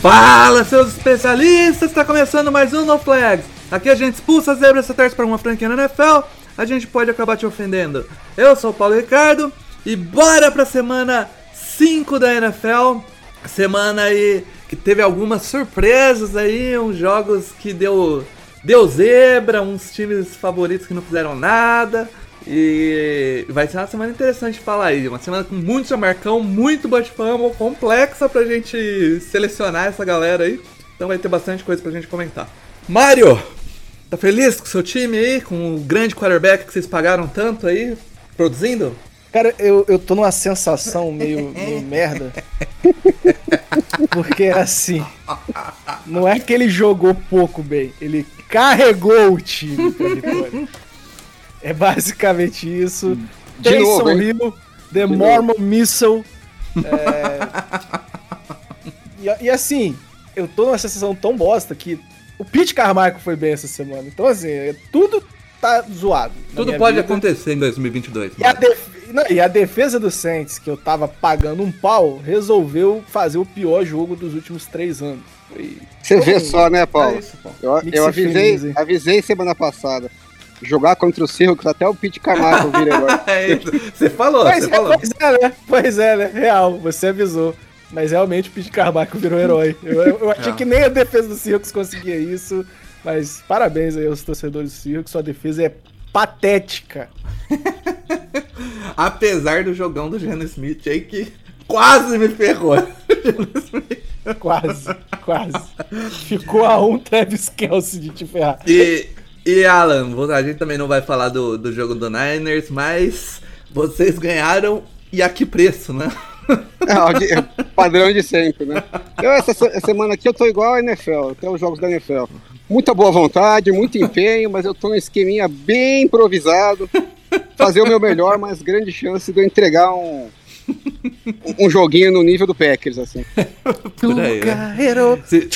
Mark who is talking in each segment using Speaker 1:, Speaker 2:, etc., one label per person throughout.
Speaker 1: Fala, seus especialistas! Está começando mais um No Flags. Aqui a gente expulsa zebras e torce para uma franquia na NFL. A gente pode acabar te ofendendo. Eu sou o Paulo Ricardo e bora pra semana 5 da NFL. Semana aí que teve algumas surpresas aí, uns jogos que deu deu zebra, uns times favoritos que não fizeram nada. E vai ser uma semana interessante de falar aí. Uma semana com muito chamarcão, muito fumble, complexa pra gente selecionar essa galera aí. Então vai ter bastante coisa pra gente comentar. Mário, tá feliz com o seu time aí? Com o grande quarterback que vocês pagaram tanto aí, produzindo?
Speaker 2: Cara, eu, eu tô numa sensação meio, meio merda. Porque assim. Não é que ele jogou pouco bem, ele carregou o time pra vitória. É basicamente isso.
Speaker 3: De
Speaker 2: Taysom
Speaker 3: novo?
Speaker 2: Hill, The Mormon Missile. é, E, e assim, eu tô numa sensação tão bosta que o Pete Carmichael foi bem essa semana. Então, assim, é- tudo tá zoado.
Speaker 1: Tudo pode
Speaker 2: vida.
Speaker 1: acontecer em 2022.
Speaker 2: E a, def- não, e a defesa do Saints, que eu tava pagando um pau, resolveu fazer o pior jogo dos últimos três anos. Foi-
Speaker 3: Você vê só, né, Paulo?
Speaker 1: É isso, pô.
Speaker 3: Eu, eu avisei,
Speaker 2: feliz,
Speaker 3: avisei semana passada. Jogar contra o Seahawks até o Pete Carmichael vira agora.
Speaker 1: É isso. Você falou,
Speaker 2: Pois
Speaker 1: você
Speaker 2: é,
Speaker 1: falou.
Speaker 2: pois é, né? Pois é, né? Real, você avisou. Mas realmente o Pete Carmichael virou herói. Eu, eu- eu achei
Speaker 1: É.
Speaker 2: que nem a defesa do Seahawks conseguia isso. Mas parabéns aí aos torcedores do Seahawks, sua defesa é patética.
Speaker 1: Apesar do jogão do Geno Smith aí que quase me ferrou.
Speaker 2: Quase, quase. Ficou a um Travis Kelsey de te ferrar.
Speaker 1: E, e Alan, a gente também não vai falar do, do jogo do Niners, mas vocês ganharam e a que preço, né?
Speaker 3: É, padrão de sempre, né? Eu, essa se- semana aqui eu tô igual a NFL, até os jogos da NFL. Muita boa vontade, muito empenho, mas eu tô num esqueminha bem improvisado. Fazer o meu melhor, mas grande chance de eu entregar um, um joguinho no nível do Packers, assim.
Speaker 1: Por aí, né? Se,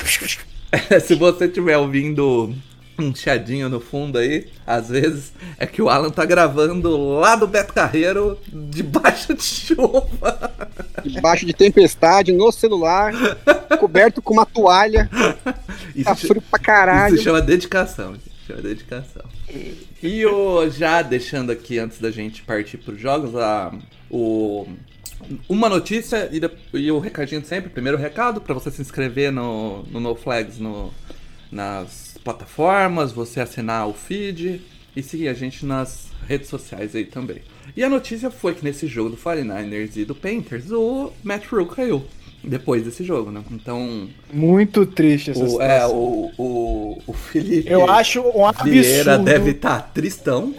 Speaker 1: se você estiver ouvindo um chiadinho no fundo aí, às vezes é que o Alan tá gravando lá do Beto Carreiro, debaixo de chuva.
Speaker 3: Debaixo de tempestade, no celular, coberto com uma toalha,
Speaker 1: Isso,
Speaker 3: tá frio pra caralho.
Speaker 1: isso chama dedicação, gente. Chama dedicação. E o, já deixando aqui, antes da gente partir pros jogos, a, o, uma notícia e, e o recadinho de sempre. Primeiro recado, para você se inscrever no, no No Flags no, nas plataformas, você assinar o feed e seguir a gente nas redes sociais aí também. E a notícia foi que nesse jogo do 49ers e do Panthers, o Matt Rule caiu. Depois desse jogo, né? Então,
Speaker 2: Muito triste essa
Speaker 1: o,
Speaker 2: situação.
Speaker 1: é, o, o, o Felipe
Speaker 2: Eu acho um
Speaker 1: Vieira
Speaker 2: absurdo.
Speaker 1: deve estar tristão.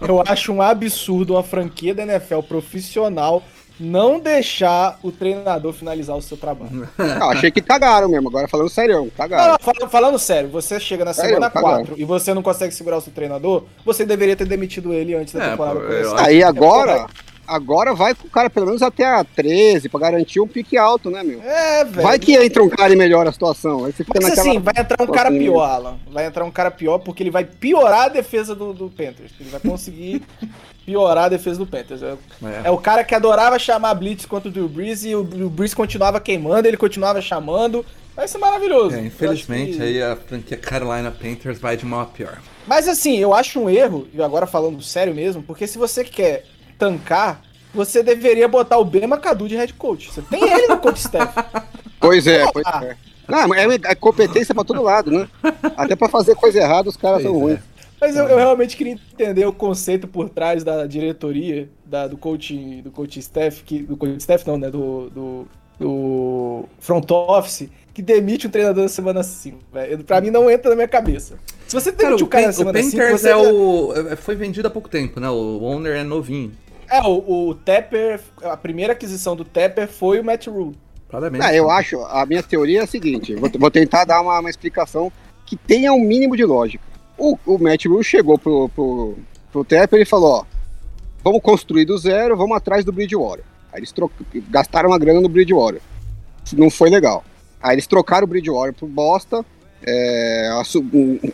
Speaker 2: Eu acho um absurdo uma franquia da NFL profissional não deixar o treinador finalizar o seu trabalho.
Speaker 3: Ah, achei que cagaram mesmo, agora falando sério,
Speaker 2: Não,
Speaker 3: cagaram.
Speaker 2: não, fal- falando sério, você chega na
Speaker 3: Sério,
Speaker 2: semana
Speaker 3: cagado.
Speaker 2: 4 e você não consegue segurar o seu treinador, você deveria ter demitido ele antes da
Speaker 1: É,
Speaker 2: temporada começar.
Speaker 3: Aí agora, agora vai com o cara pelo menos até a 13 pra garantir um pique alto, né, meu?
Speaker 2: É, velho.
Speaker 3: Vai que entra um cara e melhora a situação. Aí você fica
Speaker 2: Mas
Speaker 3: naquela.
Speaker 2: assim, vai entrar um cara
Speaker 3: Assim,
Speaker 2: pior, Alan. Vai entrar um cara pior porque ele vai piorar a defesa do, do Panthers. Ele vai conseguir piorar a defesa do Panthers. É,
Speaker 1: É.
Speaker 2: é o cara que adorava chamar Blitz contra o Drew Brees e o, o Brees continuava queimando, ele continuava chamando. Vai ser maravilhoso.
Speaker 1: É,
Speaker 2: Eu
Speaker 1: infelizmente,
Speaker 2: acho que-
Speaker 1: aí a franquia Carolina Panthers vai de mal a pior.
Speaker 2: Mas assim, eu acho um erro, e agora falando sério mesmo, porque se você quer tancar, você deveria botar o Ben McAdoo de head coach. Você tem ele no coach staff.
Speaker 3: Pois é, pois é. Não, mas é, é competência pra todo lado, né? Até pra fazer coisa errada, os caras são
Speaker 1: Pois
Speaker 3: ruins.
Speaker 1: é.
Speaker 2: Mas eu, eu realmente queria entender o conceito por trás da diretoria, da, do coaching, do coaching staff, que, do coaching staff não, né, do, do, do front office, que demite um treinador na semana 5, velho. Pra mim não entra na minha cabeça. Se você
Speaker 1: Cara,
Speaker 2: demite
Speaker 1: o,
Speaker 2: o cara na
Speaker 1: o
Speaker 2: semana 5,
Speaker 1: Panthers
Speaker 2: você...
Speaker 1: é o. é- Foi vendido há pouco tempo, né? O owner é novinho.
Speaker 2: É, o, o Tepper, a primeira aquisição do Tepper foi o Matt Rule.
Speaker 1: Claramente.
Speaker 3: Não, eu acho, a minha teoria é a seguinte, vou, vou tentar dar uma, uma explicação que tenha um mínimo de lógica. O, o Matt Rule chegou pro, pro, pro Tepper e falou, ó, vamos construir do zero, vamos atrás do Bridgewater. Aí eles gastaram uma grana no Bridgewater. Não foi legal. Aí eles trocaram o Bridgewater pro bosta, é, assu-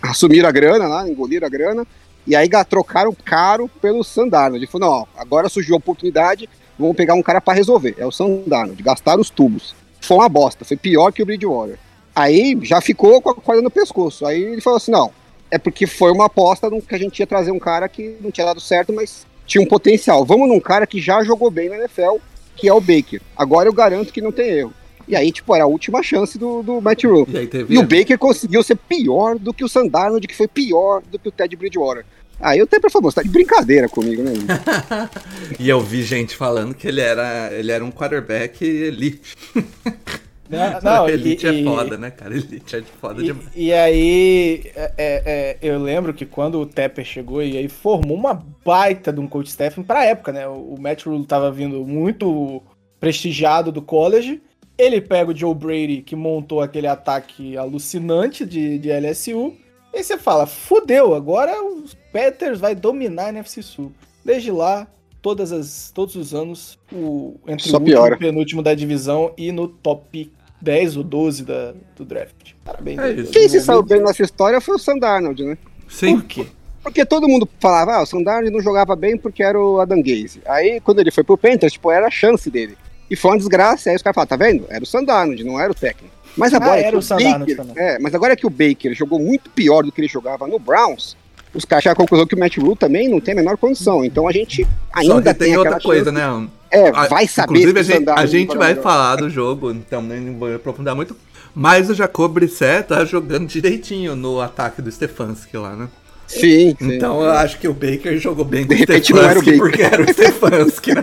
Speaker 3: assumiram a grana lá, engoliram a grana, e aí trocaram caro pelo Sandarno. Ele falou, não, ó, agora surgiu a oportunidade, vamos pegar um cara pra resolver. É o Sandarno, de gastar os tubos. Foi uma bosta, foi pior que o Bridgewater. Aí já ficou com a corda no pescoço. Aí ele falou assim, não, é porque foi uma aposta que a gente ia trazer um cara que não tinha dado certo, mas tinha um potencial. Vamos num cara que já jogou bem na NFL, que é o Baker. Agora eu garanto que não tem erro. E aí, tipo, era a última chance do, do Matt Rule.
Speaker 1: E.
Speaker 3: E o Baker conseguiu ser pior do que o Sandarnold, que foi pior do que o Ted Bridgewater. Aí o Temper falou, você tá de brincadeira comigo, né?
Speaker 1: E eu vi gente falando que ele era, ele era um quarterback elite.
Speaker 2: Não, não,
Speaker 1: elite
Speaker 2: e-
Speaker 1: é
Speaker 2: e-
Speaker 1: foda, né, cara? Elite é foda
Speaker 2: E,
Speaker 1: demais.
Speaker 2: e aí, é, é, é, eu lembro que quando o Tepper chegou e aí formou uma baita de um coach staff pra época, né? O, o Matt Rule tava vindo muito prestigiado do college. Ele pega o Joe Brady, que montou aquele ataque alucinante de, de LSU. E você fala, fudeu, agora os Panthers vai dominar a NFC Sul. Desde lá, todas as, todos os anos, o, entre
Speaker 3: Só
Speaker 2: o último o penúltimo da divisão e no top 10 ou 12 da, do draft. Parabéns.
Speaker 1: É
Speaker 2: aí,
Speaker 1: isso.
Speaker 3: Quem se saiu bem nessa história foi o Sandarnold, né?
Speaker 1: Sim.
Speaker 2: Por quê?
Speaker 3: Porque todo mundo falava, ah, o Sandarnold não jogava bem porque era o Adam Gaze. Aí, quando ele foi pro Panthers, tipo, era a chance dele. E foi uma desgraça, aí os caras falaram, tá vendo? Era o Sandarnold, não era o técnico. Mas agora
Speaker 2: Ah,
Speaker 3: que
Speaker 2: era o
Speaker 3: Baker,
Speaker 2: também.
Speaker 3: é, mas agora que o Baker jogou muito pior do que ele jogava no Browns, os caras chegaram à conclusão que o Matt Rule também não tem a menor condição. Então a gente ainda
Speaker 1: Só que tem,
Speaker 3: tem
Speaker 1: outra coisa,
Speaker 3: chance.
Speaker 1: né?
Speaker 3: É,
Speaker 1: A-
Speaker 3: vai saber
Speaker 1: Inclusive, a gente, a gente vai falar do jogo, então nem vou aprofundar muito. Mas o Jacob Brissett tá jogando direitinho no ataque do Stefanski lá, né?
Speaker 3: Sim, sim.
Speaker 1: Então eu acho que o Baker jogou bem com
Speaker 3: De
Speaker 1: o
Speaker 3: repente não era o
Speaker 1: Stefanski
Speaker 3: Baker.
Speaker 1: porque era o Stefanski, né?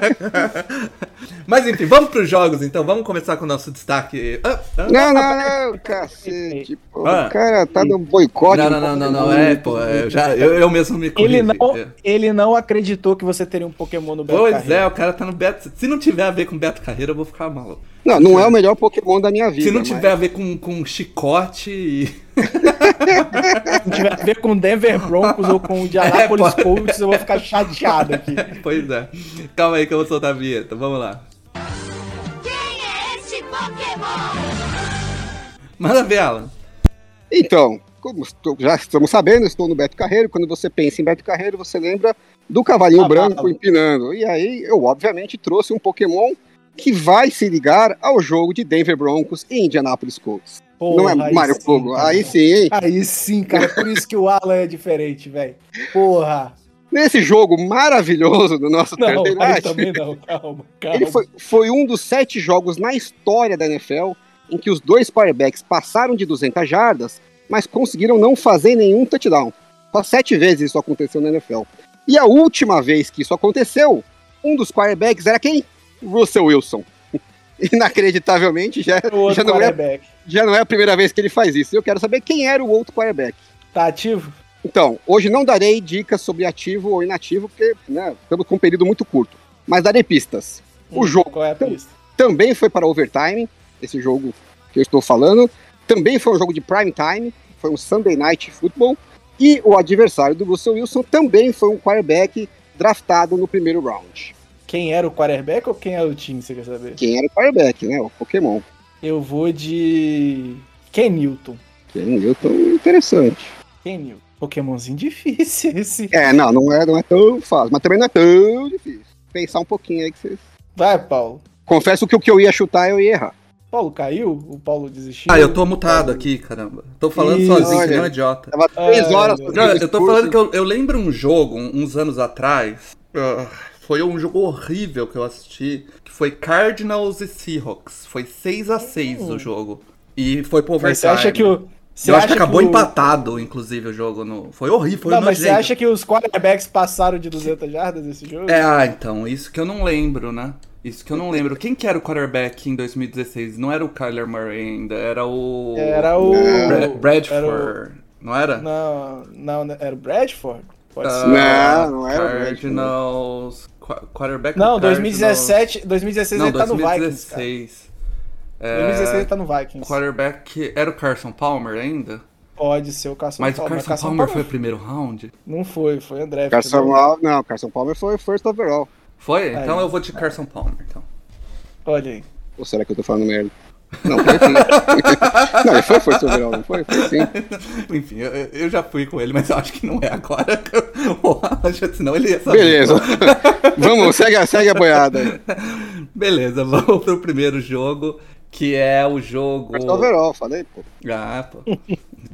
Speaker 1: Mas enfim, vamos pros jogos então. Vamos começar com o nosso destaque. Ah, ah.
Speaker 3: Não, não, não, cacete. Pô,
Speaker 1: Ah.
Speaker 3: O cara tá no boicote.
Speaker 1: Não, não, não, não, não, é, pô, é, eu já, eu, eu mesmo me corrigi.
Speaker 2: Ele não,
Speaker 1: É.
Speaker 2: ele não acreditou que você teria um Pokémon no Beto
Speaker 1: Pois
Speaker 2: Carreiro.
Speaker 1: é, o cara tá no Beto. Se não tiver a ver com Beto Carreira, eu vou ficar maluco.
Speaker 3: Não, não é o melhor Pokémon da minha vida.
Speaker 1: Se não
Speaker 3: mas-
Speaker 1: tiver a ver com, com chicote e.
Speaker 2: Se tiver a ver com Denver Broncos ou com o Indianapolis
Speaker 1: É, pode.
Speaker 2: Colts, eu vou ficar chateado aqui.
Speaker 1: Pois é. Calma aí que eu vou soltar a vinheta. Vamos lá.
Speaker 4: Quem é este Pokémon?
Speaker 1: Manda ver, Alan.
Speaker 3: Então, como estou- já estamos sabendo, estou no Beto Carreiro. Quando você pensa em Beto Carreiro, você lembra do cavalinho
Speaker 2: Ah,
Speaker 3: branco
Speaker 2: Pablo.
Speaker 3: empinando. E aí, eu obviamente trouxe um Pokémon que vai se ligar ao jogo de Denver Broncos e Indianapolis Colts. Não é
Speaker 2: Porra, aí
Speaker 3: Mario
Speaker 2: sim,
Speaker 3: Fogo.
Speaker 2: cara.
Speaker 3: Aí sim, hein?
Speaker 2: Aí sim, cara. Por isso que o Alan é diferente, velho. Porra.
Speaker 3: Nesse jogo maravilhoso do nosso
Speaker 2: Não,
Speaker 3: Thursday Night,
Speaker 2: também não. Calma, calma.
Speaker 3: Ele foi, foi um dos sete jogos na história da NFL em que os dois quarterbacks passaram de 200 jardas, mas conseguiram não fazer nenhum touchdown. Só sete vezes isso aconteceu na NFL. E a última vez que isso aconteceu, um dos quarterbacks era quem? Russell Wilson. Inacreditavelmente, já, já, não é. Já não é a primeira vez que ele faz isso. Eu quero saber quem era o outro quarterback.
Speaker 2: Tá ativo?
Speaker 3: Então, hoje não darei dicas sobre ativo ou inativo, porque né, estamos com um período muito curto. Mas darei pistas. O
Speaker 2: Hum,
Speaker 3: jogo
Speaker 2: Qual é a pista?
Speaker 3: também foi para overtime, esse jogo que eu estou falando. Também foi um jogo de prime time, foi um Sunday Night Football. E o adversário do Russell Wilson também foi um quarterback draftado no primeiro round.
Speaker 2: Quem era o quarterback ou quem era o time, você quer saber?
Speaker 3: Quem era o quarterback, né? O Pokémon.
Speaker 2: Eu vou de. Ken Newton.
Speaker 3: Ken Newton, interessante.
Speaker 2: Ken Newton. Pokémonzinho difícil esse.
Speaker 3: É, não, não é, não é tão fácil, mas também não é tão difícil. Pensar um pouquinho aí que vocês.
Speaker 2: Vai, Paulo.
Speaker 3: Confesso que o que eu ia chutar eu ia errar.
Speaker 2: Paulo caiu? O Paulo desistiu?
Speaker 1: Ah, eu tô mutado aqui, caramba. Tô falando
Speaker 2: Ih,
Speaker 1: sozinho, que
Speaker 3: olha.
Speaker 1: não é idiota.
Speaker 3: Tava três horas fazendo
Speaker 1: Não, eu tô falando que eu, eu lembro um jogo, um- uns anos atrás. ah, foi um jogo horrível que eu assisti. Que foi Cardinals e Seahawks. Foi 6 a 6 o jogo. E foi pro overtime.
Speaker 2: Mas você acha que o. Você
Speaker 1: eu acho que acabou
Speaker 2: o-
Speaker 1: empatado, inclusive, o jogo. No... Foi horrível, foi
Speaker 2: Não, mas você
Speaker 1: nojento.
Speaker 2: acha que os quarterbacks passaram de 200 jardas nesse jogo?
Speaker 1: É, ah, então, isso que eu não lembro, né? Isso que eu não lembro. Quem que era o quarterback em 2016? Não era o Kyler Murray ainda, era o...
Speaker 2: Era o.
Speaker 1: Bra-
Speaker 2: era
Speaker 1: Bradford, não era?
Speaker 2: o- Não, não, não, era o Bradford? Pode
Speaker 1: Ah,
Speaker 2: ser.
Speaker 3: Não, não era o Bradford.
Speaker 1: Cardinals... Qua- Quarterback
Speaker 2: Não,
Speaker 1: do Cardinals.
Speaker 2: 2017, 2016
Speaker 1: Não,
Speaker 2: ele tá no Vikings, cara.
Speaker 1: 2016. É,
Speaker 2: 2016 ele tá no Vikings.
Speaker 1: quarterback era o Carson Palmer ainda?
Speaker 2: Pode ser o Carson
Speaker 1: Mas o
Speaker 2: Palmer.
Speaker 1: Carson Palmer foi o primeiro round?
Speaker 2: Não foi, foi André.
Speaker 3: Carson Palmer, não, Carson Palmer foi first overall.
Speaker 1: Foi?
Speaker 2: Aí.
Speaker 1: Então eu vou de Carson Palmer, então.
Speaker 2: Olha aí.
Speaker 3: Ou será que eu tô falando merda? Não, foi sim. não, ele foi first overall, não foi? Foi sim.
Speaker 1: Enfim, eu, eu já fui com ele, mas eu acho que não é agora. Senão ele ia saber.
Speaker 3: Beleza. Vamos, segue, a- segue a boiada aí.
Speaker 1: Beleza, vamos pro primeiro jogo, que é o jogo.
Speaker 3: First overall, falei, pô.
Speaker 1: Ah, pô.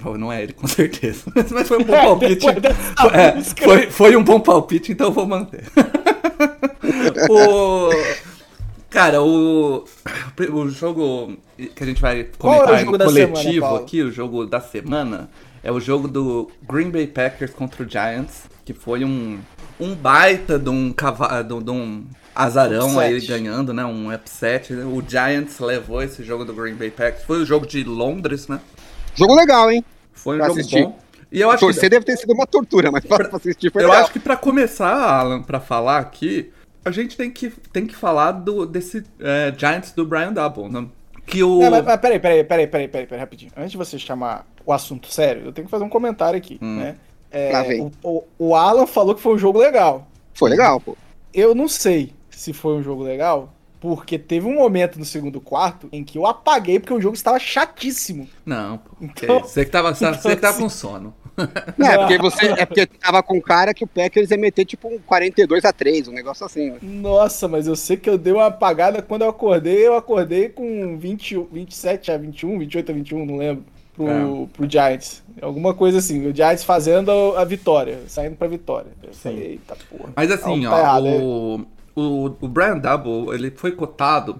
Speaker 1: Pô, Não é ele, com certeza. Mas foi um bom palpite.
Speaker 2: Depois dessa
Speaker 1: É, foi, foi um bom palpite, então eu vou manter. o. Cara, o. O jogo que a gente vai comentar
Speaker 2: da
Speaker 1: coletivo
Speaker 2: semana,
Speaker 1: aqui, o jogo da semana, é o jogo do Green Bay Packers contra o Giants, que foi um, um baita de um de um azarão
Speaker 2: Upset.
Speaker 1: aí ganhando, né? Um upset. O Giants levou esse jogo do Green Bay Packers. Foi o jogo de Londres, né?
Speaker 3: Jogo legal, hein?
Speaker 1: Foi um
Speaker 3: Pra
Speaker 1: jogo
Speaker 3: assistir.
Speaker 1: bom. E eu acho
Speaker 3: Torcer
Speaker 1: que,
Speaker 3: deve ter sido uma tortura, mas pra, pra assistir foi
Speaker 1: eu
Speaker 3: legal.
Speaker 1: acho que pra começar, Alan, pra falar aqui, a gente tem que, tem que falar do, desse é, Giants do Brian Double, né? Que o.
Speaker 2: Não, mas, mas peraí, peraí, peraí, peraí, peraí, peraí, rapidinho. Antes de você chamar o assunto sério, eu tenho que fazer um comentário aqui, né? É, o, o, o Alan falou que foi um jogo legal.
Speaker 3: Foi legal, pô.
Speaker 2: Eu não sei se foi um jogo legal, porque teve um momento no segundo quarto em que eu apaguei porque o jogo estava chatíssimo.
Speaker 1: Não, pô. que
Speaker 2: Então-
Speaker 1: você que tava, você que tava
Speaker 2: assim-
Speaker 1: com sono.
Speaker 3: Não, é porque você é porque tava com cara que o Packers ia meter tipo um 42 a 3, um negócio assim, né?
Speaker 2: Nossa, mas eu sei que eu dei uma apagada quando eu acordei. Eu acordei com 20, 27 a 21, 28 a 21, não lembro. Pro,
Speaker 1: É.
Speaker 2: pro Giants. Alguma coisa assim. O Giants fazendo a, vitória, saindo pra vitória. Eu falei, eita porra.
Speaker 1: Mas assim, ó,
Speaker 2: tá errado, né?
Speaker 1: o, o, o Brian Double, ele foi cotado,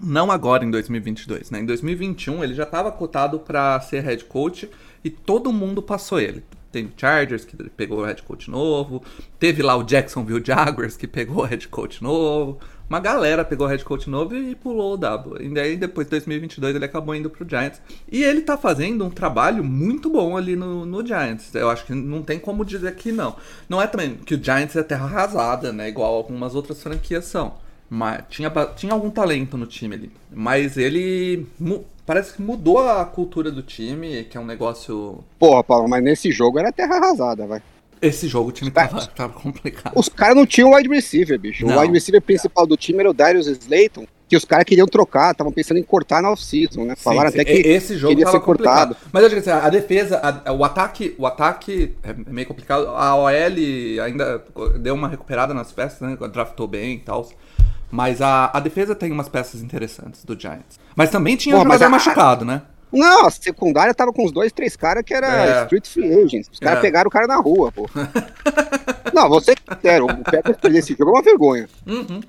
Speaker 1: não agora em 2022, né? Em 2021 ele já tava cotado pra ser head coach e todo mundo passou ele. Tem o Chargers que pegou o head coach novo, teve lá o Jacksonville Jaguars que pegou o head coach novo, uma galera pegou o head coach novo e pulou o Double. E daí depois de 2022 ele acabou indo pro Giants. E ele tá fazendo um trabalho muito bom ali no, no Giants. Eu acho que não tem como dizer que não. Não é também que o Giants é terra arrasada, né? Igual algumas outras franquias são. Mas tinha, tinha algum talento no time ali. Mas ele parece que mudou a cultura do time, que é um negócio.
Speaker 3: Porra, Paulo, mas nesse jogo era terra arrasada, vai.
Speaker 1: Esse jogo o time tava, tava complicado.
Speaker 3: Os caras não tinham wide receiver, bicho.
Speaker 1: Não.
Speaker 3: O wide receiver principal do time era o Darius Slayton, que os caras queriam trocar, estavam pensando em cortar na off-season, né? Falaram
Speaker 1: Sim,
Speaker 3: até
Speaker 1: sim.
Speaker 3: que
Speaker 1: E- esse jogo
Speaker 3: queria
Speaker 1: tava
Speaker 3: ser cortado.
Speaker 1: complicado. Mas eu digo assim, a defesa, a- o ataque, o ataque é meio complicado. A OL ainda deu uma recuperada nas peças, né? Draftou bem e tal. Mas a, a defesa tem umas peças interessantes do Giants. Mas também tinha
Speaker 3: Pô, mas
Speaker 1: jogador
Speaker 3: a-
Speaker 1: machucado, né?
Speaker 3: Não, a secundária tava com uns dois, três caras que era
Speaker 1: É.
Speaker 3: street free agents. Os caras
Speaker 1: É.
Speaker 3: pegaram o cara na rua, pô. não, você sério, o Packers perder esse jogo é uma vergonha.
Speaker 1: Uhum.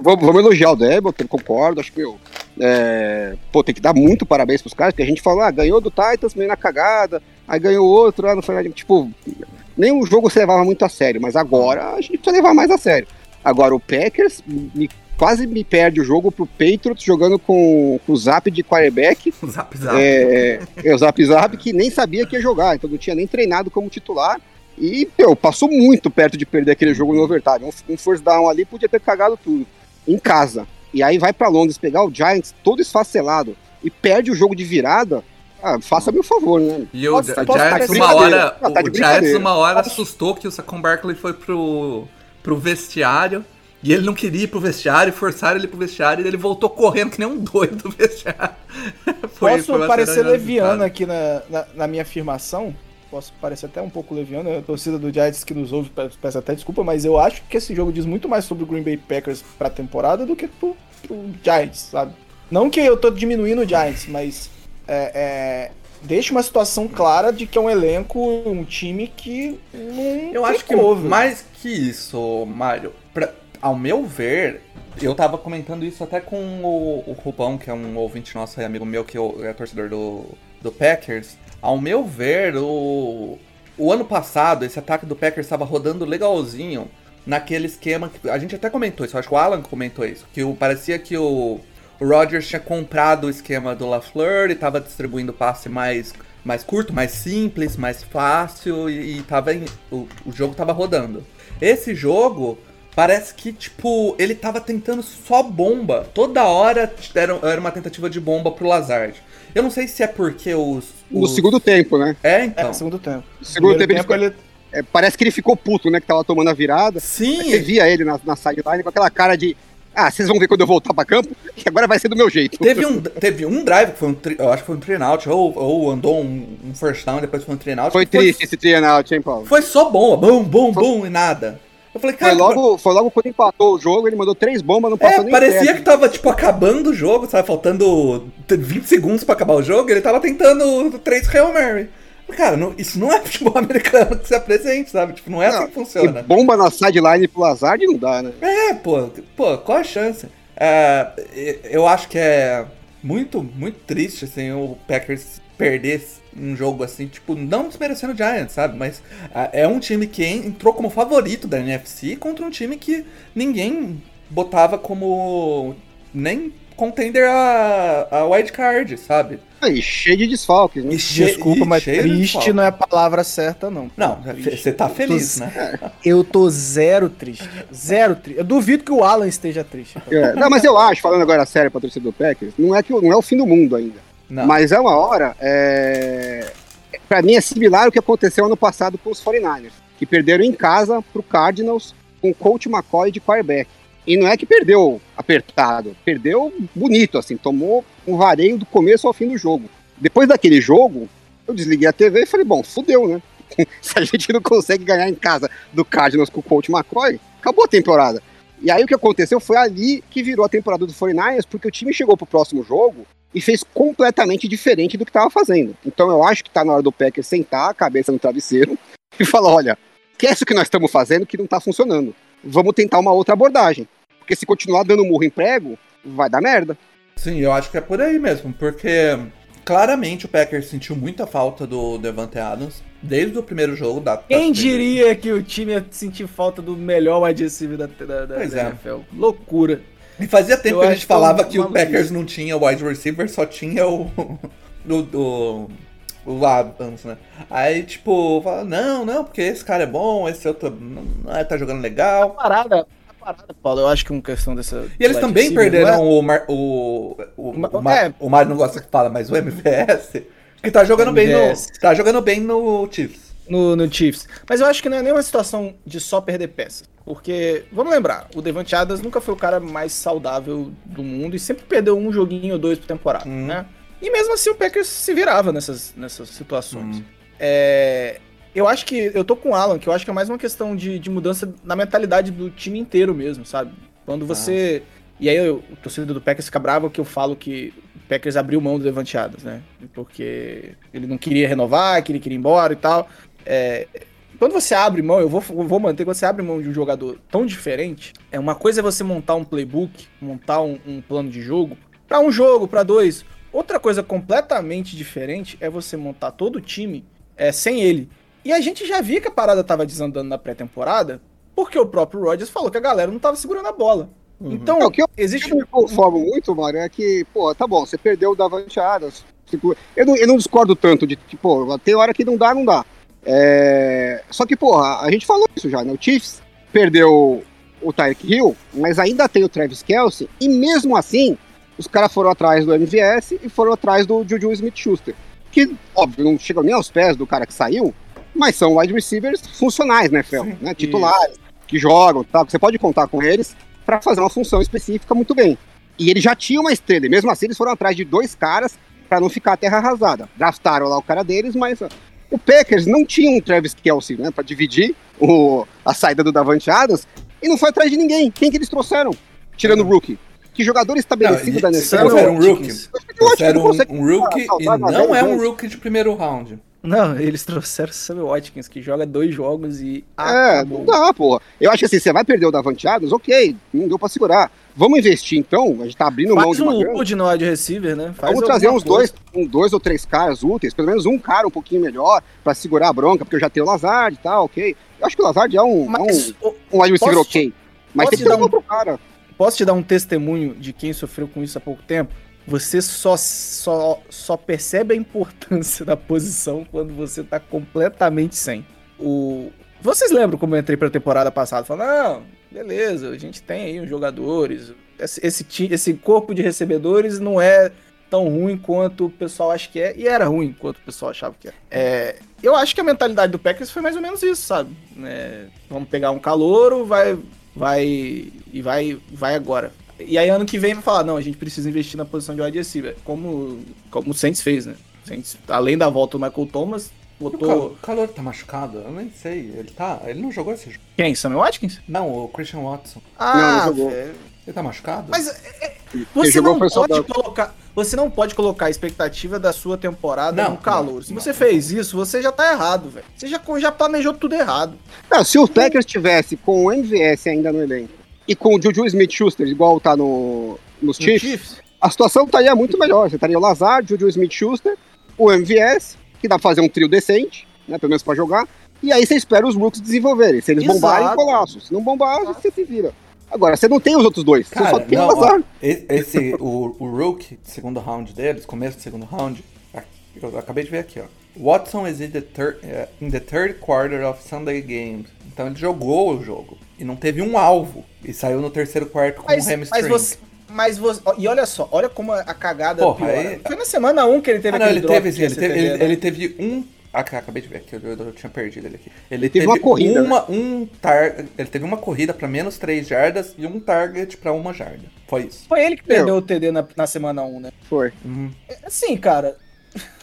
Speaker 3: Vamos, vamos elogiar o Debo, eu concordo, acho que, meu, é, pô, tem que dar muito parabéns pros caras, porque a gente falou, ah, ganhou do Titans meio na cagada, aí ganhou outro, não foi nada, tipo, o jogo se levava muito a sério, mas agora a gente precisa levar mais a sério. Agora, o Packers me- quase me perde o jogo pro Patriots jogando com, com o Zap de quarterback,
Speaker 1: Zap, zap.
Speaker 3: é, é, o Zap Zap que nem sabia que ia jogar, então não tinha nem treinado como titular. E, meu, passou muito perto de perder aquele jogo no overtime. Um, um first down ali podia ter cagado tudo. Em casa. E aí vai pra Londres pegar o Giants todo esfacelado e perde o jogo de virada. Ah, faça-me o favor, né?
Speaker 1: E o Giants
Speaker 2: parecer-
Speaker 1: uma hora,
Speaker 3: Não, tá
Speaker 1: o Giants uma hora assustou que o Saquon Barkley foi pro, pro vestiário e ele não queria ir pro vestiário, forçaram ele pro vestiário e ele voltou correndo que nem um doido do vestiário. Foi-
Speaker 2: Posso
Speaker 1: foi
Speaker 2: parecer leviano aqui na, na, na minha afirmação? Posso parecer até um pouco leviano. A torcida do Giants que nos ouve pe- peço até desculpa, mas eu acho que esse jogo diz muito mais sobre o Green Bay Packers pra temporada do que pro, pro Giants, sabe? Não que eu tô diminuindo o Giants, mas é, é, deixa uma situação clara de que é um elenco, um time que não
Speaker 1: Eu acho que
Speaker 2: velho.
Speaker 1: mais que isso, Mário, pra- ao meu ver, eu tava comentando isso até com o, o Rubão, que é um ouvinte nosso e amigo meu, que é torcedor do, do Packers. Ao meu ver, o, o ano passado, esse ataque do Packers estava rodando legalzinho naquele esquema que a gente até comentou isso, acho que o Alan comentou isso, que o, parecia que o, o Rodgers tinha comprado o esquema do LaFleur e tava distribuindo passe mais, mais curto, mais simples, mais fácil e, e tava em- o, o jogo tava rodando. Esse jogo parece que, tipo, ele tava tentando só bomba. Toda hora era, era uma tentativa de bomba pro Lazard. Eu não sei se é porque os.
Speaker 3: No
Speaker 1: os-
Speaker 3: segundo tempo, né?
Speaker 1: É,
Speaker 2: É,
Speaker 1: então.
Speaker 2: segundo tempo.
Speaker 3: No segundo
Speaker 2: Primeiro
Speaker 3: tempo, ele
Speaker 2: tempo
Speaker 3: ficou-
Speaker 2: ele...
Speaker 3: é, parece que ele ficou puto, né? Que tava tomando a virada.
Speaker 1: Sim,
Speaker 3: Aí Você via ele na, na sideline com aquela cara de. Ah, vocês vão ver quando eu voltar pra campo, que agora vai ser do meu jeito.
Speaker 1: Teve um, teve um drive que foi um. tri- Eu acho que foi um three and out, ou, ou andou um, um first down, depois foi um three and out.
Speaker 3: Foi triste esse three and out, hein, Paulo?
Speaker 1: Foi só bomba, bum, bum, bum e nada. Eu falei, cara,
Speaker 3: Foi logo, foi logo quando empatou o jogo, ele mandou três bombas, não
Speaker 1: É,
Speaker 3: passou nem
Speaker 1: parecia
Speaker 3: perto.
Speaker 1: que tava, tipo, acabando o jogo, sabe? Faltando 20 segundos pra acabar o jogo, ele tava tentando três Hail Mary. Cara, não- isso não é futebol americano que se apresente, sabe? Tipo, não é assim
Speaker 3: Não,
Speaker 1: que funciona.
Speaker 3: Bomba na sideline pro Lazard não dá, né?
Speaker 1: É, pô, pô, qual a chance? É, eu acho que é muito, muito triste, assim, o Packers perder um jogo assim, tipo, não desmerecendo o Giants, sabe? Mas ah, é um time que en- entrou como favorito da NFC contra um time que ninguém botava como nem contender a, a wild card, sabe?
Speaker 3: Aí, cheio de desfalques, né?
Speaker 1: E che-
Speaker 2: Desculpa,
Speaker 1: e
Speaker 2: mas
Speaker 1: cheio de
Speaker 2: triste
Speaker 1: falta.
Speaker 2: não é a palavra certa, não.
Speaker 1: Não, você tá feliz,
Speaker 2: Tô-
Speaker 1: né?
Speaker 2: Eu tô zero triste. Zero triste. Eu duvido que o Alan esteja triste.
Speaker 3: É, não, mas eu acho, falando agora sério pra torcida do Packers, não é, que, não é o fim do mundo ainda.
Speaker 1: Não.
Speaker 3: Mas é uma hora. É... Pra mim é similar ao que aconteceu ano passado com os 49ers, que perderam em casa pro Cardinals com o coach McCoy de quarterback. E não é que perdeu apertado, perdeu bonito, assim, tomou um vareio do começo ao fim do jogo. Depois daquele jogo, eu desliguei a TV e falei, bom, fudeu, né? Se a gente não consegue ganhar em casa do Cardinals com o coach McCoy, acabou a temporada. E aí o que aconteceu foi ali que virou a temporada do 49ers, porque o time chegou pro próximo jogo e fez completamente diferente do que estava fazendo. Então eu acho que tá na hora do Packers sentar a cabeça no travesseiro e falar, olha, esquece o que nós estamos fazendo que não tá funcionando. Vamos tentar uma outra abordagem. Porque se continuar dando murro em prego, vai dar merda.
Speaker 1: Sim, eu acho que é por aí mesmo, porque claramente o Packers sentiu muita falta do Devante Adams desde o primeiro jogo da.
Speaker 2: Quem diria que o time ia sentir falta do melhor wide receiver da, da, da,
Speaker 1: Pois
Speaker 2: da
Speaker 1: é.
Speaker 2: NFL? Loucura.
Speaker 1: E fazia tempo
Speaker 2: Eu
Speaker 1: que a gente
Speaker 2: é
Speaker 1: falava que o. Packers não tinha wide receiver, só tinha o. o, o, o Adams, né? Aí, tipo, fala, não, não, porque esse cara é bom, esse outro não, não, tá jogando
Speaker 2: A
Speaker 1: legal.
Speaker 2: parada, a parada, Paulo, eu acho que é uma questão dessa.
Speaker 1: E eles também
Speaker 2: receiver,
Speaker 1: perderam
Speaker 2: é?
Speaker 1: o, Mar, o, o, o, Mar,
Speaker 2: é.
Speaker 1: o Mário não gosta que fala, mas o MVS, que tá jogando bem no.
Speaker 2: MVS.
Speaker 1: Tá jogando bem no Chiefs.
Speaker 2: No, no Chiefs. Mas eu acho que não é nem uma situação de só perder peças. Porque, vamos lembrar, o Devante Adams nunca foi o cara mais saudável do mundo e sempre perdeu um joguinho ou dois por temporada,
Speaker 1: Hum.
Speaker 2: né? E mesmo assim o Packers se virava nessas, nessas situações.
Speaker 1: Hum.
Speaker 2: É, eu acho que. Eu tô com o Alan, que eu acho que é mais uma questão de, de mudança na mentalidade do time inteiro mesmo, sabe? Quando você. E aí eu- o torcedor do Packers fica bravo que eu falo que o Packers abriu mão do Devante Adams, né? Porque ele não queria renovar, que ele queria ir embora e tal. É, quando você abre mão, eu vou, eu vou manter, quando você abre mão de um jogador tão diferente, é uma coisa é você montar um playbook, montar um, um plano de jogo, pra um jogo, pra dois. Outra coisa completamente diferente é você montar todo o time é, sem ele. E a gente já via que a parada tava desandando na pré-temporada, porque o próprio Rodgers falou que a galera não tava segurando a bola. Então,
Speaker 3: É, o que eu-
Speaker 2: existe
Speaker 3: eu me conformo muito, Mário, é que, pô, tá bom, você perdeu o Davante Adams. Tipo, eu, não, eu não discordo tanto de, tipo, tem hora que não dá, não dá. É, Só que, porra, a gente falou isso já, né? O Chiefs perdeu o Tyreek Hill, mas ainda tem o Travis Kelsey, e mesmo assim, os caras foram atrás do MVS e foram atrás do Juju Smith-Schuster. Que, óbvio, não chegam nem aos pés do cara que saiu, mas são wide receivers funcionais, né, Fel?
Speaker 1: Sim,
Speaker 3: né? Titulares, que jogam, tá? Você pode contar com eles para fazer uma função específica muito bem. E ele já tinha uma estrela, e mesmo assim eles foram atrás de dois caras para não ficar a terra arrasada. Draftaram lá o cara deles, mas o Packers não tinha um Travis Kelsey, né, para dividir o, a saída do Davante Adams, e não foi atrás de ninguém. Quem que eles trouxeram? Tirando o rookie. Que jogador estabelecido
Speaker 1: Não,
Speaker 3: da NFL.
Speaker 1: Trouxeram um rookie. Trouxeram um, um rookie e não é um rookie de primeiro round.
Speaker 2: Não, eles trouxeram o Sammy Watkins, que joga dois jogos e
Speaker 3: É,
Speaker 2: acabou.
Speaker 3: não dá, porra. Eu acho que assim, você vai perder o Davante Adams, ok, não deu pra segurar. Vamos investir então, a gente tá abrindo mão
Speaker 2: Faz
Speaker 3: de
Speaker 2: um
Speaker 3: uma grana.
Speaker 2: load no wide receiver, né? Faz
Speaker 3: Vamos trazer uns
Speaker 2: coisa.
Speaker 3: dois, um, dois ou três caras úteis, pelo menos um cara um pouquinho melhor pra segurar a bronca, porque eu já tenho o Lazard e tal, ok. Eu acho que o Lazard é um,
Speaker 2: Mas
Speaker 3: é um, um wide receiver ok. Mas tem
Speaker 2: te
Speaker 3: que
Speaker 2: dar
Speaker 3: um
Speaker 2: um-
Speaker 3: outro cara.
Speaker 2: posso te dar um testemunho de quem sofreu com isso há pouco tempo? Você só, só, só percebe a importância da posição quando você tá completamente sem. O... Vocês lembram como eu entrei pra temporada passada? Falando, não, beleza, a gente tem aí os jogadores. Esse, esse, esse corpo de recebedores não é tão ruim quanto o pessoal acha que é, e era ruim quanto o pessoal achava que é. É, eu acho que a mentalidade do Packers foi mais ou menos isso, sabe? É, vamos pegar um calouro, vai, vai e vai, vai agora. E aí ano que vem vai falar, não, a gente precisa investir na posição de wide receiver, como, como o Saints fez, né? Saints, além da volta do Michael Thomas,
Speaker 1: O
Speaker 2: botou...
Speaker 1: Cal- o Calor tá machucado? Eu nem sei. Ele tá. Ele não jogou esse jogo.
Speaker 2: Quem? Samuel Watkins?
Speaker 1: Não, o Christian Watson.
Speaker 2: Ah,
Speaker 3: jogou.
Speaker 2: velho.
Speaker 1: Ele tá machucado?
Speaker 2: Mas é,
Speaker 3: Quem
Speaker 2: você não pode colocar, você não pode colocar a expectativa da sua temporada
Speaker 1: Não,
Speaker 2: no calor.
Speaker 1: não,
Speaker 2: Se
Speaker 1: não.
Speaker 2: você fez isso, você já tá errado, velho. Você já, já planejou tudo errado.
Speaker 3: Não, se o Packers tivesse com o MVS ainda no elenco e com o Juju Smith-Schuster, igual tá no, nos
Speaker 2: No
Speaker 3: Chiefs,
Speaker 2: Chiefs,
Speaker 3: a situação estaria muito melhor. Você estaria o Lazar, Juju Smith-Schuster, o MVS, que dá pra fazer um trio decente, né, pelo menos pra jogar, e aí você espera os rookies desenvolverem. Se eles
Speaker 2: Exato.
Speaker 3: bombarem, colaço. Se não bombar, você se vira. Agora, você não tem os outros dois, você só
Speaker 1: Cara,
Speaker 3: tem
Speaker 1: não,
Speaker 3: o Lazar.
Speaker 1: ó, esse, o, o Rook, segundo round deles, começo do segundo round, eu acabei de ver aqui, ó. Watson is in the, eh, in the third quarter of Sunday games. Então ele jogou o jogo e não teve um alvo. E saiu no terceiro quarto com
Speaker 2: mas,
Speaker 1: um hamstring.
Speaker 2: mas você. Mas você. E olha só, olha como a cagada
Speaker 1: Porra,
Speaker 2: piora.
Speaker 1: aí-
Speaker 2: Foi na semana 1 que ele teve
Speaker 1: Ah, não,
Speaker 2: aquele
Speaker 1: ele
Speaker 2: drop
Speaker 1: teve, sim, ele teve, ele,
Speaker 2: né?
Speaker 1: ele teve um. Ah, ca- acabei de ver aqui, eu, eu- eu tinha perdido ele aqui. Ele
Speaker 3: teve uma corrida, né?
Speaker 1: Uma, um tar, ele teve uma corrida pra menos 3 jardas e um target pra uma jarda. Foi isso.
Speaker 2: Foi ele que perdeu o TD na, na semana 1, né?
Speaker 3: Foi.
Speaker 1: Uhum.
Speaker 2: É, Assim, cara,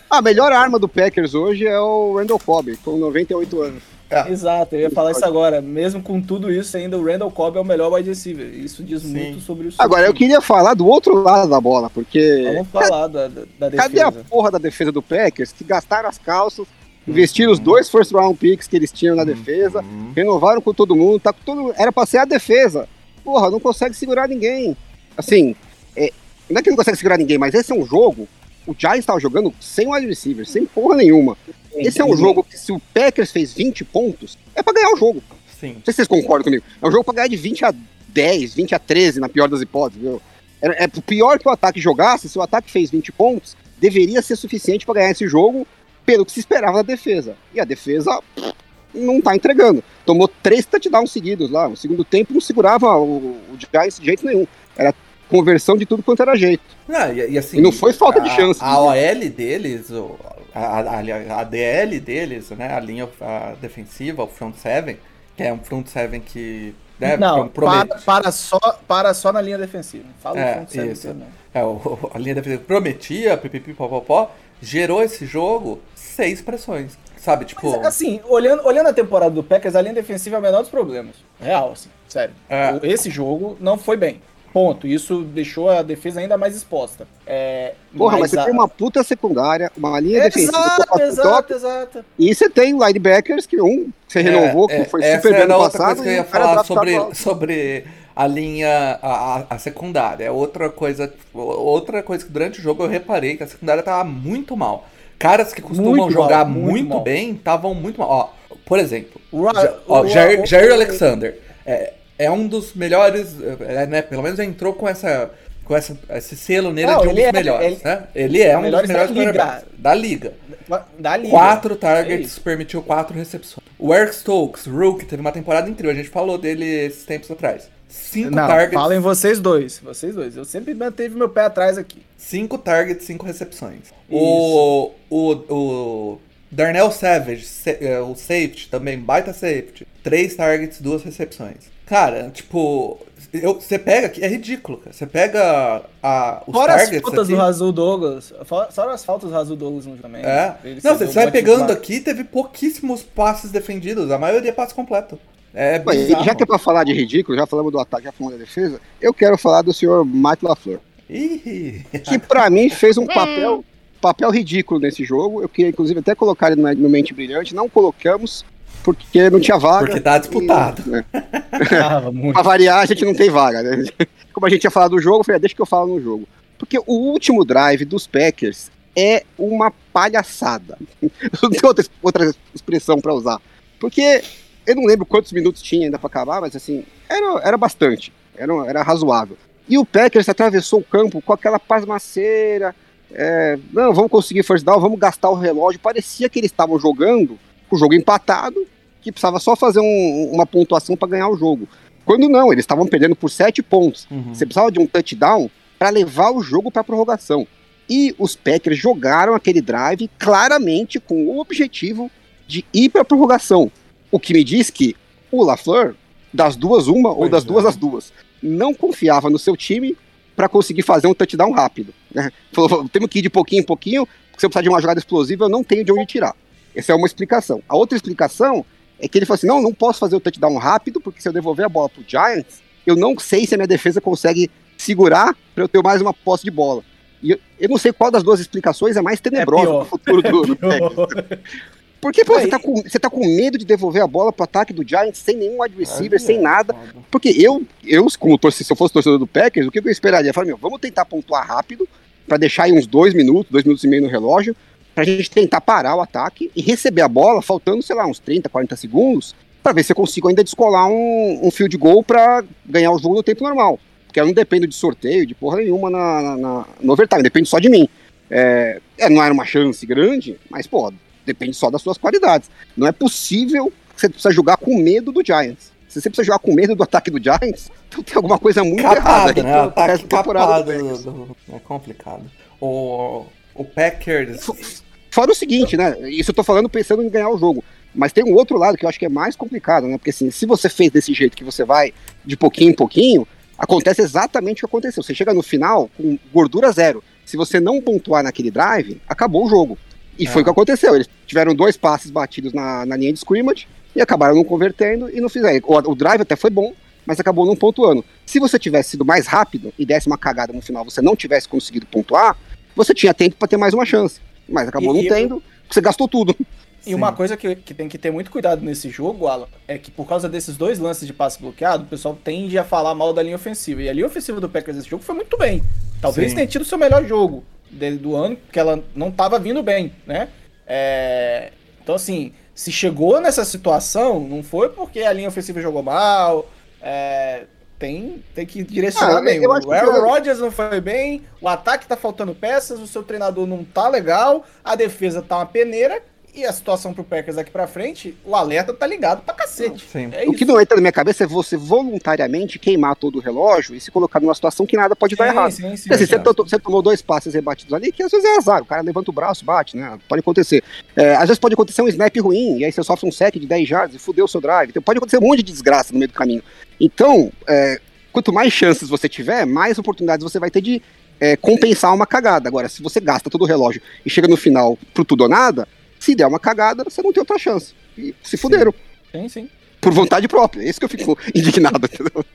Speaker 3: A melhor arma do Packers hoje é o Randall Cobb, com 98 anos.
Speaker 2: exato, eu ia falar isso agora. Mesmo com tudo isso, ainda o Randall Cobb é o melhor wide receiver. Isso diz
Speaker 1: Sim.
Speaker 2: muito sobre o seu
Speaker 3: Agora, eu queria falar do outro lado da bola, porque
Speaker 2: Vamos falar da, da, defesa.
Speaker 3: cadê a porra da defesa do Packers que gastaram as calças, investiram os dois first round picks que eles tinham na defesa,
Speaker 1: Uhum.
Speaker 3: renovaram com todo mundo, tá com todo era pra ser a defesa. Porra, não consegue segurar ninguém. Assim, é, não é que não consegue segurar ninguém, mas esse é um jogo. O Giants tava jogando sem wide receiver, sem porra nenhuma. Esse é um jogo que se o Packers fez 20 pontos, é pra ganhar o jogo.
Speaker 1: Sim.
Speaker 3: Não sei se vocês concordam comigo. É um jogo pra ganhar de 20 a 10, 20 a 13, na pior das hipóteses, viu? É, é pior que o ataque jogasse, se o ataque fez 20 pontos, deveria ser suficiente pra ganhar esse jogo pelo que se esperava da defesa. E a defesa pff, não tá entregando. Tomou três touchdowns seguidos lá. No segundo tempo não segurava o, o Giants de jeito nenhum. Era conversão de tudo quanto era jeito.
Speaker 1: Não, e, e assim,
Speaker 3: E não foi falta de
Speaker 1: a-
Speaker 3: chance.
Speaker 1: A OL deles, o- a, a, a DL deles, né? A linha a defensiva, o front seven, que é um front seven que né,
Speaker 2: Não,
Speaker 1: promete-
Speaker 2: para, para, só, para só na linha defensiva. Não Fala
Speaker 1: É,
Speaker 2: o front seven
Speaker 1: isso.
Speaker 2: não.
Speaker 1: É, o- a linha defensiva prometia, pipipi, popopó, gerou esse jogo seis pressões. Sabe, tipo.
Speaker 2: Mas, assim, olhando, olhando a temporada do Packers, a linha defensiva é o menor dos problemas. Real, assim, sério.
Speaker 1: É.
Speaker 2: Esse jogo não foi bem. Ponto. Isso deixou a defesa ainda mais exposta. É,
Speaker 3: Porra, mas, você
Speaker 2: a-
Speaker 3: tem uma puta secundária, uma linha defensiva
Speaker 2: Exato,
Speaker 3: top, top,
Speaker 2: exato, exato.
Speaker 3: e você tem linebackers que um você renovou,
Speaker 1: É,
Speaker 3: que foi
Speaker 1: é,
Speaker 3: super
Speaker 1: essa
Speaker 3: bem
Speaker 1: era
Speaker 3: no
Speaker 1: outra
Speaker 3: passado,
Speaker 1: coisa que eu ia falar
Speaker 3: draftado
Speaker 1: sobre, sobre a linha, a, a- a secundária. É outra coisa, outra coisa que durante o jogo eu reparei que a secundária tava muito mal. Caras que costumam
Speaker 2: Muito mal,
Speaker 1: jogar
Speaker 2: muito
Speaker 1: muito,
Speaker 2: mal.
Speaker 1: bem estavam muito mal. Ó, por exemplo,
Speaker 2: Ra-
Speaker 1: ó, Jair, Jair Alexander é, é um dos melhores, é, né? Pelo menos entrou com essa com essa, esse selo nele
Speaker 2: Não,
Speaker 1: de um dos
Speaker 2: é-
Speaker 1: melhores,
Speaker 2: ele-
Speaker 1: né? Ele é um dos
Speaker 2: melhores da liga.
Speaker 1: da liga.
Speaker 2: Da liga.
Speaker 1: Quatro
Speaker 2: É
Speaker 1: targets,
Speaker 2: isso.
Speaker 1: permitiu quatro recepções. O Eric Stokes, Rook, teve uma temporada incrível. A gente falou dele esses tempos atrás. Cinco
Speaker 2: Não,
Speaker 1: targets,
Speaker 2: falem vocês dois. Vocês dois. Eu sempre manteve meu pé atrás aqui.
Speaker 1: cinco targets, cinco recepções. O, o, o Darnell Savage, sa- é, o safety, também baita safety. Três targets, duas recepções. Cara, tipo, você pega aqui, é ridículo, cara. Você pega a, os
Speaker 2: Fora as
Speaker 1: targets
Speaker 2: faltas
Speaker 1: aqui,
Speaker 2: do Razul Douglas. Fora as faltas do Razul Douglas no também.
Speaker 1: É.
Speaker 2: Ele
Speaker 1: Não, você vai pegando aqui, teve pouquíssimos passes defendidos. A maioria é passe completo. É
Speaker 3: já que é pra falar de ridículo, já falamos do ataque, já falamos da defesa, eu quero falar do senhor Mike LaFleur,
Speaker 1: Ih,
Speaker 3: que pra mim fez um papel, papel ridículo nesse jogo. Eu queria, inclusive, até colocar ele no Mente Brilhante. Não colocamos porque não tinha vaga.
Speaker 1: Porque tá disputado.
Speaker 3: E, né,
Speaker 2: muito.
Speaker 3: pra variar, a gente não tem vaga, né? Como a gente ia falar do jogo, eu falei, ah, deixa que eu falo no jogo. Porque o último drive dos Packers é uma palhaçada. não tem outra, outra expressão pra usar. Porque eu não lembro quantos minutos tinha ainda pra acabar, mas assim, era, era bastante. Era, era razoável. E o Packers atravessou o campo com aquela pasmaceira. É, não, vamos conseguir first down, vamos gastar o relógio. Parecia que eles estavam jogando o jogo empatado, que precisava só fazer um- uma pontuação para ganhar o jogo. Quando não, eles estavam perdendo por 7 pontos.
Speaker 1: Uhum.
Speaker 3: Você precisava de um touchdown para levar o jogo para prorrogação. E os Packers jogaram aquele drive claramente com o objetivo de ir para prorrogação. O que me diz que o LaFleur, das duas uma ou
Speaker 1: Pois
Speaker 3: das duas
Speaker 1: é.
Speaker 3: as duas, não confiava no seu time para conseguir fazer um touchdown rápido. Né? Falou, temos que ir de pouquinho em pouquinho, porque se eu precisar de uma jogada explosiva, eu não tenho de onde tirar. Essa é uma explicação. A outra explicação é que ele falou assim: não, não posso fazer o touchdown rápido, porque se eu devolver a bola pro Giants, eu não sei se a minha defesa consegue segurar para eu ter mais uma posse de bola. E eu, eu não sei qual das duas explicações é mais tenebrosa
Speaker 2: pior.
Speaker 3: pro futuro do, do Packers. Porque, pô, você tá, com, você tá com medo de devolver a bola pro ataque do Giants sem nenhum wide receiver,
Speaker 1: Aí
Speaker 3: sem
Speaker 1: é
Speaker 3: nada.
Speaker 1: foda.
Speaker 3: Porque eu, eu como torcedor, se eu fosse torcedor do Packers, o que eu esperaria? Eu falaria, meu, vamos tentar pontuar rápido, pra deixar aí uns dois minutos, dois minutos e meio no relógio, pra gente tentar parar o ataque e receber a bola, faltando, sei lá, uns 30, 40 segundos, pra ver se eu consigo ainda descolar um, um field goal pra ganhar o jogo no tempo normal. Porque eu não dependo de sorteio, de porra nenhuma na, na- na- no overtime, depende só de mim. É, é, não era uma chance grande, mas, pô, depende só das suas qualidades. Não é possível que você precisa jogar com medo do Giants. Se você precisa jogar com medo do ataque do Giants, então tem alguma coisa muito errada
Speaker 1: Capado,
Speaker 3: aí
Speaker 1: né?
Speaker 3: pro
Speaker 1: Ataque capado. Do- É complicado. O, o Packers.
Speaker 3: Fora o seguinte, né? Isso eu tô falando pensando em ganhar o jogo. Mas tem um outro lado que eu acho que é mais complicado, né? Porque assim, se você fez desse jeito que você vai de pouquinho em pouquinho, acontece exatamente o que aconteceu. Você chega no final com gordura zero. Se você não pontuar naquele drive, acabou o jogo. E foi
Speaker 1: É.
Speaker 3: o que aconteceu. Eles tiveram dois passes batidos na, na linha de scrimmage e acabaram não convertendo e não fizeram. O, o drive até foi bom, mas acabou não pontuando. Se você tivesse sido mais rápido e desse uma cagada no final, você não tivesse conseguido pontuar, você tinha tempo para ter mais uma chance. Mas acabou
Speaker 2: E-
Speaker 3: não tendo, porque você gastou tudo.
Speaker 2: E uma coisa que, que tem que ter muito cuidado nesse jogo, Alan, é que por causa desses dois lances de passe bloqueado, o pessoal tende a falar mal da linha ofensiva. E a linha ofensiva do Packers nesse jogo foi muito bem. Talvez
Speaker 1: Sim.
Speaker 2: tenha tido o seu melhor jogo do ano, porque ela não estava vindo bem, né? É, Então, assim, se chegou nessa situação, não foi porque a linha ofensiva jogou mal. é, Tem, tem que direcionar
Speaker 3: Ah,
Speaker 2: bem.
Speaker 3: eu acho
Speaker 2: O Aaron Rodgers não foi bem, o ataque tá faltando peças, o seu treinador não tá legal, a defesa tá uma peneira e a situação pro Packers daqui pra frente, o alerta tá ligado pra cacete.
Speaker 1: Sim.
Speaker 2: É
Speaker 3: O
Speaker 2: isso.
Speaker 3: que não entra na minha cabeça é você voluntariamente queimar todo o relógio e se colocar numa situação que nada pode dar
Speaker 2: Sim,
Speaker 3: errado.
Speaker 2: sim, sim,
Speaker 3: assim, você, você tomou dois passes rebatidos ali, que às vezes é azar, o cara levanta o braço, bate, né? Pode acontecer. É, às vezes pode acontecer um snap ruim, e aí você sofre um sec de 10 yards e fudeu o seu drive. Então pode acontecer um monte de desgraça no meio do caminho. Então, é, quanto mais chances você tiver, mais oportunidades você vai ter de é, compensar uma cagada. Agora, se você gasta todo o relógio e chega no final pro tudo ou nada, se der uma cagada, você não tem outra chance. E se fuderam.
Speaker 2: Sim, sim.
Speaker 3: Por vontade própria. É isso que eu fico indignado, entendeu?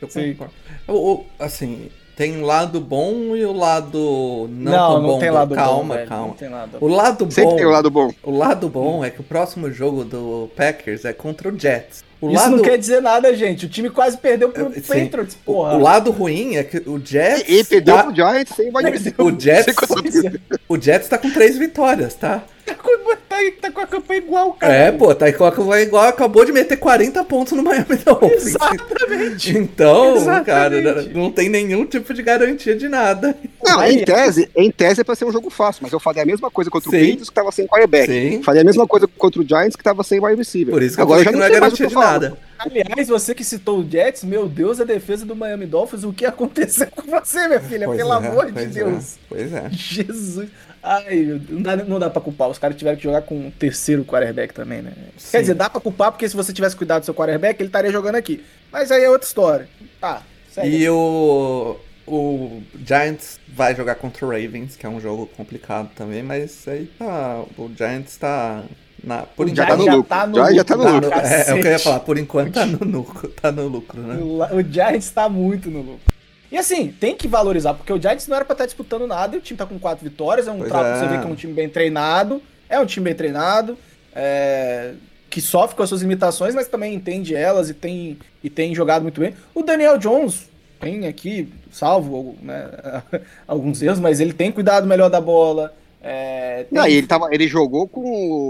Speaker 1: Eu concordo. Assim, tem o lado bom e o lado não,
Speaker 2: Não,
Speaker 1: tão
Speaker 2: não,
Speaker 1: bom.
Speaker 2: tem
Speaker 1: do-
Speaker 2: lado
Speaker 1: calma,
Speaker 2: bom,
Speaker 1: calma.
Speaker 2: Não tem lado
Speaker 1: O lado
Speaker 3: Sempre
Speaker 1: bom.
Speaker 3: tem o lado bom.
Speaker 1: O lado bom é que o próximo jogo do Packers é contra o Jets. O
Speaker 2: Isso
Speaker 1: lado,
Speaker 2: não quer dizer nada, gente. O time quase perdeu pro
Speaker 1: Sim.
Speaker 2: Patriots,
Speaker 1: o,
Speaker 2: porra.
Speaker 1: o lado ruim é que o Jets.
Speaker 3: E perdeu
Speaker 1: tá,
Speaker 3: pro Giants sem receiver.
Speaker 1: o Jets,
Speaker 2: é.
Speaker 1: o Jets tá com três vitórias, tá?
Speaker 2: Tá com, tá, tá com a campanha igual, cara.
Speaker 1: É, pô, tá igual, igual acabou de meter 40 pontos no Miami Dolphins.
Speaker 2: Exatamente.
Speaker 1: Então,
Speaker 2: Exatamente.
Speaker 1: cara, não tem nenhum tipo de garantia de nada.
Speaker 3: Não, em tese, em tese é pra ser um jogo fácil, mas eu falei a mesma coisa contra o
Speaker 1: Sim.
Speaker 3: Patriots que tava sem quarterback.
Speaker 1: Sim.
Speaker 3: Falei a mesma coisa contra o Giants que tava sem wide receiver.
Speaker 1: Por isso que eu
Speaker 3: Agora já
Speaker 1: não é
Speaker 3: sei mais o
Speaker 1: garantia
Speaker 3: que
Speaker 1: de nada.
Speaker 2: Aliás, você que citou o Jets, meu Deus, a defesa do Miami Dolphins, o que aconteceu com você, minha filha?
Speaker 1: Pois
Speaker 2: Pelo
Speaker 1: é,
Speaker 2: amor de
Speaker 1: é,
Speaker 2: Deus.
Speaker 1: Pois é.
Speaker 2: Jesus. Ai, meu Deus, não dá, não dá pra culpar. Os caras tiveram que jogar com um terceiro quarterback também, né?
Speaker 1: Sim.
Speaker 2: Quer dizer, dá pra culpar porque se você tivesse cuidado do seu quarterback, ele estaria jogando aqui. Mas aí é outra história. Tá, segue.
Speaker 1: E o, o Giants vai jogar contra o Ravens, que é um jogo complicado também, mas aí tá. O Giants tá. Na, por
Speaker 2: O
Speaker 3: Já
Speaker 1: enquanto.
Speaker 3: tá no
Speaker 2: já
Speaker 3: lucro.
Speaker 2: tá no
Speaker 3: Já- já tá no
Speaker 2: lucro,
Speaker 1: tá
Speaker 3: lucro.
Speaker 1: no- é, é o que eu ia falar, por enquanto tá no lucro, tá no lucro, né?
Speaker 2: O, o Giants tá muito no lucro. E assim, tem que valorizar, porque o Giants não era pra estar disputando nada e o time tá com quatro vitórias. É um
Speaker 1: Pois
Speaker 2: trapo,
Speaker 1: é.
Speaker 2: você vê que é um time bem treinado. É um time bem treinado. é, que sofre com as suas limitações, mas também entende elas e tem, e tem jogado muito bem. O Daniel Jones tem aqui, salvo né, alguns erros, mas ele tem cuidado melhor da bola. é, tem-
Speaker 3: Não, e ele, tava, ele jogou com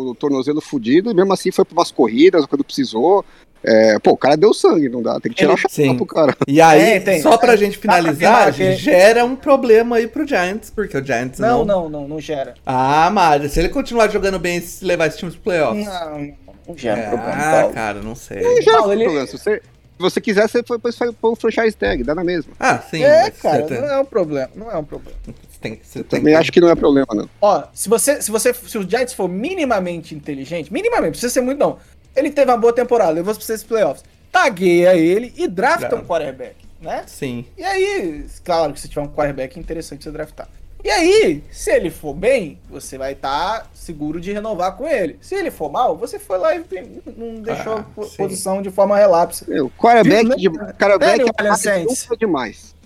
Speaker 3: o tornozelo fudido e mesmo assim foi pra umas corridas quando precisou. É, pô, o cara deu sangue, não dá. Tem que tirar
Speaker 2: Ele-
Speaker 3: o chapéu pro cara.
Speaker 1: E aí,
Speaker 2: É, tem.
Speaker 1: só pra gente finalizar,
Speaker 2: que-
Speaker 1: gera um problema aí pro Giants, porque o Giants
Speaker 2: Não,
Speaker 1: não.
Speaker 2: não, não, não gera.
Speaker 1: Ah, Mário, se ele continuar jogando bem e levar esse time pros playoffs.
Speaker 2: Não, não gera
Speaker 1: É,
Speaker 2: problema.
Speaker 1: ah,
Speaker 2: Paulo.
Speaker 1: cara, não sei.
Speaker 3: Não gera
Speaker 2: Paulo, ele-
Speaker 3: problema. Se você, você quiser, você foi depois faz o franchise tag, dá na mesma.
Speaker 1: Ah, sim.
Speaker 2: É, cara,
Speaker 1: você
Speaker 2: não é um problema. Não é um problema.
Speaker 1: tem, você tem
Speaker 3: Também
Speaker 1: que-
Speaker 3: acho que não é problema, não.
Speaker 2: Ó, se você, se você, se o Giants for minimamente inteligente, minimamente, não precisa ser muito não. Ele teve uma boa temporada, levou pra esses playoffs. Tagueia ele e drafta um quarterback, né?
Speaker 1: Sim.
Speaker 2: E aí, claro que se tiver um quarterback é interessante você draftar. E aí, se ele for bem, você vai estar seguro de renovar com ele. Se ele for mal, você foi lá e não deixou
Speaker 1: Ah,
Speaker 2: a
Speaker 1: sim.
Speaker 2: posição de forma relapsa.
Speaker 3: Meu, quarterback,
Speaker 2: Viu,
Speaker 3: de,
Speaker 2: né?
Speaker 3: quarterback
Speaker 2: Daniel
Speaker 3: é
Speaker 2: Allen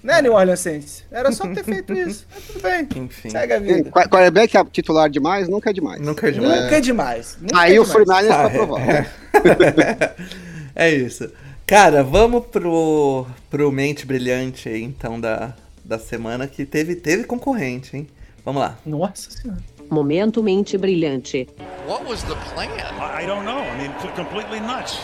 Speaker 3: É.
Speaker 2: Né, New Orleans Saints? Era só ter feito isso. Mas tudo bem.
Speaker 1: Enfim.
Speaker 2: Segue a vida.
Speaker 3: Qua- Quarterback é titular demais, nunca é demais.
Speaker 1: Nunca é demais.
Speaker 2: Nunca é demais. Nunca
Speaker 3: Aí
Speaker 2: é
Speaker 3: o
Speaker 2: demais.
Speaker 3: 49ers
Speaker 1: Ah,
Speaker 3: pra provar.
Speaker 1: é. é isso. Cara, vamos pro, pro mente brilhante aí, então, da, da semana, que teve, teve concorrente, hein? Vamos lá.
Speaker 2: Nossa senhora.
Speaker 5: Momento mente brilhante.
Speaker 6: What was the plan?
Speaker 7: I don't know. I mean, completely nuts.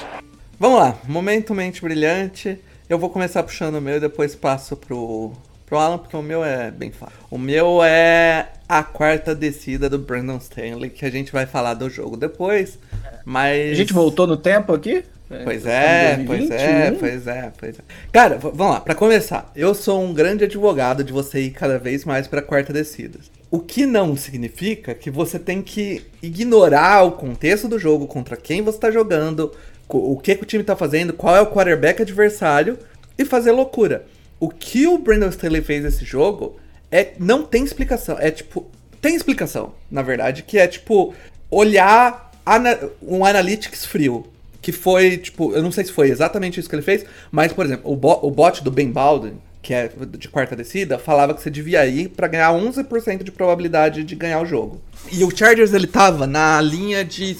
Speaker 1: Vamos lá, momento mente brilhante. Eu vou começar puxando o meu e depois passo pro, pro Alan, porque o meu é bem fácil. O meu é a quarta descida do Brandon Stanley, que a gente vai falar do jogo depois. Mas.
Speaker 2: A gente voltou no tempo aqui?
Speaker 1: Pois é,
Speaker 2: em
Speaker 1: pois
Speaker 2: 2021.
Speaker 1: é, pois é, pois é. Cara, vamos lá, pra começar, eu sou um grande advogado de você ir cada vez mais pra quarta descida. O que não significa que você tem que ignorar o contexto do jogo, contra quem você tá jogando, o que, que o time tá fazendo, qual é o quarterback adversário e fazer loucura. O que o Brandon Staley fez nesse jogo é não tem explicação. É tipo, tem explicação, na verdade, que é tipo olhar ana- um analytics frio. Que foi, tipo, eu não sei se foi exatamente isso que ele fez, mas, por exemplo, o, bo o bot do Ben Baldwin, que é de quarta descida, falava que você devia ir pra ganhar 11% de probabilidade de ganhar o jogo. E o Chargers, ele tava na linha de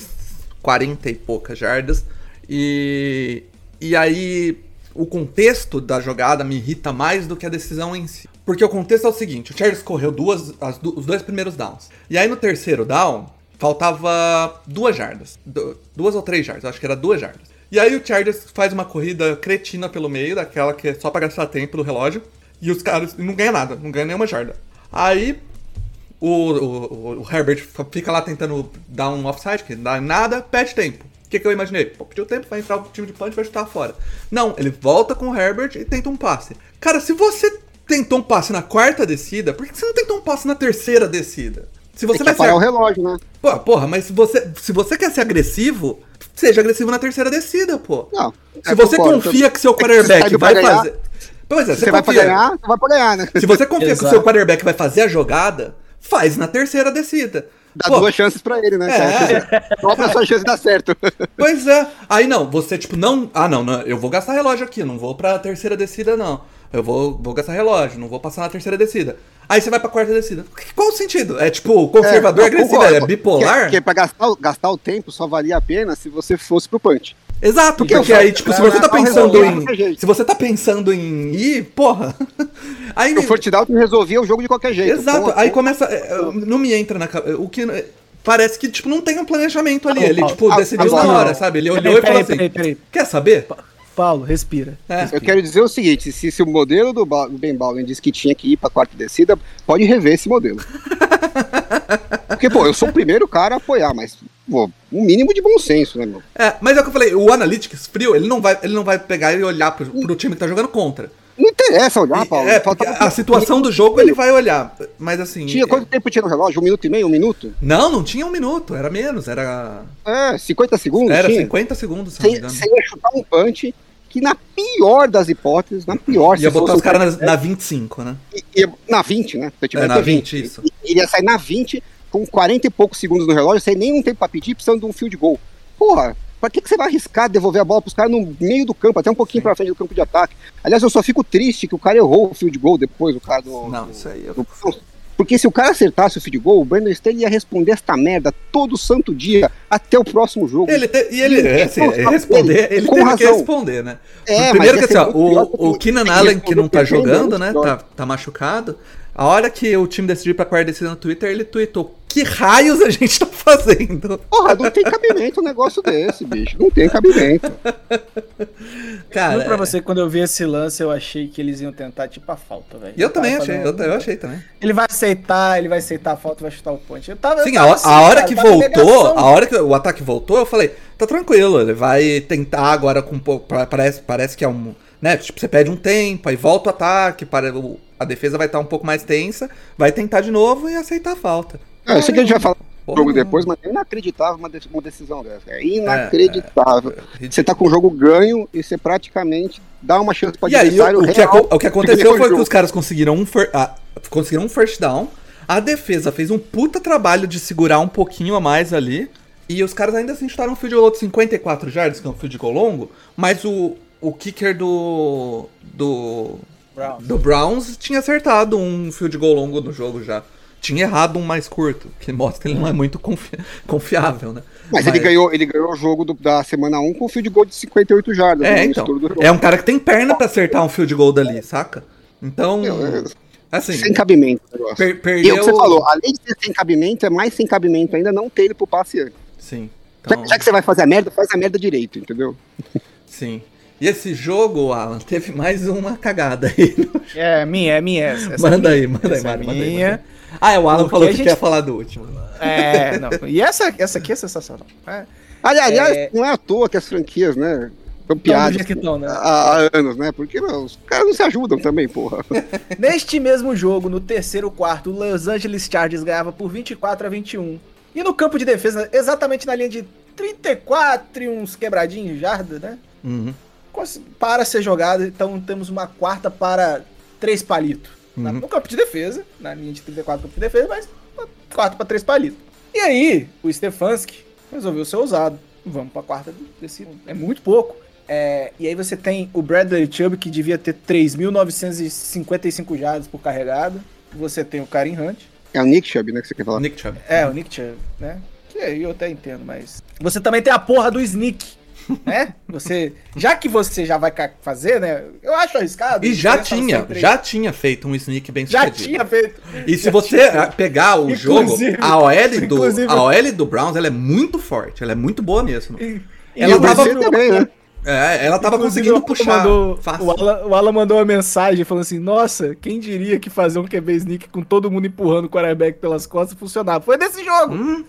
Speaker 1: 40 e poucas jardas. E, e aí, o contexto da jogada me irrita mais do que a decisão em si. Porque o contexto é o seguinte: o Chargers correu duas, as os dois primeiros downs. E aí no terceiro down, faltava duas jardas. Du- duas ou três jardas, acho que era duas jardas. E aí o Chargers faz uma corrida cretina pelo meio, daquela que é só pra gastar tempo do relógio. E os caras não ganham nada, não ganham nenhuma jarda. Aí o, o, o Herbert fica lá tentando dar um offside, que não dá nada, perde tempo. O que, que eu imaginei? Pô, pediu tempo, vai entrar o time de punch e vai chutar fora. Não, ele volta com o Herbert e tenta um passe. Cara, se você tentou um passe na quarta descida, por que você não tentou um passe na terceira descida? Se você
Speaker 3: Tem
Speaker 1: vai
Speaker 3: que parar
Speaker 1: ser.
Speaker 3: o relógio, né?
Speaker 1: Pô, porra, mas se você, se você quer ser agressivo, seja agressivo na terceira descida, pô.
Speaker 3: Não.
Speaker 1: Se
Speaker 3: eu
Speaker 1: você
Speaker 3: concordo.
Speaker 1: confia que seu
Speaker 3: É que você
Speaker 1: quarterback
Speaker 3: saiu pra
Speaker 1: vai
Speaker 3: ganhar,
Speaker 1: fazer. Pois é,
Speaker 3: Se você vai pra
Speaker 1: confia-
Speaker 3: ganhar, você vai pra ganhar, né?
Speaker 1: Se você confia que o
Speaker 2: Exato.
Speaker 1: seu quarterback vai fazer a jogada, faz na terceira descida.
Speaker 3: Dá
Speaker 1: Pô,
Speaker 3: duas chances pra ele, né?
Speaker 1: É.
Speaker 3: cara? Dobra a sua chance dar certo.
Speaker 1: Pois é. Aí não, você tipo, não. Ah, não, não, eu vou gastar relógio aqui, não vou pra terceira descida, não. Eu vou, vou gastar relógio, não vou passar na terceira descida. Aí você vai pra quarta descida. Qual o sentido? É tipo, conservador
Speaker 3: É,
Speaker 1: agressivo, é bipolar?
Speaker 3: Porque, porque pra gastar, gastar o tempo só valia a pena se você fosse pro punch.
Speaker 1: Exato,
Speaker 3: Porque
Speaker 1: porque
Speaker 3: eu
Speaker 1: aí, tipo, se você tá
Speaker 3: gastar o
Speaker 1: pensando em. Se você tá pensando em ir, porra. Aí.
Speaker 3: O Forte Down resolvia o jogo de qualquer jeito.
Speaker 1: Exato, aí começa. é, é, Não me entra na cabeça. O que. Parece que, tipo, não tem um planejamento ali. Ele, tipo,
Speaker 3: ah,
Speaker 1: decidiu
Speaker 3: agora-
Speaker 1: na hora, sabe? Ele olhou
Speaker 2: Peraí,
Speaker 1: e falou assim:
Speaker 2: peraí, peraí.
Speaker 1: Quer saber?
Speaker 2: Paulo, respira.
Speaker 1: É.
Speaker 3: Eu quero dizer o seguinte: se, se o modelo do, Ba- Ben Baldwin disse que tinha que ir pra quarta descida, pode rever esse modelo. Porque, pô, eu sou o primeiro cara a apoiar, mas, pô, um mínimo de bom senso, né, meu?
Speaker 1: É, mas é o que eu falei, o Analytics frio, ele não vai, ele não vai pegar e olhar pro, pro time que tá jogando contra.
Speaker 3: Não interessa olhar, Paulo.
Speaker 1: é, porque a situação do jogo ele vai olhar. Mas assim.
Speaker 3: Tinha quanto tempo tinha no relógio? Um minuto e meio? Um minuto?
Speaker 1: Não, não tinha um minuto, era menos, era.
Speaker 3: É, 50 segundos?
Speaker 1: Era
Speaker 3: tinha?
Speaker 1: 50 segundos, se não
Speaker 3: Você ia chutar um punch que, na pior das hipóteses, na pior,
Speaker 1: Ia botar os caras na, na 25, né?
Speaker 3: ia, na 20, né? Se eu tiver
Speaker 1: É, na
Speaker 3: que
Speaker 1: 20, isso.
Speaker 3: Ele ia sair na 20, com 40 e poucos segundos no relógio, sem nenhum tempo pra pedir, precisando de um field goal. Porra, pra que, que você vai arriscar devolver a bola pros caras no meio do campo, até um pouquinho pra frente do campo de ataque? Aliás, eu só fico triste que o cara errou o field goal depois, o cara do.
Speaker 1: Não,
Speaker 3: do-
Speaker 1: isso aí eu.
Speaker 3: do- Porque se o cara acertasse o field goal, o Brandon Staley ia responder esta merda todo santo dia até o próximo jogo.
Speaker 1: Ele te- e ele, é, assim, ele responder, ele
Speaker 3: com
Speaker 1: teve que
Speaker 3: razão.
Speaker 1: responder, né?
Speaker 3: É,
Speaker 1: Primeiro que
Speaker 3: ia
Speaker 1: assim, ó, o, o Keenan
Speaker 3: ele
Speaker 1: Allen, que não tá jogando, né? Tá, tá machucado. A hora que o time decidiu pra quarta descida no Twitter, ele tweetou: Que raios a gente tá fazendo?
Speaker 3: Porra, não tem cabimento um negócio desse, bicho. Não tem cabimento.
Speaker 1: Cara,
Speaker 2: Juro pra
Speaker 1: é-
Speaker 2: você, quando eu vi esse lance, eu achei que eles iam tentar tipo a falta, velho.
Speaker 1: eu também
Speaker 2: tava
Speaker 1: achei, eu, eu achei também.
Speaker 2: Ele vai aceitar, ele vai aceitar a falta e vai chutar o ponte. Eu tava, eu
Speaker 1: Sim, a,
Speaker 2: tava
Speaker 1: ho-
Speaker 2: assim,
Speaker 1: a hora
Speaker 2: cara,
Speaker 1: que voltou, a hora que o ataque voltou, eu falei, tá tranquilo, ele vai tentar agora com um pouco. pa- Parece, parece que é um. Né? Tipo, você pede um tempo, aí volta o ataque, para, o- a defesa vai estar um pouco mais tensa, vai tentar de novo e aceitar a falta.
Speaker 3: Eu sei que a gente vai falar
Speaker 1: Porra,
Speaker 3: jogo depois, mas é inacreditável uma, de- uma decisão dessa. É inacreditável.
Speaker 1: é,
Speaker 3: Você tá com o jogo ganho e você praticamente dá uma chance para
Speaker 1: aí, o, o que,
Speaker 3: real
Speaker 1: o que aconteceu foi que os caras conseguiram um, ah, conseguiram um first down, a defesa fez um puta trabalho de segurar um pouquinho a mais ali, e os caras ainda assim chutaram um field goal de 54 jardas, que é um field goal longo, mas o, o kicker do, do,
Speaker 2: Browns.
Speaker 1: do Browns tinha acertado um field goal longo no jogo já. Tinha errado um mais curto, que mostra que ele não é muito confi- confiável, né?
Speaker 3: Mas, ele ganhou, ele ganhou o jogo do- da semana 1 com field goal de 58 jardas.
Speaker 1: É,
Speaker 3: no
Speaker 1: então. É um cara que tem perna pra acertar um field goal dali, saca? Então,
Speaker 3: é-
Speaker 1: assim,
Speaker 3: Sem cabimento
Speaker 1: per
Speaker 3: E
Speaker 1: perdeu...
Speaker 3: é o que você falou, além de ser sem cabimento, é mais sem cabimento ainda não ter ele pro passe antes.
Speaker 1: Sim.
Speaker 3: Já-
Speaker 1: Então,
Speaker 3: Já, que você vai fazer a merda, faz a merda direito, entendeu?
Speaker 1: sim. E esse jogo, Alan, teve mais uma cagada aí.
Speaker 2: É minha, é minha essa. essa é
Speaker 1: manda
Speaker 2: minha.
Speaker 1: aí, manda aí,
Speaker 2: Essa é
Speaker 1: Mário, manda aí,
Speaker 2: minha.
Speaker 1: manda aí. Ah, é, o Alan
Speaker 2: Porque
Speaker 1: falou
Speaker 2: a
Speaker 1: que
Speaker 2: gente-
Speaker 1: quer falar do último.
Speaker 2: É, não. E essa, essa aqui é sensacional. É.
Speaker 3: Aliás, aliás,
Speaker 2: É.
Speaker 3: não é à toa que as franquias, né, estão piadas
Speaker 2: que tão, né?
Speaker 3: há, há anos, né? Porque meu, os caras não se ajudam também, porra.
Speaker 2: Neste mesmo jogo, no terceiro quarto, o Los Angeles Chargers ganhava por 24 a 21. E no campo de defesa, exatamente na linha de 34 e uns quebradinhos de jarda, né?
Speaker 1: Uhum.
Speaker 2: Para ser jogado, então temos uma quarta para três palitos.
Speaker 1: Uhum.
Speaker 2: No campo de defesa, na linha de 34 campo de defesa, mas uma quarta para três palitos. E aí, o Stefanski resolveu ser ousado. Vamos pra quarta desse. É muito pouco. É, e aí você tem o Bradley Chubb, que devia ter 3.955 jardas por carregado. Você tem o Karim Hunt.
Speaker 3: É o Nick Chubb, né, que você quer falar.
Speaker 1: Nick Chubb.
Speaker 2: É, o Nick Chubb, né? Que aí eu até entendo, mas. Você também tem a porra do Sneak, né? Você. Já que você já vai fazer, né? Eu acho arriscado.
Speaker 1: E já tinha, já tinha feito um sneak bem
Speaker 2: Já
Speaker 1: sucedido.
Speaker 2: tinha feito.
Speaker 1: E se
Speaker 2: já
Speaker 1: você
Speaker 2: tinha.
Speaker 1: ah, pegar o jogo, a OL do,
Speaker 2: inclusive-
Speaker 1: a OL do Browns, ela é muito forte, ela é muito boa mesmo.
Speaker 2: E-
Speaker 1: Ela tava-
Speaker 3: também, né?
Speaker 1: É, ela tava
Speaker 2: inclusive,
Speaker 1: conseguindo puxar
Speaker 2: mandou- o, Alan, o Alan mandou uma mensagem falando assim: Nossa, quem diria que fazer um QB sneak com todo mundo empurrando o quarterback pelas costas funcionava? Foi desse jogo.
Speaker 1: Hum,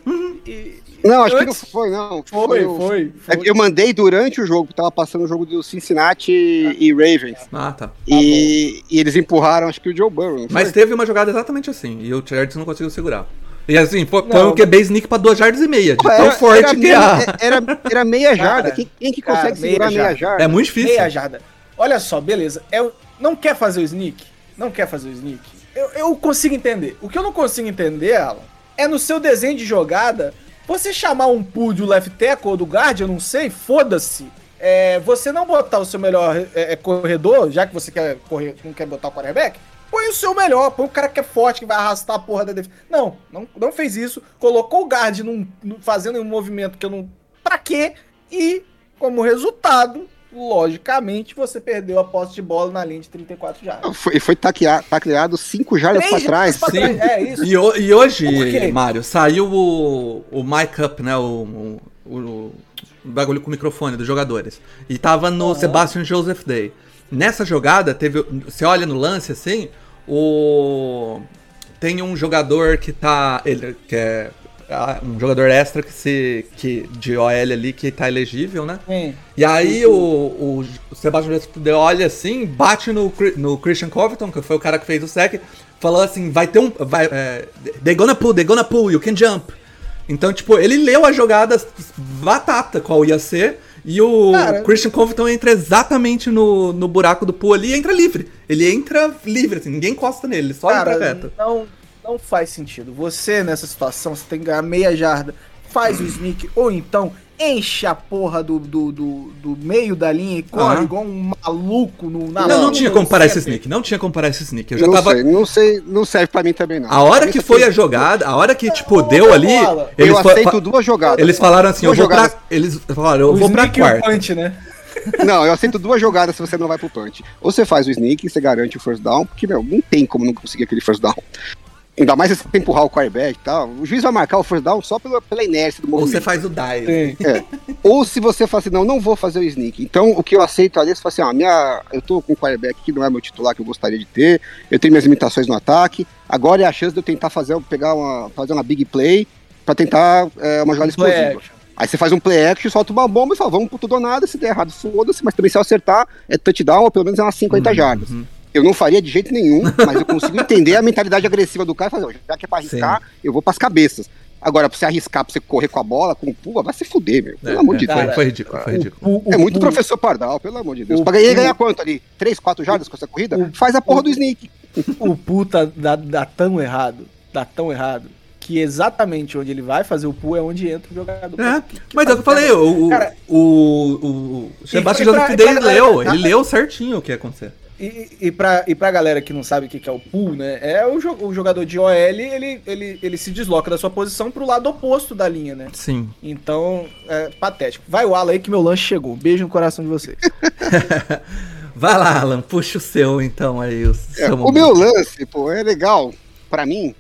Speaker 2: E-
Speaker 3: Não, acho que não foi, não.
Speaker 2: Foi, foi.
Speaker 3: É
Speaker 2: foi.
Speaker 3: que Eu mandei durante o jogo, tava passando o jogo do Cincinnati e Ravens.
Speaker 1: Ah, tá.
Speaker 3: E, e eles empurraram, acho que o Joe Burrow.
Speaker 1: Mas
Speaker 3: foi?
Speaker 1: teve uma jogada exatamente assim, e o Chargers não conseguiu segurar. E assim, foi, foi um QB sneak pra duas jardas e meia, de
Speaker 3: Pô,
Speaker 1: tão forte que
Speaker 3: meia,
Speaker 1: é.
Speaker 3: era, era meia jarda.
Speaker 2: Cara,
Speaker 3: quem, quem que
Speaker 2: cara,
Speaker 3: consegue
Speaker 2: meia
Speaker 3: segurar meia
Speaker 2: jarda.
Speaker 3: jarda?
Speaker 1: É muito difícil.
Speaker 2: Meia jarda. Olha só, beleza. É, não quer fazer o sneak? Não quer fazer o sneak? Eu, eu consigo entender. O que eu não consigo entender, Alan, é no seu desenho de jogada, você chamar um pull do left tackle ou do guard, eu não sei, foda-se. É, você não botar o seu melhor é, é, corredor, já que você quer correr, não quer botar o quarterback, põe o seu melhor, põe o cara que é forte, que vai arrastar a porra da defesa. Não, não, não fez isso. Colocou o guard num, num- fazendo um movimento que eu não. Pra quê? E, como resultado, logicamente, você perdeu a posse de bola na linha de 34 jardas.
Speaker 3: Foi, foi taquear- tacleado cinco jardas pra
Speaker 2: Três
Speaker 3: trás.
Speaker 2: pra
Speaker 1: Sim.
Speaker 2: trás, É isso.
Speaker 1: E, e hoje? Mário, saiu o, o mic up, né? O, o, o bagulho com o microfone dos jogadores. E tava no
Speaker 2: Aham.
Speaker 1: Sebastian Joseph Day. Nessa jogada, teve. Você olha no lance assim, o. Tem um jogador que tá. Ele, que é um jogador extra que se. Que, de OL ali que tá elegível, né?
Speaker 2: Sim.
Speaker 1: E aí o, o, o Sebastian Day olha assim, bate no, no Christian Covington, que foi o cara que fez o sec, falou assim, vai ter um. Vai, é, they gonna pull, they gonna pull, you can jump. Então, tipo, ele leu a jogada batata qual ia ser. E o
Speaker 2: Cara.
Speaker 1: Christian Covington entra exatamente no, no buraco do pool ali e entra livre. Ele entra livre, assim, ninguém encosta nele, ele só entra
Speaker 2: Cara,
Speaker 1: reto.
Speaker 2: não, não faz sentido. Você, nessa situação, você tem que ganhar meia jarda, faz o sneak, ou então enche a porra do, do, do, do meio da linha e corre
Speaker 1: Aham.
Speaker 2: igual um maluco no, na
Speaker 1: Não, não, tinha como parar esse sneak, não tinha como parar esse sneak. Eu já
Speaker 3: não
Speaker 1: tava.
Speaker 3: sei, não sei, não serve pra mim também não.
Speaker 1: A hora
Speaker 3: Pra
Speaker 1: que foi a jogada, a hora que, tipo, deu ali. Eles,
Speaker 3: eu aceito
Speaker 1: fa-
Speaker 3: duas jogadas.
Speaker 1: eles falaram assim, eu
Speaker 3: Duas
Speaker 1: vou pra.
Speaker 3: jogadas.
Speaker 1: Eles falaram, eu
Speaker 2: O
Speaker 1: vou pra quarta.
Speaker 2: punch, né?
Speaker 3: Não, eu aceito duas jogadas se você não vai pro punch. Ou você faz o sneak e você garante o first down, porque, meu, não tem como não conseguir aquele first down. Ainda mais se você empurrar o quarterback e tal. O juiz vai marcar o first down só pela, pela inércia do
Speaker 1: Ou
Speaker 3: movimento.
Speaker 1: você faz o dive.
Speaker 3: É. Ou se você fala assim, não, não vou fazer o sneak. Então, o que eu aceito ali é você fala assim, ó, minha, eu tô com um quarterback que não é meu titular que eu gostaria de ter, eu tenho minhas limitações no ataque, agora é a chance de eu tentar fazer, pegar uma, fazer uma big play pra tentar é, uma jogada explosiva. Aí você faz um play action, solta uma bomba e fala, vamos pro tudo ou nada, se der errado, foda-se, mas também se eu acertar, é touchdown ou pelo menos é umas 50
Speaker 1: Uhum,
Speaker 3: jardas. Eu não faria de jeito nenhum, mas eu consigo entender a mentalidade agressiva do cara e fazer, já que é pra arriscar, eu vou pras cabeças. Agora, pra você arriscar, pra você correr com a bola, com pula, vai se fuder, meu. Pelo
Speaker 1: É,
Speaker 3: amor
Speaker 1: é,
Speaker 3: de
Speaker 1: foi,
Speaker 3: Deus.
Speaker 1: foi ridículo, foi ridículo.
Speaker 2: O- o-
Speaker 3: É muito
Speaker 2: o-
Speaker 3: professor Pardal, pelo amor de Deus.
Speaker 2: o-
Speaker 3: Pra ganhar,
Speaker 2: o-
Speaker 3: ganhar quanto ali? 3, 4 jardas com essa corrida?
Speaker 2: o-
Speaker 3: Faz a porra do sneak.
Speaker 2: O puta dá, dá tão errado, dá tão errado, que exatamente onde ele vai fazer o pull é onde entra o jogador.
Speaker 1: É, mas é o que eu falei, o, o,
Speaker 2: Cara,
Speaker 1: o, o, o Sebastião Joseph Day leu, ele leu certinho o que ia acontecer.
Speaker 2: E, e, pra, e pra galera que não sabe o que, que é o pull, né? É o, jo- o jogador de OL, ele, ele, ele se desloca da sua posição pro lado oposto da linha, né?
Speaker 1: Sim.
Speaker 2: Então, é patético. Vai o Alan aí que meu lanche chegou. Beijo no coração de vocês.
Speaker 1: Vai lá, Alan, puxa o seu então aí. O,
Speaker 3: É, o meu lance, pô, é legal pra mim.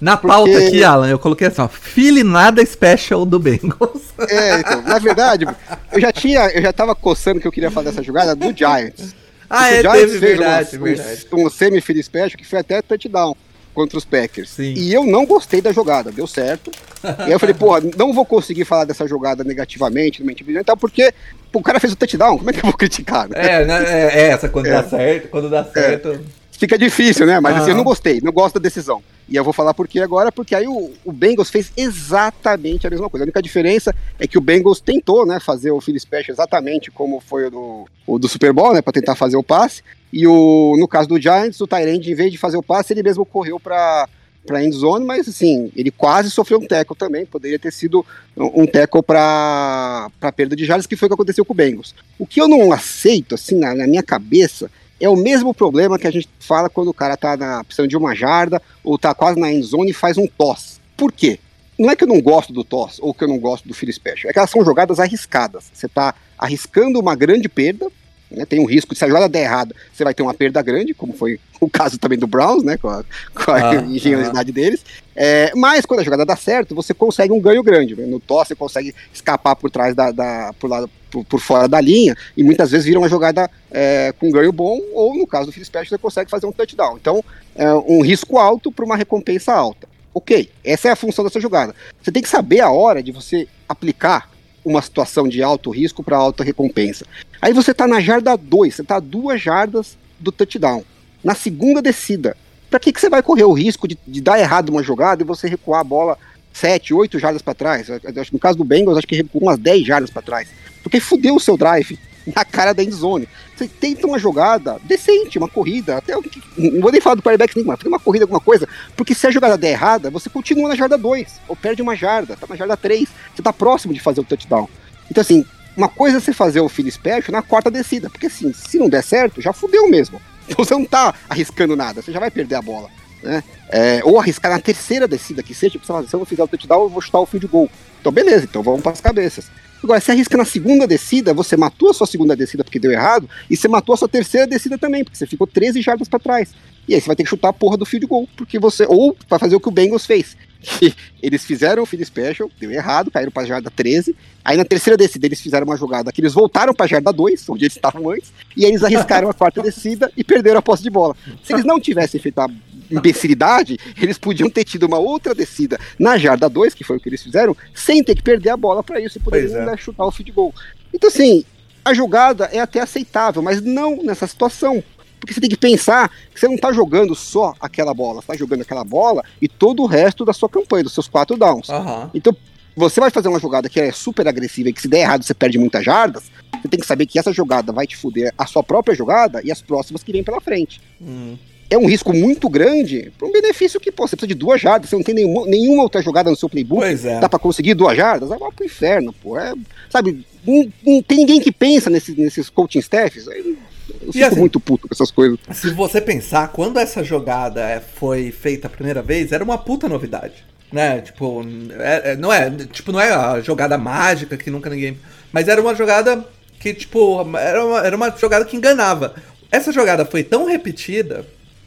Speaker 1: Na
Speaker 3: porque-
Speaker 1: pauta aqui, Alan, eu coloquei assim, ó, Philly nada special do Bengals.
Speaker 3: É, então, na verdade, eu já tinha, eu já tava coçando que eu queria fazer essa jogada do Giants.
Speaker 1: Ah,
Speaker 3: Porque
Speaker 1: é,
Speaker 3: Giants
Speaker 1: teve, verdade,
Speaker 3: um,
Speaker 1: verdade.
Speaker 3: Um, um semi-field special que foi até touchdown contra os Packers.
Speaker 1: Sim.
Speaker 3: E eu não gostei da jogada, deu certo. e aí eu falei, porra, não vou conseguir falar dessa jogada negativamente, no mente brilhante, tal, porque pô, o cara fez o touchdown, como é que eu vou criticar? né?
Speaker 1: É, né, é, é essa, quando
Speaker 3: É.
Speaker 1: dá certo, quando dá certo.
Speaker 3: Fica difícil, né? Mas assim, eu não gostei, não gosto da decisão. E eu vou falar por quê agora, porque aí o, o Bengals fez exatamente a mesma coisa. A única diferença é que o Bengals tentou, né, fazer o Philly Special exatamente como foi o do, o do Super Bowl, né, para tentar fazer o passe. E o, no caso do Giants, o Tyrande, em vez de fazer o passe, ele mesmo correu para para end zone, mas assim, ele quase sofreu um tackle também, poderia ter sido um um tackle para perda de jardas, que foi o que aconteceu com o Bengals. O que eu não aceito, assim, na, na minha cabeça, é o mesmo problema que a gente fala quando o cara tá na, precisando de uma jarda ou tá quase na end zone e faz um toss. Por quê? Não é que eu não gosto do toss ou que eu não gosto do Philly Special, é que elas são jogadas arriscadas. Você tá arriscando uma grande perda, né, tem um risco de se a jogada der errada, você vai ter uma perda grande, como foi o caso também do Browns, né, com a, com a
Speaker 1: Ah,
Speaker 3: engenhosidade deles. É, mas quando a jogada dá certo, você consegue um ganho grande. né? No toss você consegue escapar por trás da, da por, lado, por, por fora da linha e muitas vezes vira uma jogada é, com ganho bom ou no caso do Phil Special você consegue fazer um touchdown. Então é um risco alto para uma recompensa alta. Ok, essa é a função dessa jogada. Você tem que saber a hora de você aplicar uma situação de alto risco para alta recompensa. Aí você tá na jarda 2, você tá a duas jardas do touchdown. Na segunda descida, para que, que você vai correr o risco de, de dar errado uma jogada e você recuar a bola 7, 8 jardas para trás? No caso do Bengals, acho que recuou umas 10 jardas para trás. Porque fudeu o seu drive na cara da endzone. Você tenta uma jogada decente, uma corrida, até o que- não vou nem falar do quarterback mas fazer uma corrida, alguma coisa, porque se a jogada der errada, você continua na jarda 2, ou perde uma jarda, tá na jarda 3, você tá próximo de fazer o touchdown. Então assim, uma coisa é você fazer o Philly Special na quarta descida, porque assim, se não der certo, já fudeu mesmo. Você não tá arriscando nada, você já vai perder a bola. Né? É, ou arriscar na terceira descida que seja, tipo, se eu não fizer o touchdown, eu vou chutar o field goal. Então beleza, então vamos para as cabeças. Agora, se arrisca na segunda descida, você matou a sua segunda descida porque deu errado, e você matou a sua terceira descida também, porque você ficou 13 jardas para trás. E aí você vai ter que chutar a porra do field goal, porque você. Ou vai fazer o que o Bengals fez. Eles fizeram o field special, deu errado, caíram pra jarda 13. Aí na terceira descida eles fizeram uma jogada que eles voltaram pra jarda 2, onde eles estavam antes, e aí eles arriscaram a quarta descida e perderam a posse de bola. Se eles não tivessem feito a imbecilidade, eles podiam ter tido uma outra descida na jarda 2, que foi o que eles fizeram, sem ter que perder a bola para isso e poderiam
Speaker 1: é.
Speaker 3: chutar o field goal. Então, assim, a jogada é até aceitável, mas não nessa situação. Porque você tem que pensar que você não tá jogando só aquela bola, você tá jogando aquela bola e todo o resto da sua campanha, dos seus quatro downs.
Speaker 1: Aham.
Speaker 3: Então, você vai fazer uma jogada que é super agressiva e que se der errado você perde muitas jardas, você tem que saber que essa jogada vai te fuder a sua própria jogada e as próximas que vêm pela frente.
Speaker 1: Hum.
Speaker 3: É um risco muito grande para um benefício que, pô, você precisa de duas jardas, você não tem nenhuma, nenhuma outra jogada no seu playbook,
Speaker 1: Pois é.
Speaker 3: dá pra conseguir duas jardas, vai lá pro inferno, pô. É, sabe, não, não tem ninguém que pensa nesse, nesses coaching staffs. aí Eu fico
Speaker 1: assim-
Speaker 3: muito puto com essas coisas.
Speaker 1: Se você pensar, quando essa jogada é, foi feita a primeira vez, era uma puta novidade. Né? Tipo, é- é- não é, tipo, não é a jogada mágica que nunca ninguém. Mas era uma jogada Que, tipo, era uma, era uma jogada que enganava. Essa jogada foi tão repetida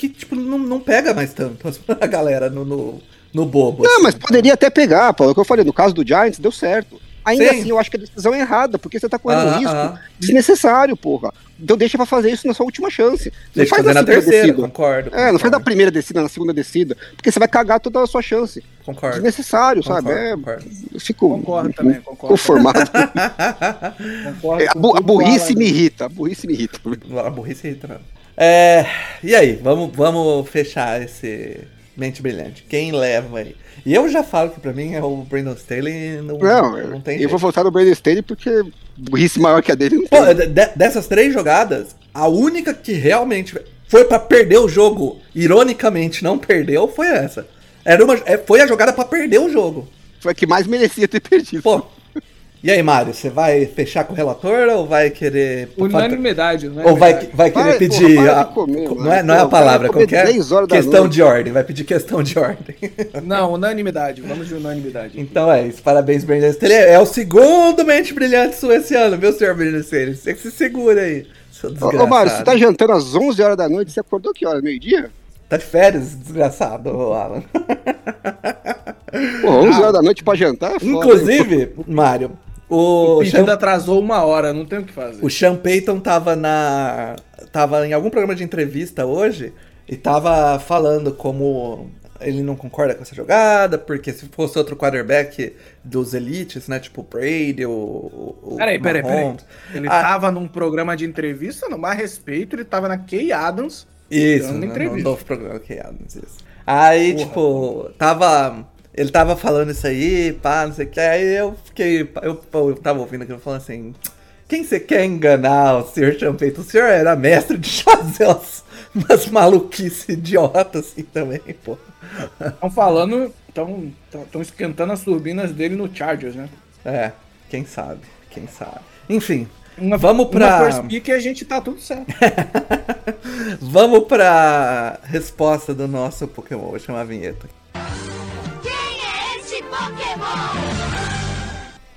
Speaker 1: que, tipo, não, não pega mais tanto a galera no, no, no bobo.
Speaker 3: Não,
Speaker 1: assim.
Speaker 3: mas poderia até pegar, Paulo. É o que eu falei, no caso do Giants, deu certo. Ainda
Speaker 1: Sim.
Speaker 3: assim, eu acho que a decisão é errada, porque você tá correndo um risco
Speaker 1: aham.
Speaker 3: desnecessário, porra. Então deixa pra fazer isso na sua última chance. Não
Speaker 1: Deixa
Speaker 3: faz
Speaker 1: fazer na
Speaker 3: segunda
Speaker 1: terceira,
Speaker 3: descida.
Speaker 1: concordo.
Speaker 3: É, não faz da
Speaker 1: concordo,
Speaker 3: primeira descida, na segunda descida, porque você vai cagar toda a sua chance.
Speaker 1: Concordo.
Speaker 3: Desnecessário,
Speaker 1: Concordo,
Speaker 3: sabe? É,
Speaker 1: concordo.
Speaker 3: eu fico
Speaker 2: Concordo também, concordo.
Speaker 3: conformado.
Speaker 2: Concordo
Speaker 3: É, a, bu- a burrice me irrita, a burrice me irrita.
Speaker 1: A burrice irrita. É, e aí, vamos, vamos fechar esse mente brilhante. Quem leva aí? E eu já falo que pra mim é o Brandon Staley. Não,
Speaker 3: Não,
Speaker 1: não tem
Speaker 3: eu
Speaker 1: jeito.
Speaker 3: vou votar no Brandon Staley porque burrice maior que a dele não
Speaker 1: Pô,
Speaker 3: tem.
Speaker 1: de- de- dessas três jogadas, a única que realmente foi pra perder o jogo, ironicamente não perdeu, foi essa. Era uma, é, foi a jogada pra perder o jogo.
Speaker 3: Foi a que mais merecia ter perdido.
Speaker 1: Pô. E aí, Mário, você vai fechar com o relator ou vai querer.
Speaker 2: Unanimidade, né?
Speaker 1: Ou vai, vai querer
Speaker 3: Vai,
Speaker 1: pedir.
Speaker 3: porra,
Speaker 1: a-
Speaker 3: de comer,
Speaker 1: não, é, não é a palavra, qualquer
Speaker 3: 10 horas da
Speaker 1: questão
Speaker 3: noite.
Speaker 1: de ordem. Vai pedir questão de ordem.
Speaker 2: Não, unanimidade. Vamos de unanimidade.
Speaker 1: Então é isso. Parabéns, Brandon Staley. É o segundo mente brilhante sua esse ano, viu, senhor Brandon Staley? Você que se segura aí. Seu
Speaker 3: Ô, Mário, você tá jantando às 11 horas da noite, você acordou que horas? Meio-dia?
Speaker 1: Tá de férias, desgraçado, Alan.
Speaker 3: Pô, 11 horas da noite pra jantar é foda, hein?
Speaker 1: Inclusive, Mário, o,
Speaker 2: O atrasou uma hora, não tem o que fazer.
Speaker 1: o Sean Payton tava na. tava em algum programa de entrevista hoje e tava falando como ele não concorda com essa jogada, porque se fosse outro quarterback dos elites, né? Tipo o Brady, o. o
Speaker 2: Peraí, peraí, peraí. Ele
Speaker 1: Ah.
Speaker 2: tava num programa de entrevista, no mais respeito, ele tava na Kay Adams.
Speaker 1: Isso,
Speaker 2: dando
Speaker 1: no, no
Speaker 2: entrevista.
Speaker 1: novo programa é Adams, isso. Aí,
Speaker 2: Porra.
Speaker 1: tipo, tava. Ele tava falando isso aí, pá, não sei o que. Aí eu fiquei. Eu, eu tava ouvindo aquilo falando assim. Quem você quer enganar, o senhor Champeito? O senhor era mestre de fazer umas, umas maluquices idiotas assim também, pô.
Speaker 2: Estão falando, estão esquentando as turbinas dele no Chargers, né?
Speaker 1: É, quem sabe, quem sabe. Enfim,
Speaker 2: Uma,
Speaker 1: Vamos pra-
Speaker 2: Uma first pick a gente tá tudo certo.
Speaker 1: vamos pra resposta do nosso Pokémon. Vou chamar a vinheta.
Speaker 4: Pokémon?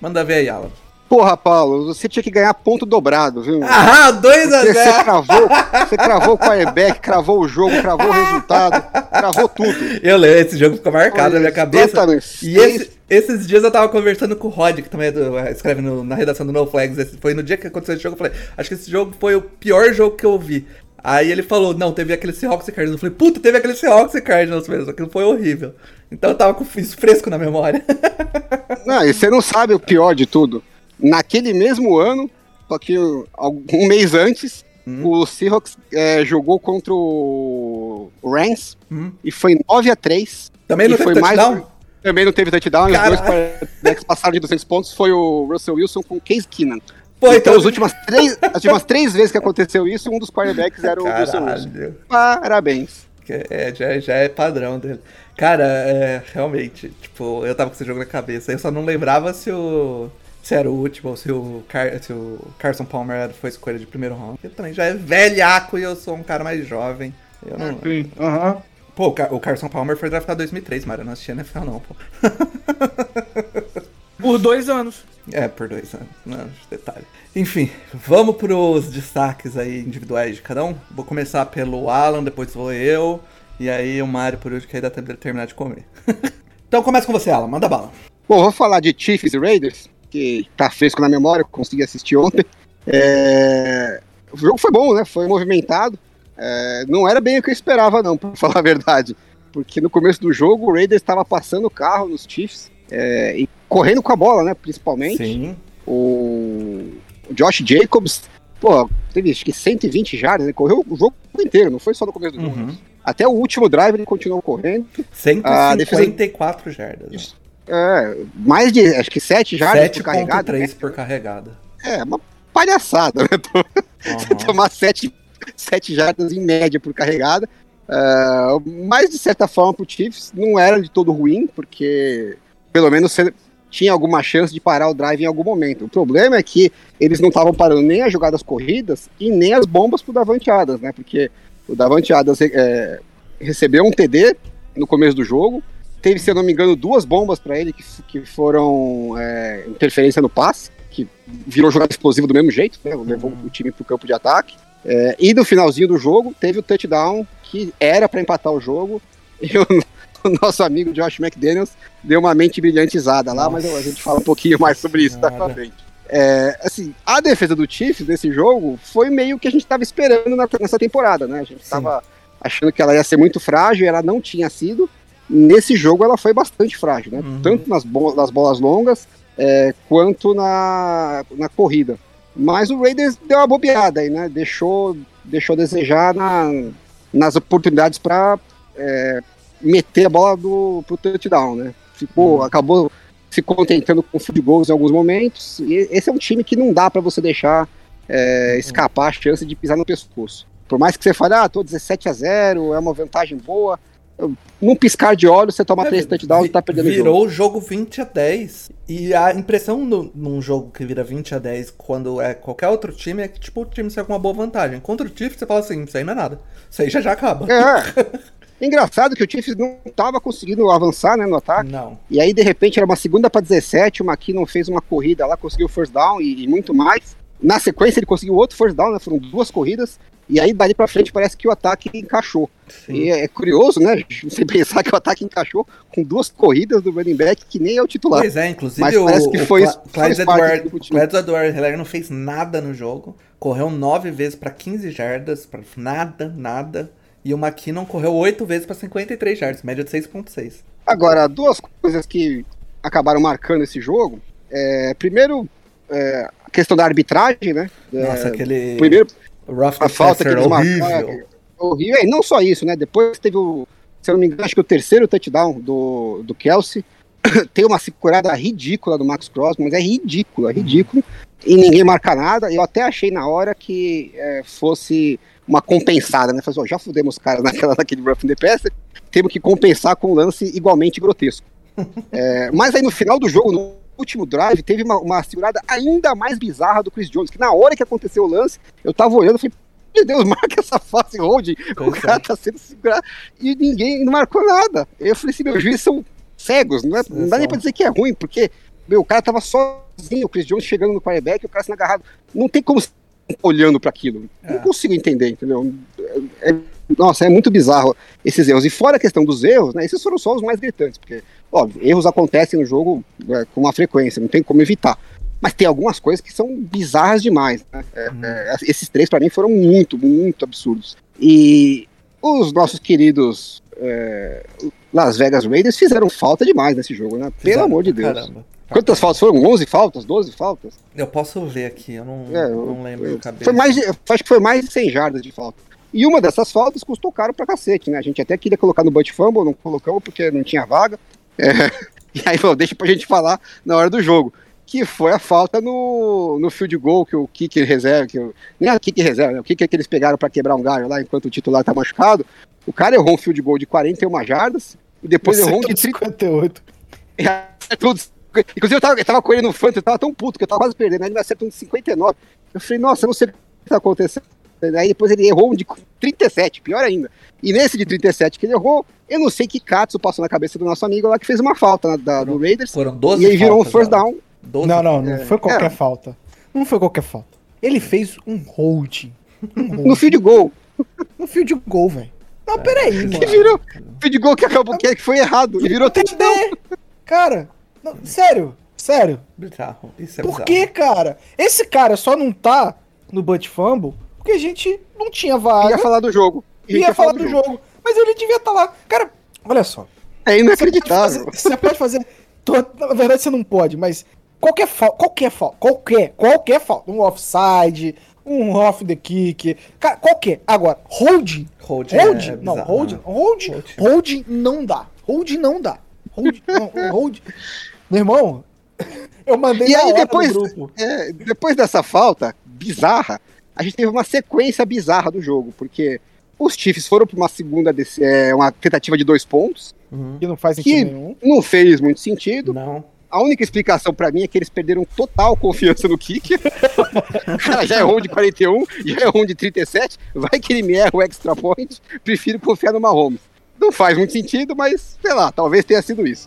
Speaker 1: Manda ver aí, Alan.
Speaker 3: Porra, Paulo, você tinha que ganhar ponto dobrado, viu?
Speaker 1: Ah, 2 a
Speaker 3: Porque você
Speaker 1: 0
Speaker 3: cravou, você cravou o quarterback, cravou o jogo, cravou o resultado, cravou tudo.
Speaker 1: Eu lembro, esse jogo ficou marcado na minha cabeça.
Speaker 3: Exatamente.
Speaker 1: E esse- esses dias eu tava conversando com o Rod, que também é do- escreve no- na redação do No Flags. Esse, foi no dia que aconteceu esse jogo, eu falei, acho que esse jogo foi o pior jogo que eu vi. Aí ele falou, não, teve aquele Seahawks e Cardinals. Eu falei, puta, teve aquele Seahawks e Cardinals mesmo, aquilo foi horrível. Então eu tava com isso fresco na memória.
Speaker 3: Não, e você não sabe o pior de tudo. Naquele mesmo ano, só que um mês antes,
Speaker 1: Hum.
Speaker 3: o Seahawks é, jogou contra o Rams
Speaker 1: Hum.
Speaker 3: e foi 9 a 3
Speaker 1: Também não
Speaker 3: e
Speaker 1: teve
Speaker 3: foi mais
Speaker 1: touchdown?
Speaker 3: Também não teve touchdown, e os dois quarterbacks passaram de 200 pontos, foi o Russell Wilson com o Case Keenan.
Speaker 1: Pô,
Speaker 3: então,
Speaker 1: então-
Speaker 3: as últimas, três, as últimas três vezes que aconteceu isso, um dos quarterbacks era o Russell Wilson.
Speaker 1: Caralho.
Speaker 3: Parabéns.
Speaker 1: É, já, já é padrão dele. Cara, é, realmente, tipo, eu tava com esse jogo na cabeça. Eu só não lembrava se o. Se era o último, ou se o, Car, se o Carson Palmer foi escolha de primeiro round. Ele também já é velhaco e eu sou um cara mais jovem. Eu não.
Speaker 2: Sim, aham.
Speaker 1: Pô, o, Car- o Carson Palmer foi draftado em 2003, Mário. Eu não assisti NFL, não, pô.
Speaker 2: Por dois anos.
Speaker 1: É, por dois anos. Não, detalhe. Enfim, vamos pros destaques aí individuais de cada um. Vou começar pelo Alan, depois vou eu. E aí o Mário por último, que aí dá tempo dele terminar de comer. então começa com você, Alan. Manda bala.
Speaker 3: Bom, vou falar de Chiefs e Raiders, que tá fresco na memória, consegui assistir ontem. É, O jogo foi bom, né? Foi movimentado. É, Não era bem o que eu esperava, não, pra falar a verdade. Porque no começo do jogo o Raiders estava passando o carro nos Chiefs é, e correndo com a bola, né? Principalmente.
Speaker 1: Sim.
Speaker 3: O, o Josh Jacobs, pô, teve acho que 120 jardas, né? Correu o jogo inteiro, não foi só no começo do jogo.
Speaker 1: Uhum.
Speaker 3: Até o último drive ele continuou correndo. A defesa-
Speaker 1: 154 jardas.
Speaker 3: É, mais de, acho que 7 jardas por carregada.
Speaker 1: 7.3 por carregada.
Speaker 3: É, uma palhaçada, né? Você
Speaker 1: Uhum.
Speaker 3: tomar 7 sete jardas em média por carregada. Ah, mas, de certa forma, pro Chiefs não era de todo ruim, porque pelo menos você tinha alguma chance de parar o drive em algum momento. O problema é que eles não estavam parando nem as jogadas corridas e nem as bombas pro Davante Adams, né? Porque o Davante Adams é, recebeu um TD no começo do jogo, teve, se eu não me engano, duas bombas para ele que, que foram é, interferência no passe, que virou jogada explosiva do mesmo jeito, né? Levou o time pro campo de ataque. É, e no finalzinho do jogo, teve o touchdown que era para empatar o jogo. E o, nosso amigo Josh McDaniels deu uma mente brilhantizada lá, mas a gente fala um pouquinho mais sobre isso daqui pra frente. É, assim, a defesa do Chiefs nesse jogo foi meio que a gente estava esperando na- nessa temporada, né? A gente estava achando que ela ia ser muito frágil, ela não tinha sido. Nesse jogo ela foi bastante frágil, né?
Speaker 1: Uhum.
Speaker 3: Tanto nas, bo- nas bolas longas é, quanto na, na corrida. Mas o Raiders deu uma bobeada aí, né? Deixou, deixou desejar na, nas oportunidades para meter a bola do, pro touchdown, né? Ficou, acabou se contentando com field goals em alguns momentos. E esse é um time que não dá para você deixar é, escapar a chance de pisar no pescoço. Por mais que você fale, ah, tô 17 a 0, é uma vantagem boa. Num piscar de olhos, você toma três touchdowns e tá perdendo o jogo.
Speaker 1: Virou o jogo 20 a 10. E a impressão no, num jogo que vira 20 a 10 quando é qualquer outro time é que tipo, o time sai com uma boa vantagem. Contra o Chiefs, você fala assim, isso aí não é nada. Isso aí já já acaba.
Speaker 3: É. Engraçado que o Chiefs não tava conseguindo avançar né, no ataque.
Speaker 1: Não.
Speaker 3: E aí, de repente, era uma segunda para 17, o McKinnon fez uma corrida lá, conseguiu first down e, e muito mais. Na sequência, ele conseguiu outro first down, né? Foram duas corridas. E aí, dali pra frente, parece que o ataque encaixou. E é, é curioso, né? Você pensar que o ataque encaixou com duas corridas do running back que nem é o titular.
Speaker 1: Pois é, inclusive
Speaker 3: Mas
Speaker 1: o,
Speaker 3: parece que
Speaker 1: o
Speaker 3: foi
Speaker 1: Cla-
Speaker 3: foi
Speaker 1: Clyde Edward. Clyde Edward não fez nada no jogo. Correu nove vezes pra 15 jardas, pra nada, nada. E o McKinnon correu oito vezes pra 53 jardas, média de 6.6.
Speaker 3: Agora, duas coisas que acabaram marcando esse jogo. É, primeiro, é, a questão da arbitragem, né?
Speaker 1: Nossa,
Speaker 3: É,
Speaker 1: aquele
Speaker 3: Primeiro, a falta que eles
Speaker 1: horrível.
Speaker 3: marcaram. Horrível. E não só isso, né? Depois teve o, se eu não me engano, acho que o terceiro touchdown do, do Kelsey. Tem uma segurada ridícula do Max Cross, mas é ridículo, é ridículo. E ninguém marca nada. Eu até achei na hora que é, fosse uma compensada, né? Falei, assim, ó, já fudemos os caras naquela, naquele rough the passer, temos que compensar com um lance igualmente grotesco. É, mas aí no final do jogo, no último drive, teve uma, uma segurada ainda mais bizarra do Chris Jones, que na hora que aconteceu o lance, eu tava olhando e falei, meu Deus, marca essa face hold, o cara tá sendo segurado, e ninguém não marcou nada. Eu falei assim, meus juízes são cegos, não, é, não dá nem pra dizer que é ruim, porque, meu, o cara tava sozinho, o Chris Jones chegando no quarterback, o cara sendo agarrado, não tem como olhando para aquilo. Não consigo entender, entendeu? É- é- nossa, é muito bizarro esses erros. E fora a questão dos erros, né? Esses foram só os mais gritantes, porque, óbvio, erros acontecem no jogo é, com uma frequência, não tem como evitar. Mas tem algumas coisas que são bizarras demais. né? É, é, esses três, para mim, foram muito, muito absurdos. E os nossos queridos é, Las Vegas Raiders fizeram falta demais nesse jogo, né? Pelo
Speaker 1: Fizeram
Speaker 3: amor de Deus.
Speaker 1: caramba.
Speaker 3: Quantas faltas foram? 11 faltas? 12 faltas?
Speaker 1: Eu posso ver aqui, eu não,
Speaker 3: É,
Speaker 1: não lembro de cabeça.
Speaker 3: Foi mais de, acho que foi mais de 100 jardas de falta. E uma dessas faltas custou caro pra cacete, né? A gente até queria colocar no Butt Fumble, não colocamos porque não tinha vaga. É, e aí falou, deixa pra gente falar na hora do jogo. Que foi a falta no, no field goal que o kicker reserva, que o, nem a kicker reserva, né? O kicker que eles pegaram pra quebrar um galho lá enquanto o titular tá machucado. O cara errou um field goal de 41 jardas e depois errou um de 30,
Speaker 2: 58.
Speaker 3: e acertou de- Inclusive, eu tava, eu tava com ele no Fantasy, eu tava tão puto que eu tava quase perdendo. Aí ele me acertou um de 59. Eu falei, nossa, eu não sei o que tá acontecendo. Aí depois ele errou um de 37, pior ainda. E nesse de 37 que ele errou, eu não sei que Katsu passou na cabeça do nosso amigo lá que fez uma falta na- da, do Raiders.
Speaker 1: Foram 12
Speaker 3: E aí virou um first
Speaker 1: ó.
Speaker 3: down.
Speaker 1: 12
Speaker 2: Não, não, não
Speaker 3: É,
Speaker 2: foi qualquer
Speaker 3: é.
Speaker 2: falta. Não foi qualquer falta. Ele fez um holding. Um
Speaker 3: No
Speaker 2: holding
Speaker 3: field goal.
Speaker 2: no field goal, velho. Não, peraí, mano.
Speaker 3: Que virou. Field goal que acabou que foi errado. E virou touchdown.
Speaker 2: Cara, não, sério, sério.
Speaker 1: Bizarro. Isso é
Speaker 2: Por que, cara? Esse cara só não tá no Butt Fumble porque a gente não tinha vaga.
Speaker 3: Ia falar do jogo. A gente
Speaker 2: ia falar do jogo. Mas ele devia estar lá. Cara, olha só.
Speaker 3: É
Speaker 2: Você pode
Speaker 3: inacreditável.
Speaker 2: fazer- Você pode fazer. Na verdade, você não pode, mas qualquer falta, qualquer falta, qualquer, qualquer falta, um offside, um off the kick, cara, qualquer. Agora, holding,
Speaker 1: Holding
Speaker 2: holding,
Speaker 1: é
Speaker 2: não,
Speaker 1: bizarro, né?
Speaker 2: holding,
Speaker 1: Holding.
Speaker 2: holding não dá, holding não dá, holding, não, holding. Meu irmão, eu mandei
Speaker 3: E aí depois,
Speaker 2: no grupo.
Speaker 3: é, depois dessa falta bizarra, a gente teve uma sequência bizarra do jogo, porque os Chiefs foram para uma segunda desse- é, uma tentativa de dois pontos,
Speaker 1: Uhum.
Speaker 2: Que não faz
Speaker 3: que
Speaker 2: sentido nenhum.
Speaker 3: não fez muito sentido.
Speaker 1: Não.
Speaker 3: A única explicação pra mim é que eles perderam total confiança no kicker. o cara já errou um de 41, já errou um de 37, vai que ele me erra o extra point, prefiro confiar no Mahomes. Não faz muito sentido, mas sei lá, talvez tenha sido isso.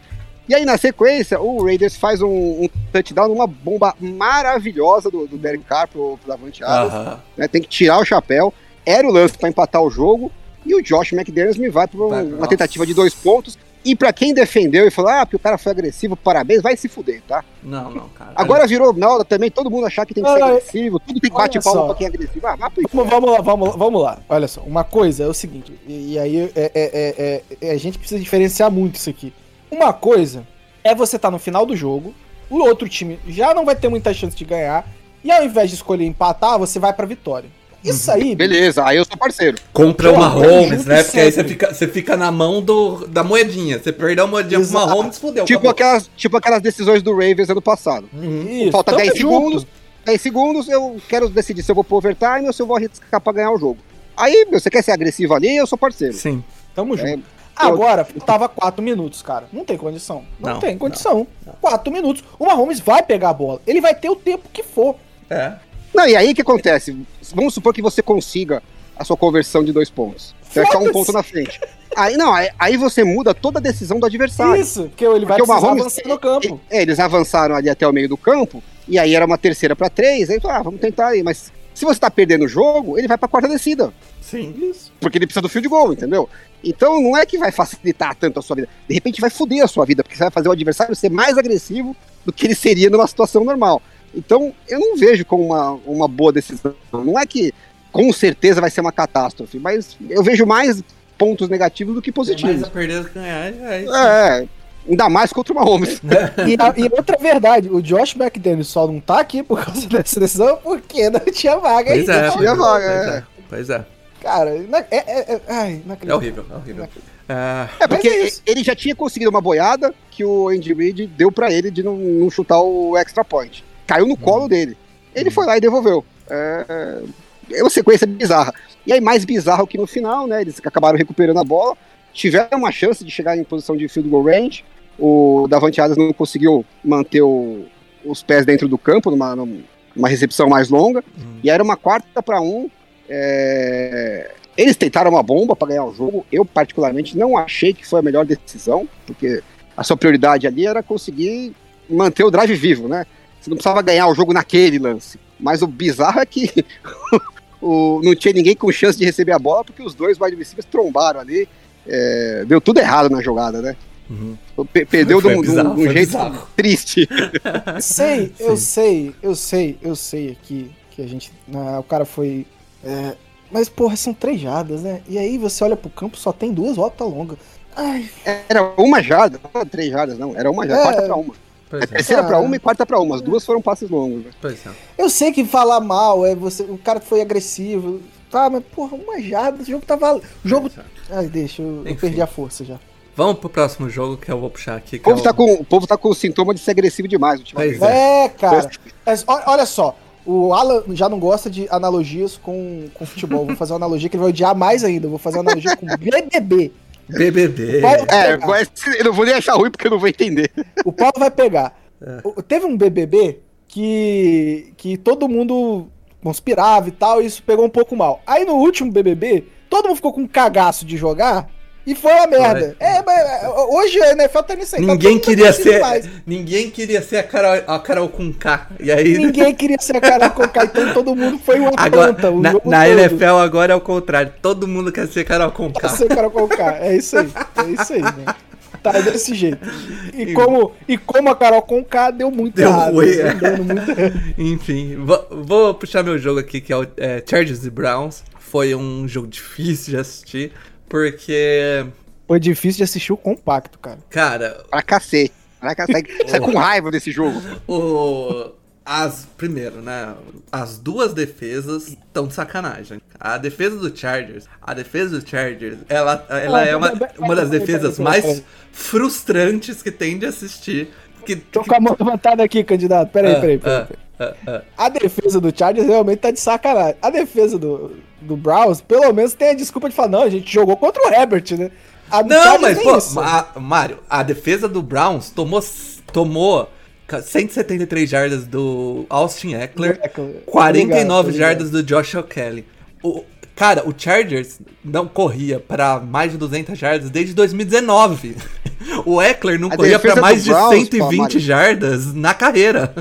Speaker 3: E aí, na sequência, o Raiders faz um, um touchdown numa bomba maravilhosa do, do Derek Carr pro, pro Davante Adams. Né? Tem que tirar o chapéu. Era o lance pra empatar o jogo. E o Josh McDaniels me vai pra
Speaker 1: Vai,
Speaker 3: uma
Speaker 1: nossa.
Speaker 3: tentativa de dois pontos. E pra quem defendeu e falou, ah, porque o cara foi agressivo, parabéns, vai se fuder, tá?
Speaker 1: Não, não, cara.
Speaker 3: Agora virou moda também, todo mundo achar que tem que ser agressivo, tudo tem que bate palma pra quem é agressivo. Ah, vai pro
Speaker 2: Vamos, vamos lá, vamos lá, vamos lá. Olha só, uma coisa é o seguinte, e, e aí é, é- é- é- a gente precisa diferenciar muito isso aqui. Uma coisa é você estar no final do jogo, o outro time já não vai ter muita chance de ganhar, e ao invés de escolher empatar, você vai pra vitória. Isso aí,
Speaker 3: Beleza, aí eu sou parceiro.
Speaker 1: Compra uma
Speaker 2: junto
Speaker 1: né? Porque aí você fica, você fica na mão do, da moedinha. Você perdeu a moedinha
Speaker 2: Exato.
Speaker 1: com uma Holmes, fudeu.
Speaker 3: Tipo
Speaker 1: acabou.
Speaker 3: aquelas, tipo aquelas decisões do Ravens ano passado.
Speaker 2: isso,
Speaker 3: Falta
Speaker 2: tamo
Speaker 3: 10
Speaker 2: junto.
Speaker 3: segundos, 10 segundos, eu quero decidir se eu vou pro overtime ou se eu vou arriscar pra ganhar o jogo. Aí, meu, você quer ser agressivo ali, eu sou parceiro.
Speaker 1: Sim.
Speaker 2: Tamo junto.
Speaker 3: É,
Speaker 2: Agora, tava 4 minutos, cara. Não tem condição. Não,
Speaker 1: Não,
Speaker 2: tem condição. 4 minutos. O Mahomes vai pegar a bola. Ele vai ter o tempo que for.
Speaker 1: É.
Speaker 3: Não, e aí o que acontece? Vamos supor que você consiga a sua conversão de dois pontos. Você vai ficar um ponto na frente. Aí não, aí, aí você muda toda a decisão do adversário.
Speaker 2: Isso, porque ele vai
Speaker 3: Porque Mahomes,
Speaker 2: avançar no campo.
Speaker 3: É, eles avançaram ali até o meio do campo, e aí era uma terceira pra três, aí ah, vamos tentar aí. Mas se você tá perdendo o jogo, ele vai pra quarta descida.
Speaker 1: Sim.
Speaker 2: Isso.
Speaker 3: Porque ele precisa do field goal, entendeu? Então não é que vai facilitar tanto a sua vida. De repente vai foder a sua vida, porque você vai fazer o adversário ser mais agressivo do que ele seria numa situação normal. Então eu não vejo como uma, uma boa decisão. Não é que com certeza vai ser uma catástrofe, mas eu vejo mais pontos negativos do que
Speaker 1: mais
Speaker 3: positivos.
Speaker 1: a perder do que ganhar. É, isso.
Speaker 3: É, ainda mais contra o Mahomes.
Speaker 2: E, a- e outra verdade, o Josh McDaniels só não tá aqui por causa dessa decisão porque não tinha vaga
Speaker 1: Pois
Speaker 2: ainda.
Speaker 1: é,
Speaker 3: tinha
Speaker 1: pois
Speaker 3: vaga,
Speaker 1: é,
Speaker 3: é.
Speaker 1: pois é. É.
Speaker 2: Cara, na- é, é, é, ai,
Speaker 1: É horrível, é horrível. É,
Speaker 3: É, porque
Speaker 2: é
Speaker 3: ele já tinha conseguido uma boiada que o Andy Reid deu pra ele de não, não chutar o extra point. Caiu no colo dele. Ele foi lá e devolveu. É, é uma sequência bizarra. E aí, mais bizarro que no final, né? Eles acabaram recuperando a bola, tiveram uma chance de chegar em posição de field goal range. O Davante Adams não conseguiu manter o- os pés dentro do campo numa, numa recepção mais longa.
Speaker 1: Hum.
Speaker 3: E era uma quarta para um. é, Eles tentaram uma bomba para ganhar o jogo. Eu, particularmente, não achei que foi a melhor decisão, porque a sua prioridade ali era conseguir manter o drive vivo, né? Você não precisava ganhar o jogo naquele lance. Mas o bizarro é que o- não tinha ninguém com chance de receber a bola, porque os dois wide receivers trombaram ali. É, deu tudo errado na jogada, né?
Speaker 1: Uhum.
Speaker 3: Pe- perdeu de
Speaker 1: Foi
Speaker 3: um, de um-
Speaker 1: bizarro,
Speaker 3: de um jeito
Speaker 1: bizarro.
Speaker 3: triste.
Speaker 2: Sei, eu
Speaker 1: Sim.
Speaker 2: sei, eu sei, eu sei aqui que a gente. ah, o cara foi. é, mas, porra, são três jardas, né? E aí você olha pro campo, só tem duas voltas longas. Ai,
Speaker 3: Era uma jarda, não era três jardas, não. Era uma jarda,
Speaker 2: É.
Speaker 3: quarta pra uma.
Speaker 1: Pois
Speaker 3: É
Speaker 1: é,
Speaker 3: terceira pra
Speaker 2: Cara.
Speaker 3: uma e quarta pra uma. As duas foram passes longos. né?
Speaker 1: pois é.
Speaker 2: eu sei que falar mal é você. O cara foi agressivo. Tá, mas, porra, uma jarda, o jogo tava. O jogo.
Speaker 1: É.
Speaker 2: Ai, deixa, eu, eu perdi a força já.
Speaker 1: Vamos pro próximo jogo que eu vou puxar aqui.
Speaker 3: O
Speaker 1: é
Speaker 3: povo, tá com, o povo tá com o sintoma de ser agressivo demais ultimamente.
Speaker 1: Pois é.
Speaker 2: É, cara. Mas, ó- olha só, o Alan já não gosta de analogias com, com futebol. Vou fazer uma analogia que ele vai odiar mais ainda. Vou fazer uma analogia com BBB.
Speaker 1: BBB.
Speaker 3: É, mas eu não vou nem achar ruim porque eu não vou entender.
Speaker 2: O Paulo vai pegar.
Speaker 1: É.
Speaker 2: O- Teve um BBB que, que todo mundo conspirava e tal, e isso pegou um pouco mal. Aí no último BBB, todo mundo ficou com um cagaço de jogar e foi uma merda. É, mas é, hoje a NFL tá nisso aí. tá
Speaker 1: Ninguém
Speaker 2: mundo
Speaker 1: queria ser. Ninguém queria ser a Carol, a Carol com K. E aí.
Speaker 2: Ninguém queria ser a cara com então todo mundo foi uma
Speaker 1: Agora, na, na. NFL agora é o contrário. Todo mundo quer ser Carol com K.
Speaker 2: Ser cara com K. É isso aí. É isso aí, né? Tá desse jeito. E como, e como a Carol com K deu muito
Speaker 1: Deu
Speaker 2: errado.
Speaker 1: ruim,
Speaker 2: né?
Speaker 1: é.
Speaker 2: Dando muito errado.
Speaker 1: Enfim, vou, vou puxar meu jogo aqui, que é o é, Chargers e Browns. Foi um jogo difícil de assistir, porque,
Speaker 2: Foi difícil de assistir o compacto, cara.
Speaker 1: cara,
Speaker 3: Pra cacete. Pra cacete. Sai com raiva desse jogo.
Speaker 1: o. As. Primeiro, né? As duas defesas estão de sacanagem. A defesa do Chargers. A defesa do Chargers, ela, ela
Speaker 2: Ah,
Speaker 1: é uma, uma das defesas mais frustrantes que tem de assistir. Que,
Speaker 2: Tô com a mão levantada aqui, candidato. Peraí,
Speaker 1: Ah,
Speaker 2: peraí, peraí.
Speaker 1: ah,
Speaker 2: peraí.
Speaker 1: ah, ah.
Speaker 2: A defesa do Chargers realmente tá de sacanagem. A defesa do, do Browns, pelo menos tem a desculpa de falar, não, a gente jogou contra o Herbert, né? A
Speaker 1: Não,
Speaker 2: Chargers
Speaker 1: mas, pô,
Speaker 2: isso.
Speaker 1: a- Mário, a defesa do Browns tomou, tomou ca- 173 jardas do Austin Eckler,
Speaker 2: Eckler.
Speaker 1: 49
Speaker 2: Obrigado, obrigado.
Speaker 1: jardas do Josh O'Kelly. O, cara, o Chargers não corria pra mais de 200 jardas desde 2019. O Eckler não
Speaker 3: A
Speaker 1: corria pra
Speaker 3: defesa
Speaker 1: mais de
Speaker 3: Browns,
Speaker 1: 120
Speaker 3: Palmari.
Speaker 1: jardas na carreira.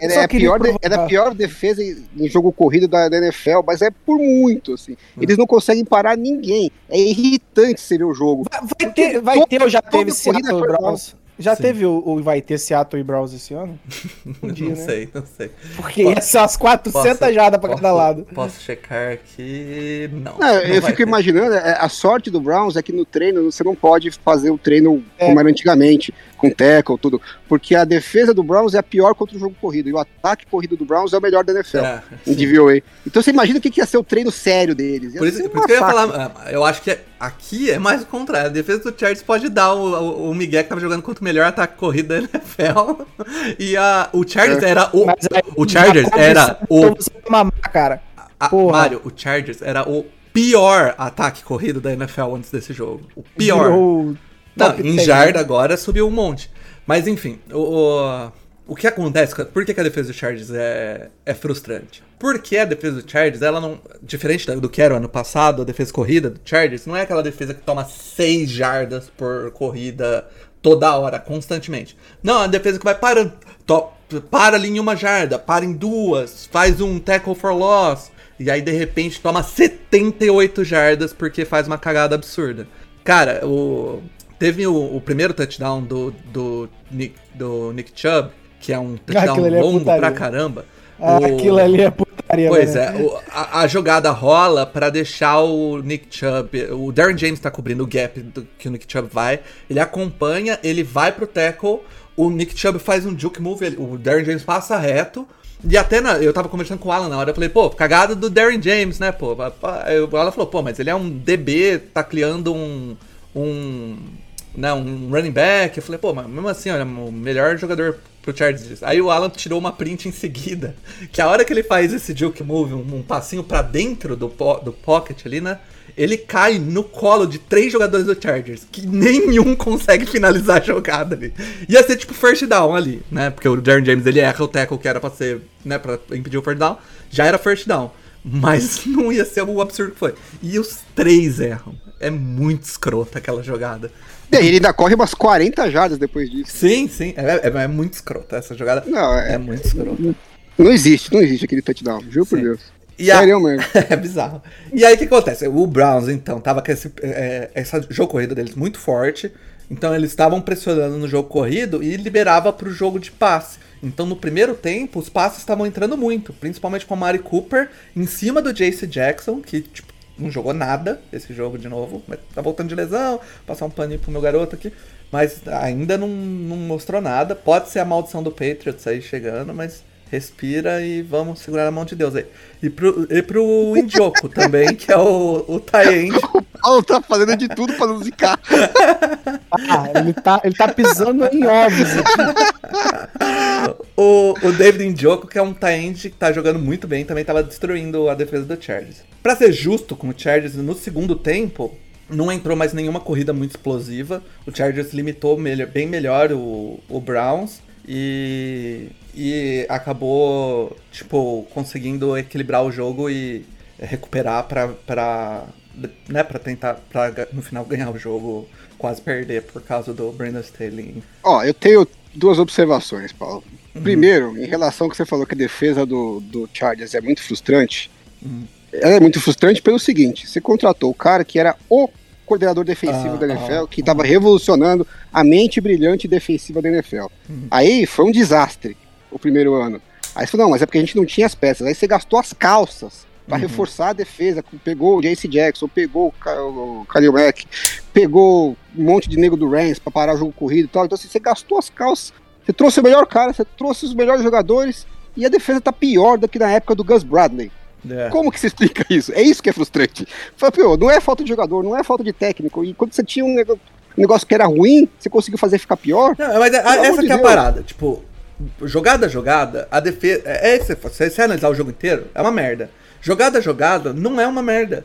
Speaker 3: Era, é a pior, de- era a pior defesa no jogo corrido da, da NFL, mas é por muito, assim. Eles não conseguem parar ninguém. É irritante você ver o jogo.
Speaker 2: Vai ter, vai ter ou já teve
Speaker 3: corrida
Speaker 2: Seattle
Speaker 3: foi
Speaker 2: Browns? Já
Speaker 1: Sim.
Speaker 2: teve o, o- vai ter Seattle e Browns esse ano? Podia,
Speaker 1: não
Speaker 2: né?
Speaker 1: sei, não sei.
Speaker 2: Porque ia ser umas 400
Speaker 1: Posso-
Speaker 2: jardas pra cada
Speaker 1: posso-
Speaker 2: lado.
Speaker 1: Posso checar aqui. Não.
Speaker 3: Não,
Speaker 1: não
Speaker 3: eu fico
Speaker 1: ter.
Speaker 3: imaginando, é, a sorte do Browns é que no treino você não pode fazer o treino
Speaker 2: É.
Speaker 3: como era antigamente, com tackle, tudo. Porque a defesa do Browns é a pior contra o jogo corrido. E o ataque corrido do Browns é o melhor da NFL.
Speaker 1: É,
Speaker 3: Em. DVOA. Então você imagina o que ia ser o treino sério deles. Ia
Speaker 1: Por isso, por
Speaker 3: um
Speaker 1: isso que eu ia falar, ah, eu acho que aqui é mais o contrário. A defesa do Chargers pode dar o, o, o Miguel que tava jogando contra o melhor ataque corrido da NFL. E a, o Chargers
Speaker 3: É.
Speaker 1: era o.
Speaker 2: Mas
Speaker 1: O Chargers era o.
Speaker 2: então mamar, cara.
Speaker 1: a-. Mário, o Chargers era o pior ataque corrido da NFL antes desse jogo. O pior. Não,
Speaker 2: top
Speaker 1: em
Speaker 2: 10,
Speaker 1: jarda agora subiu um monte. Mas enfim, o, o, o que acontece, por que, que a defesa do Chargers é, é frustrante? Porque a defesa do Chargers, ela não. Diferente do que era o ano passado, a defesa corrida do Chargers, não é aquela defesa que toma 6 jardas por corrida toda hora, constantemente. Não, é uma defesa que vai parando. To- para ali em uma jarda, para em duas, faz um tackle for loss. E aí, de repente, toma 78 jardas porque faz uma cagada absurda. Cara, o. Teve o, o primeiro touchdown do, do, Nick, do Nick Chubb, que é um touchdown
Speaker 2: Aquilo ali é
Speaker 1: longo
Speaker 2: putaria.
Speaker 1: pra caramba.
Speaker 2: Ah,
Speaker 1: O-
Speaker 2: Aquilo ali é putaria,
Speaker 1: Pois
Speaker 2: né?
Speaker 1: é, o- a, a jogada rola pra deixar o Nick Chubb. O Darren James tá cobrindo o gap do, que o Nick Chubb vai. Ele acompanha, ele vai pro tackle. O Nick Chubb faz um juke move, o Darren James passa reto. E até na- eu tava conversando com o Alan na hora, eu falei, pô, cagada do Darren James, né, pô? O Alan falou, pô, mas ele é um DB, tá criando um. um né, um running back. Eu falei, pô, mas mesmo assim, olha, o melhor jogador pro Chargers. Aí o Alan tirou uma print em seguida. Que a hora que ele faz esse juke move, um, um passinho pra dentro do, po- do pocket ali, né? Ele cai no colo de três jogadores do Chargers, que nenhum consegue finalizar a jogada ali. Ia ser tipo first down ali, né? Porque o Darren James ele erra o tackle que era pra ser, né, pra impedir o first down. Já era first down. Mas não ia ser o absurdo que foi. E os três erram. É muito escrota aquela jogada.
Speaker 3: E aí ele ainda corre umas 40 jardas depois disso.
Speaker 1: Sim, sim. É, é- é muito escrota essa jogada.
Speaker 3: Não,
Speaker 1: É,
Speaker 3: é,
Speaker 1: muito escrota.
Speaker 3: não existe, não existe aquele touchdown, juro por
Speaker 1: Sim.
Speaker 3: Deus.
Speaker 1: E a-
Speaker 3: Sério mesmo.
Speaker 1: é bizarro. E aí o que acontece? O Browns, então, tava com esse, é, essa jogo corrido deles muito forte. Então eles estavam pressionando no jogo corrido e liberava pro jogo de passe. Então no primeiro tempo, os passes estavam entrando muito, principalmente com a Mari Cooper em cima do Jace Jackson, que tipo, não jogou nada esse jogo de novo, mas tá voltando de lesão, passar um paninho pro meu garoto aqui. Mas ainda não, não mostrou nada. Pode ser a maldição do Patriots aí chegando, mas respira e vamos segurar a mão de Deus aí. E pro, e pro Indioco também, que é o, o tie-end.
Speaker 3: O Paulo tá fazendo de tudo pra não zicar.
Speaker 2: Ah, ele tá, ele tá pisando em ovos aqui.
Speaker 1: O, o David Indioco, que é um tie-end que tá jogando muito bem, também tava destruindo a defesa do Chargers. Pra ser justo com o Chargers, no segundo tempo, não entrou mais nenhuma corrida muito explosiva. O Chargers limitou melhor- bem melhor o, o Browns e, e acabou, tipo, conseguindo equilibrar o jogo e recuperar pra, pra, né, pra tentar, pra, no final, ganhar o jogo, quase perder por causa do Brandon Staley.
Speaker 3: Ó, eu tenho duas observações, Paulo.
Speaker 1: Uhum.
Speaker 3: Primeiro, em relação ao que você falou que a defesa do, do Chargers é muito frustrante.
Speaker 1: Uhum.
Speaker 3: Ela é muito frustrante pelo seguinte: você contratou o cara que era o coordenador defensivo
Speaker 1: Ah,
Speaker 3: da NFL,
Speaker 1: ah,
Speaker 3: que estava revolucionando a mente brilhante defensiva da NFL.
Speaker 1: Uhum.
Speaker 3: Aí foi um desastre o primeiro ano. Aí você falou, não, mas é porque a gente não tinha as peças. Aí você gastou as calças para
Speaker 1: Uhum.
Speaker 3: reforçar a defesa. Pegou o Jace Jackson, pegou o Khalil Mack, pegou um monte de nego do Rams para parar o jogo corrido e tal. Então assim, você gastou as calças, você trouxe o melhor cara, você trouxe os melhores jogadores e a defesa tá pior do que na época do Gus Bradley.
Speaker 1: É.
Speaker 3: Como que se explica isso? É isso que é frustrante. Fala, pô, não é falta de jogador, não é falta de técnico. E quando você tinha um negócio que era ruim, você conseguiu fazer ficar pior.
Speaker 1: Não, mas a-
Speaker 3: Pelo amor
Speaker 1: essa que é a parada. Tipo, jogada a jogada, a defesa. É, é, se você, analisar o jogo inteiro, é uma merda. Jogada a jogada não é uma merda.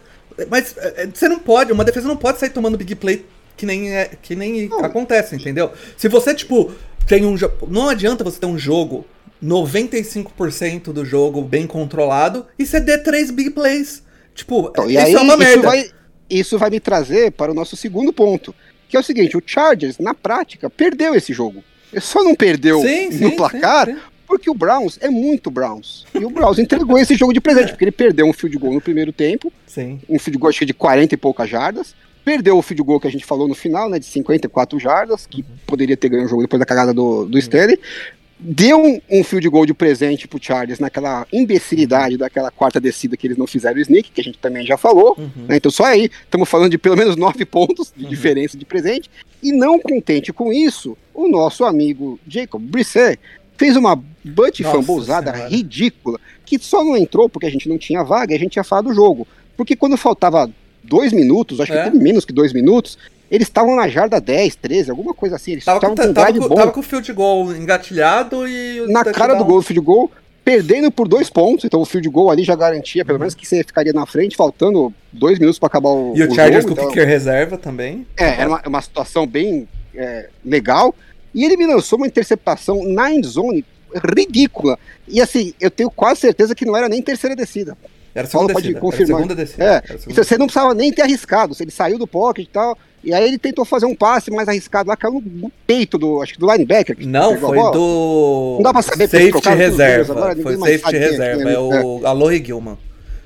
Speaker 1: Mas é, você não pode, uma defesa não pode sair tomando big play que nem, é, que nem acontece, entendeu? Se você, tipo, tem um jogo. Não adianta você ter um jogo 95% do jogo bem controlado e você der três big plays. Tipo,
Speaker 3: Então,
Speaker 1: isso
Speaker 3: aí,
Speaker 1: é uma
Speaker 3: isso
Speaker 1: merda.
Speaker 3: vai, isso vai me trazer para o nosso segundo ponto, Que é o seguinte, o Chargers, na prática, perdeu esse jogo. Ele só não perdeu
Speaker 1: Sim,
Speaker 3: no
Speaker 1: sim,
Speaker 3: placar
Speaker 1: sim,
Speaker 3: porque o Browns é muito Browns. E o Browns entregou esse jogo de presente, porque ele perdeu um field goal no primeiro tempo, um field goal acho que de 40 e poucas jardas. Perdeu o field goal que a gente falou no final, né, de 54 jardas, que poderia ter ganho o jogo depois da cagada do, do Stanley. Deu um, field goal de presente pro Chargers naquela imbecilidade daquela quarta descida que eles não fizeram o sneak, que a gente também já falou.
Speaker 1: Uhum.
Speaker 3: né, Então só aí, estamos falando de pelo menos nove pontos de diferença de presente. E não contente com isso, o nosso amigo Jacob Brisset fez uma butt
Speaker 1: Nossa
Speaker 3: fumble usada
Speaker 1: Senhora.
Speaker 3: ridícula, que só não entrou porque a gente não tinha vaga e a gente ia falar do jogo. Porque quando faltava dois minutos, acho
Speaker 1: É.
Speaker 3: que menos que dois minutos, eles estavam na jarda 10, 13, alguma coisa assim. Eles
Speaker 1: Tava com,
Speaker 3: estavam com um
Speaker 1: tava, com,
Speaker 3: bom
Speaker 1: tava com o field goal engatilhado e. o
Speaker 3: na cara do gol, field goal, perdendo por dois pontos. Então o field goal ali já garantia, pelo menos que você ficaria na frente, faltando dois minutos para acabar o.
Speaker 1: E o Chargers
Speaker 3: jogo,
Speaker 1: com o
Speaker 3: então-
Speaker 1: kicker reserva também.
Speaker 3: É, era uma, uma situação bem é, legal. E ele me lançou uma interceptação na end zone ridícula. E assim, eu tenho quase certeza que não era nem terceira descida.
Speaker 1: Era
Speaker 3: Paulo
Speaker 1: segunda
Speaker 3: pode
Speaker 1: descida. Era a
Speaker 3: confirmar.
Speaker 1: segunda descida.
Speaker 3: É,
Speaker 1: Era a
Speaker 3: Então
Speaker 1: segunda
Speaker 3: você não precisava nem ter arriscado. Ele saiu do pocket e tal. E aí ele tentou fazer um passe mais arriscado lá, caiu no peito do, acho que do linebacker.
Speaker 1: Não, foi do.
Speaker 3: Não dá pra saber,
Speaker 1: Safety reserva.
Speaker 3: agora,
Speaker 1: foi safety
Speaker 3: é
Speaker 1: reserva. É
Speaker 3: né?
Speaker 1: o Aloy Gilman.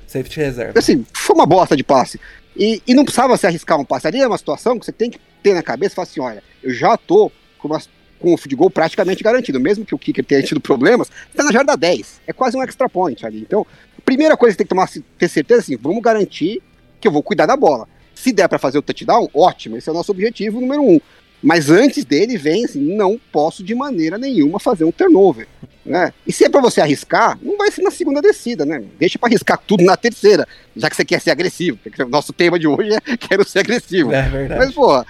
Speaker 1: Safety reserva.
Speaker 3: Assim, foi uma bosta de passe. E, e não precisava se arriscar um passe. Ali é uma situação que você tem que ter na cabeça e falar assim: olha, eu já tô com, uma- com o field goal praticamente garantido. Mesmo que o kicker tenha tido problemas, você tá na jarda 10. É quase um extra point ali. Então, a primeira coisa que você tem que tomar, ter certeza é assim: vamos garantir que eu vou cuidar da bola. Se der pra fazer o touchdown, ótimo. Esse é o nosso objetivo número um. Mas antes dele vem assim, não posso de maneira nenhuma fazer um turnover, né? E se é pra você arriscar, não vai ser na segunda descida, né? Deixa pra arriscar tudo na terceira, já que você quer ser agressivo. Porque o nosso tema de hoje é quero ser agressivo.
Speaker 1: É verdade.
Speaker 3: Mas, pô,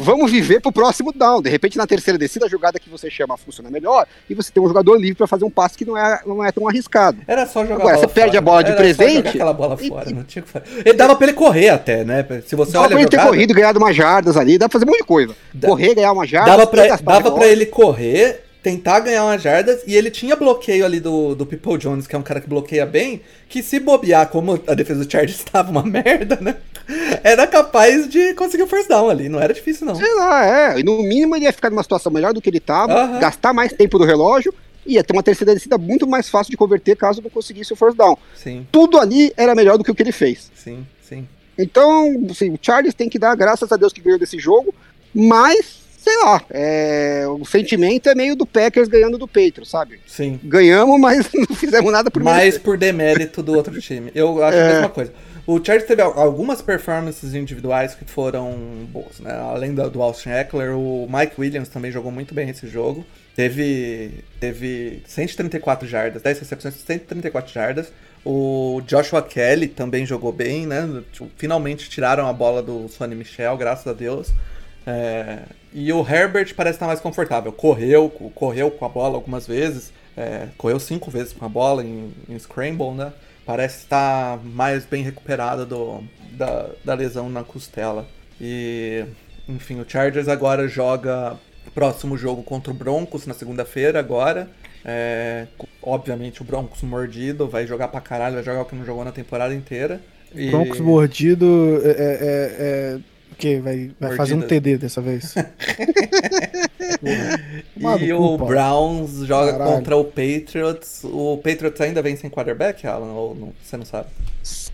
Speaker 3: vamos viver pro próximo down. De repente, na terceira descida, a jogada que você chama funciona melhor e você tem um jogador livre pra fazer um passe que não é, não é tão arriscado.
Speaker 1: Era só jogar
Speaker 3: Agora,
Speaker 1: a bola
Speaker 3: você perde
Speaker 1: fora.
Speaker 3: a bola de
Speaker 1: Era
Speaker 3: presente
Speaker 1: aquela bola
Speaker 3: e-
Speaker 1: fora, não tinha que fazer. Ele dava pra ele correr até, né? Se você
Speaker 3: Dava
Speaker 1: olha
Speaker 3: pra ele ter
Speaker 1: jogada,
Speaker 3: corrido, ganhado umas jardas ali, dá pra fazer um monte de coisa. Correr, ganhar uma jarda.
Speaker 1: dava
Speaker 3: ter bola.
Speaker 1: ele correr, tentar ganhar umas jardas, e ele tinha bloqueio ali do, do People Jones, que é um cara que bloqueia bem, que se bobear, como a defesa do Chargers estava uma merda, né? Era capaz de conseguir o first down ali, não era difícil não.
Speaker 3: Sei lá, é. E no mínimo ele ia ficar numa situação melhor do que ele tava,
Speaker 1: Aham.
Speaker 3: gastar mais tempo do relógio e ia ter uma terceira descida muito mais fácil de converter caso não conseguisse o first down.
Speaker 1: Sim,
Speaker 3: Tudo ali era melhor do que o que ele fez.
Speaker 1: sim, sim.
Speaker 3: Então, assim, o Chargers tem que dar graças a Deus que ganhou desse jogo, mas, sei lá, é, o sentimento é meio do Packers ganhando do Patriots, sabe?
Speaker 1: Sim.
Speaker 3: Ganhamos, mas não fizemos nada por
Speaker 1: Mas
Speaker 3: merecer.
Speaker 1: por demérito do outro time. Eu acho
Speaker 3: É.
Speaker 1: a mesma coisa. O Chargers teve al- algumas performances individuais que foram boas, né? Além do, do Austin Eckler, o Mike Williams também jogou muito bem esse jogo. Teve, teve 134 jardas, 10 recepções, 134 jardas. O Joshua Kelly também jogou bem, né? Tipo, Finalmente tiraram a bola do Sonny Michel, graças a Deus. É, e o Herbert parece estar mais confortável. Correu, correu com a bola algumas vezes. é, correu cinco vezes com a bola em, em Scramble, né? Parece estar mais bem recuperado do, da, da lesão na costela. E, enfim, o Chargers agora joga próximo jogo contra o Broncos na segunda-feira agora. É, obviamente o Broncos mordido, vai jogar pra caralho, vai jogar o que não jogou na temporada inteira. E-
Speaker 2: Broncos mordido é, é, é- quê? Vai, vai fazer um. TD dessa vez.
Speaker 1: E o. Browns joga
Speaker 2: Caralho.
Speaker 1: contra o Patriots. O Patriots ainda vem sem quarterback, Alan? Ou não, você não sabe?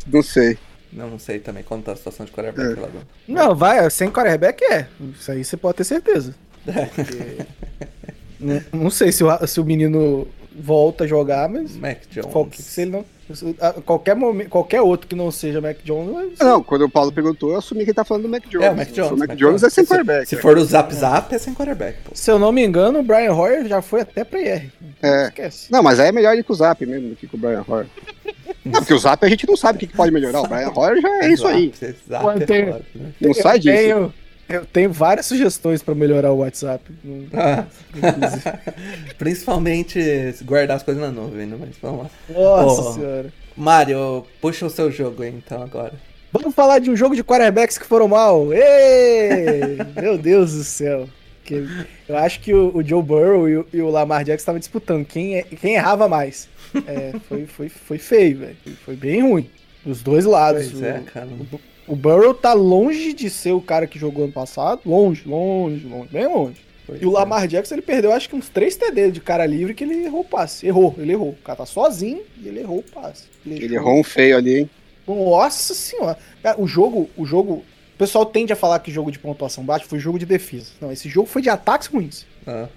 Speaker 3: Não sei.
Speaker 1: Não, não sei também quanto tá a situação de quarterback
Speaker 3: É.
Speaker 1: lá do...
Speaker 2: Não, vai, sem quarterback é. Isso aí você pode ter certeza.
Speaker 1: É.
Speaker 2: Porque- não, não sei se o, se o menino volta a jogar, mas
Speaker 1: Mac Jones.
Speaker 2: qualquer, se ele não, qualquer, momento, qualquer outro que não seja Mac Jones,
Speaker 3: Não, quando o Paulo perguntou, eu assumi que ele tá falando do Mac Jones.
Speaker 1: É, o Mac Jones.
Speaker 3: O Mac,
Speaker 1: Mac
Speaker 3: Jones é sem
Speaker 1: Se-
Speaker 3: quarterback.
Speaker 1: Se
Speaker 3: né?
Speaker 1: for o Zap Zap, é sem quarterback, pô.
Speaker 2: se eu não me engano, o Brian Hoyer já foi até pra IR.
Speaker 3: É.
Speaker 2: Esquece.
Speaker 3: Não, mas aí é melhor ir com o Zap mesmo do que com o Brian Hoyer. Não, porque o Zap a gente não sabe o que que pode melhorar. O Brian Hoyer já é isso aí.
Speaker 1: Zap, é né?
Speaker 3: Não sai disso.
Speaker 2: Tenho, eu tenho várias sugestões pra melhorar o WhatsApp.
Speaker 1: Ah, principalmente guardar as coisas na nuvem, né? Mas vamos lá.
Speaker 2: Nossa
Speaker 1: Oh.
Speaker 2: senhora.
Speaker 1: Mário, puxa o seu jogo aí então agora.
Speaker 2: Vamos falar de um jogo de quarterbacks que foram mal. Ê! Meu Deus do céu. Eu acho que o, Joe Burrow e o, Lamar Jackson estavam disputando quem, é- quem errava mais. É, foi, foi, foi feio, velho. Foi bem ruim. Dos dois lados.
Speaker 1: Pois é,
Speaker 2: O-
Speaker 1: cara.
Speaker 2: O Burrow tá longe de ser o cara que jogou ano passado. Longe, longe, longe, bem longe. e o Lamar Jackson, ele perdeu acho que uns 3 TD de cara livre que ele errou o passe. Errou, ele errou. O cara tá sozinho e ele errou o passe.
Speaker 3: Ele errou um feio ali, hein?
Speaker 2: Nossa senhora. Cara, o jogo, o jogo. O pessoal tende a falar que jogo de pontuação baixa foi jogo de defesa. Não, esse jogo foi de ataques ruins.
Speaker 1: Ah.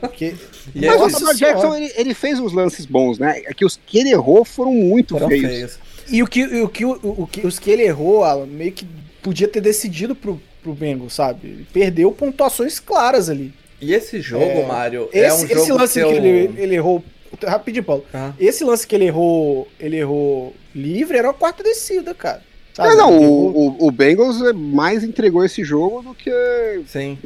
Speaker 2: Porque.
Speaker 1: E
Speaker 3: Mas
Speaker 1: aí,
Speaker 3: o Lamar. Jackson, ele, ele fez uns lances bons, né? É que os que ele errou foram muito
Speaker 1: foram
Speaker 3: feios.
Speaker 1: feios.
Speaker 2: E o que, o que, o, o que os que ele errou, Alan, meio que podia ter decidido pro, pro Bengals, sabe? Ele perdeu pontuações claras ali.
Speaker 1: E esse jogo,
Speaker 2: É,
Speaker 1: Mário, é
Speaker 2: Esse,
Speaker 1: um jogo
Speaker 2: esse lance que,
Speaker 1: eu-
Speaker 2: ele, ele errou. Rapidinho, Paulo.
Speaker 1: Ah.
Speaker 2: Esse lance que ele errou. Ele errou livre era uma quarta descida, cara. Sabe?
Speaker 3: É, não,
Speaker 2: errou-
Speaker 3: o, o, o Bengals é, mais entregou esse jogo do que.
Speaker 1: Sim.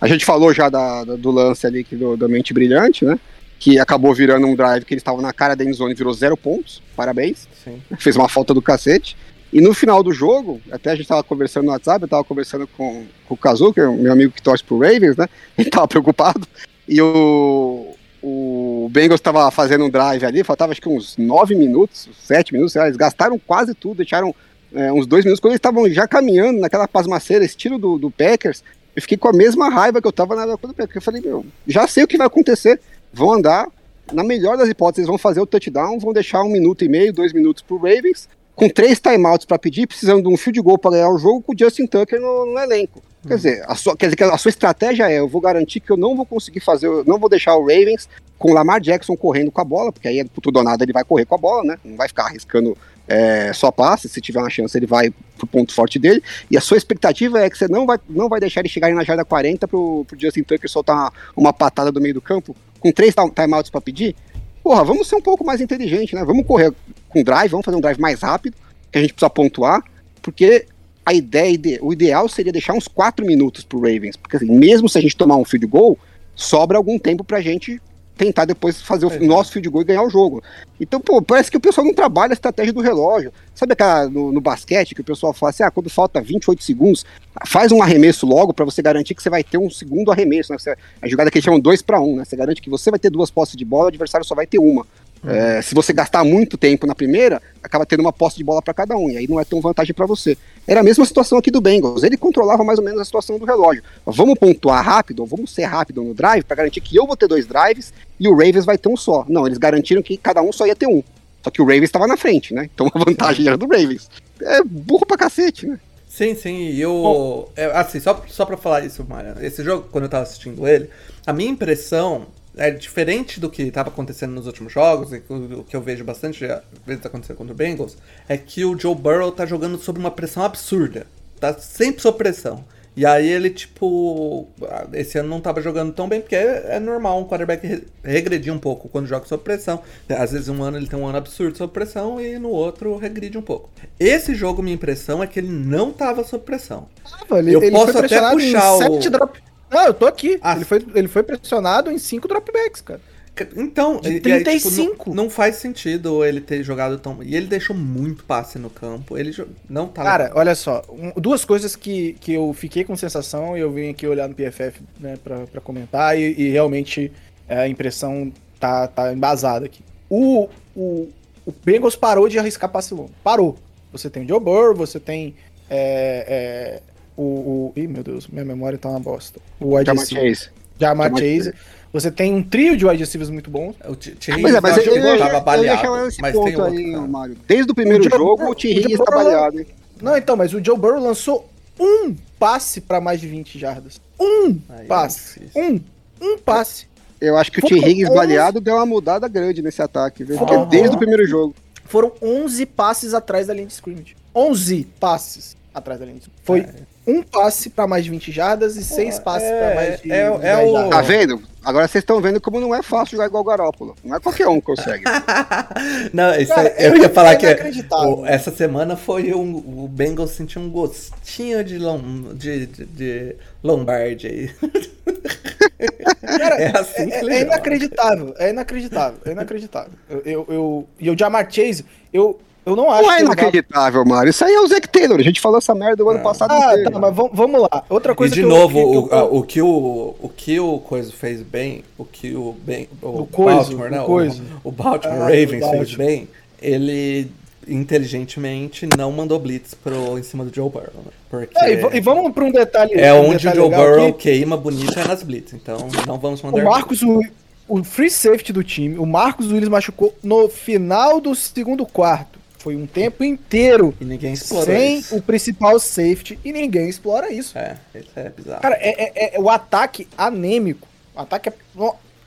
Speaker 3: A gente falou já da, da- do lance ali que do, da mente brilhante, né? Que acabou virando um drive que eles estavam na cara da endzone e virou zero pontos. Parabéns.
Speaker 1: Sim.
Speaker 3: Fez uma falta do cacete. E no final do jogo, até a gente tava conversando no WhatsApp, eu tava conversando com, com o Kazu, que é meu amigo que torce pro Ravens, né? Ele tava preocupado. E o, o Bengals tava fazendo um drive ali, faltava acho que uns 9 minutos, 7 minutos, eles gastaram quase tudo, deixaram é, uns dois minutos, quando eles estavam já caminhando naquela pasmaceira, estilo do, do Packers, eu fiquei com a mesma raiva que eu tava na época do Packers. Eu falei, meu, já sei o que vai acontecer. Vão andar, na melhor das hipóteses, vão fazer o touchdown, vão deixar um minuto e meio, dois minutos pro Ravens, com três timeouts para pedir, precisando de um field goal para ganhar o jogo, com o Justin Tucker no, no elenco. Quer dizer, a sua, quer dizer, a sua estratégia é: eu vou garantir que eu não vou conseguir fazer, eu não vou deixar o Ravens com o Lamar Jackson correndo com a bola, porque aí, tudo ou nada, ele vai correr com a bola, né? Não vai ficar arriscando é, só passe, se tiver uma chance, ele vai pro ponto forte dele. E a sua expectativa é que você não vai, não vai deixar ele chegar na jarda 40 pro, pro Justin Tucker soltar uma, uma patada do meio do campo, com três time- timeouts para pedir. Porra, vamos ser um pouco mais inteligente, né? Vamos correr com drive, vamos fazer um drive mais rápido, que a gente precisa pontuar, porque a ideia, ide- o ideal seria deixar uns 4 minutos pro Ravens, porque assim, mesmo se a gente tomar um field goal, sobra algum tempo pra gente tentar depois fazer o
Speaker 1: é.
Speaker 3: nosso field goal e ganhar o jogo. Então, pô, parece que o pessoal não trabalha a estratégia do relógio. Sabe aquela no, no basquete que o pessoal fala assim, ah, quando falta 28 segundos, faz um arremesso logo pra você garantir que você vai ter um segundo arremesso, né? Você- a jogada que eles chamam 2 para 1, né? Você garante que você vai ter duas posses de bola, o adversário só vai ter uma. É, se você gastar muito tempo na primeira, acaba tendo uma posse de bola para cada um, e aí não é tão vantagem para você. Era a mesma situação aqui do Bengals, ele controlava mais ou menos a situação do relógio. Vamos pontuar rápido, vamos ser rápido no drive, para garantir que eu vou ter dois drives e o Ravens vai ter um só. Não, eles garantiram que cada um só ia ter um. Só que o Ravens estava na frente, né? Então a vantagem era do Ravens. É burro pra cacete, né?
Speaker 1: Sim, sim, e eu. é, assim, só, só pra falar isso, Mário, esse jogo, quando eu tava assistindo ele, a minha impressão é diferente do que tava acontecendo nos últimos jogos, e o que eu vejo bastante vezes acontecer contra o Bengals, é que o Joe Burrow tá jogando sob uma pressão absurda. Tá sempre sob pressão. E aí ele, tipo, ah, esse ano não tava jogando tão bem, porque é, é normal um quarterback re- regredir um pouco quando joga sob pressão. Às vezes um ano ele tem um ano absurdo sob pressão e no outro regride um pouco. Esse jogo, minha impressão é que ele não tava sob pressão.
Speaker 2: Ele,
Speaker 1: Eu
Speaker 2: ele
Speaker 1: posso até puxar o-
Speaker 2: drop. Não, eu tô aqui.
Speaker 1: Ah.
Speaker 2: Ele, foi, ele foi pressionado em cinco dropbacks, cara.
Speaker 1: Então,
Speaker 2: De
Speaker 1: e- e aí,
Speaker 2: 35.
Speaker 1: não, não faz sentido ele ter jogado tão. E ele deixou muito passe no campo. Ele jo- não tá
Speaker 2: Cara, olha só, um- duas coisas que, que eu fiquei com sensação e eu vim aqui olhar no PFF né, pra, pra comentar e, e realmente é, a impressão tá, tá embasada aqui. O, o, o Bengals parou de arriscar passe longo. Parou. Você tem o Joe Burrow, você tem é, é, o, o... Ih, meu Deus, minha memória tá uma bosta. O wide receiver.
Speaker 3: Chase.
Speaker 2: Jamar
Speaker 3: Jamar
Speaker 2: Chase. Você tem um trio de wide receivers muito bons.
Speaker 1: O T- T.
Speaker 3: Mas
Speaker 1: Higgins
Speaker 3: é, mas
Speaker 1: tava,
Speaker 3: eu, eu, eu,
Speaker 1: tava
Speaker 3: eu
Speaker 1: baleado.
Speaker 3: esse
Speaker 1: mas tem outro,
Speaker 3: aí. Mário. Desde o primeiro
Speaker 2: O Joe
Speaker 3: jogo,
Speaker 2: Burrow-
Speaker 3: o T.
Speaker 2: o Joe
Speaker 3: Higgins tá
Speaker 2: Burrow-
Speaker 3: baleado, hein?
Speaker 2: Não, então, mas o Joe Burrow lançou um passe pra mais de 20 jardas. Um
Speaker 1: Aí é
Speaker 2: passe.
Speaker 1: difícil.
Speaker 2: Um. Um passe.
Speaker 3: Eu acho que o T.
Speaker 2: Foram
Speaker 3: Higgins
Speaker 2: onze-
Speaker 3: baleado deu uma mudada grande nesse ataque, viu? Porque
Speaker 1: Aham.
Speaker 3: desde o primeiro jogo.
Speaker 2: Foram 11 passes atrás da linha de scrimmage. 11 passes atrás da linha de scrimmage. Foi
Speaker 1: É.
Speaker 2: um passe pra mais de 20 jardas e seis passes
Speaker 1: é-
Speaker 2: pra mais de,
Speaker 1: é-
Speaker 2: de
Speaker 1: é
Speaker 2: 10
Speaker 1: o-.
Speaker 3: Tá vendo? Agora vocês estão vendo como não é fácil jogar igual o Garópolo. Não é qualquer um que consegue.
Speaker 1: Não, isso
Speaker 2: Cara,
Speaker 1: é- eu
Speaker 2: é-
Speaker 1: ia falar
Speaker 2: é
Speaker 1: que é-
Speaker 2: inacreditável.
Speaker 1: o- essa semana foi um, o Bengals sentiu um gostinho de, lom, de, de, de Lombardi aí.
Speaker 2: Cara,
Speaker 1: É assim que
Speaker 2: é,
Speaker 1: ele
Speaker 2: é
Speaker 1: joga.
Speaker 2: inacreditável, é inacreditável, é inacreditável. Eu, eu, eu- e o Jamar Chase, eu, eu não acho
Speaker 3: Não é
Speaker 2: que vai-
Speaker 3: inacreditável, Mário. Isso aí é o Zac Taylor. A gente falou essa merda o ano
Speaker 1: Ah.
Speaker 3: passado
Speaker 2: Ah,
Speaker 3: inteiro.
Speaker 2: tá, mas vamos, lá. Outra
Speaker 1: E
Speaker 2: coisa
Speaker 1: de
Speaker 2: que eu-
Speaker 1: novo,
Speaker 2: que- que
Speaker 1: o,
Speaker 2: eu-
Speaker 1: a- o que o, o que o Coisa fez bem, o que o, ben, o
Speaker 2: O Coisa,
Speaker 1: Baltimore,
Speaker 2: o
Speaker 1: né, o,
Speaker 2: Coisa.
Speaker 1: o Baltimore
Speaker 2: Ah, o
Speaker 1: Ravens fez bem, ele inteligentemente, não mandou blitz pro, em cima do Joe Burrow. Né? Porque
Speaker 2: É, e, e vamos para um detalhe.
Speaker 1: é
Speaker 2: um
Speaker 1: onde o Joe Burrow
Speaker 2: aqui.
Speaker 1: queima bonito é nas blitz. Então não vamos mandar
Speaker 2: O Marcos, o, o free safety do time, o Marcos Willis machucou no final do segundo quarto. Foi um tempo inteiro
Speaker 1: E ninguém explorou
Speaker 2: sem
Speaker 1: isso.
Speaker 2: o principal safety e ninguém explora isso.
Speaker 1: É, isso é bizarro.
Speaker 2: Cara, é, é- é o ataque anêmico. O ataque é.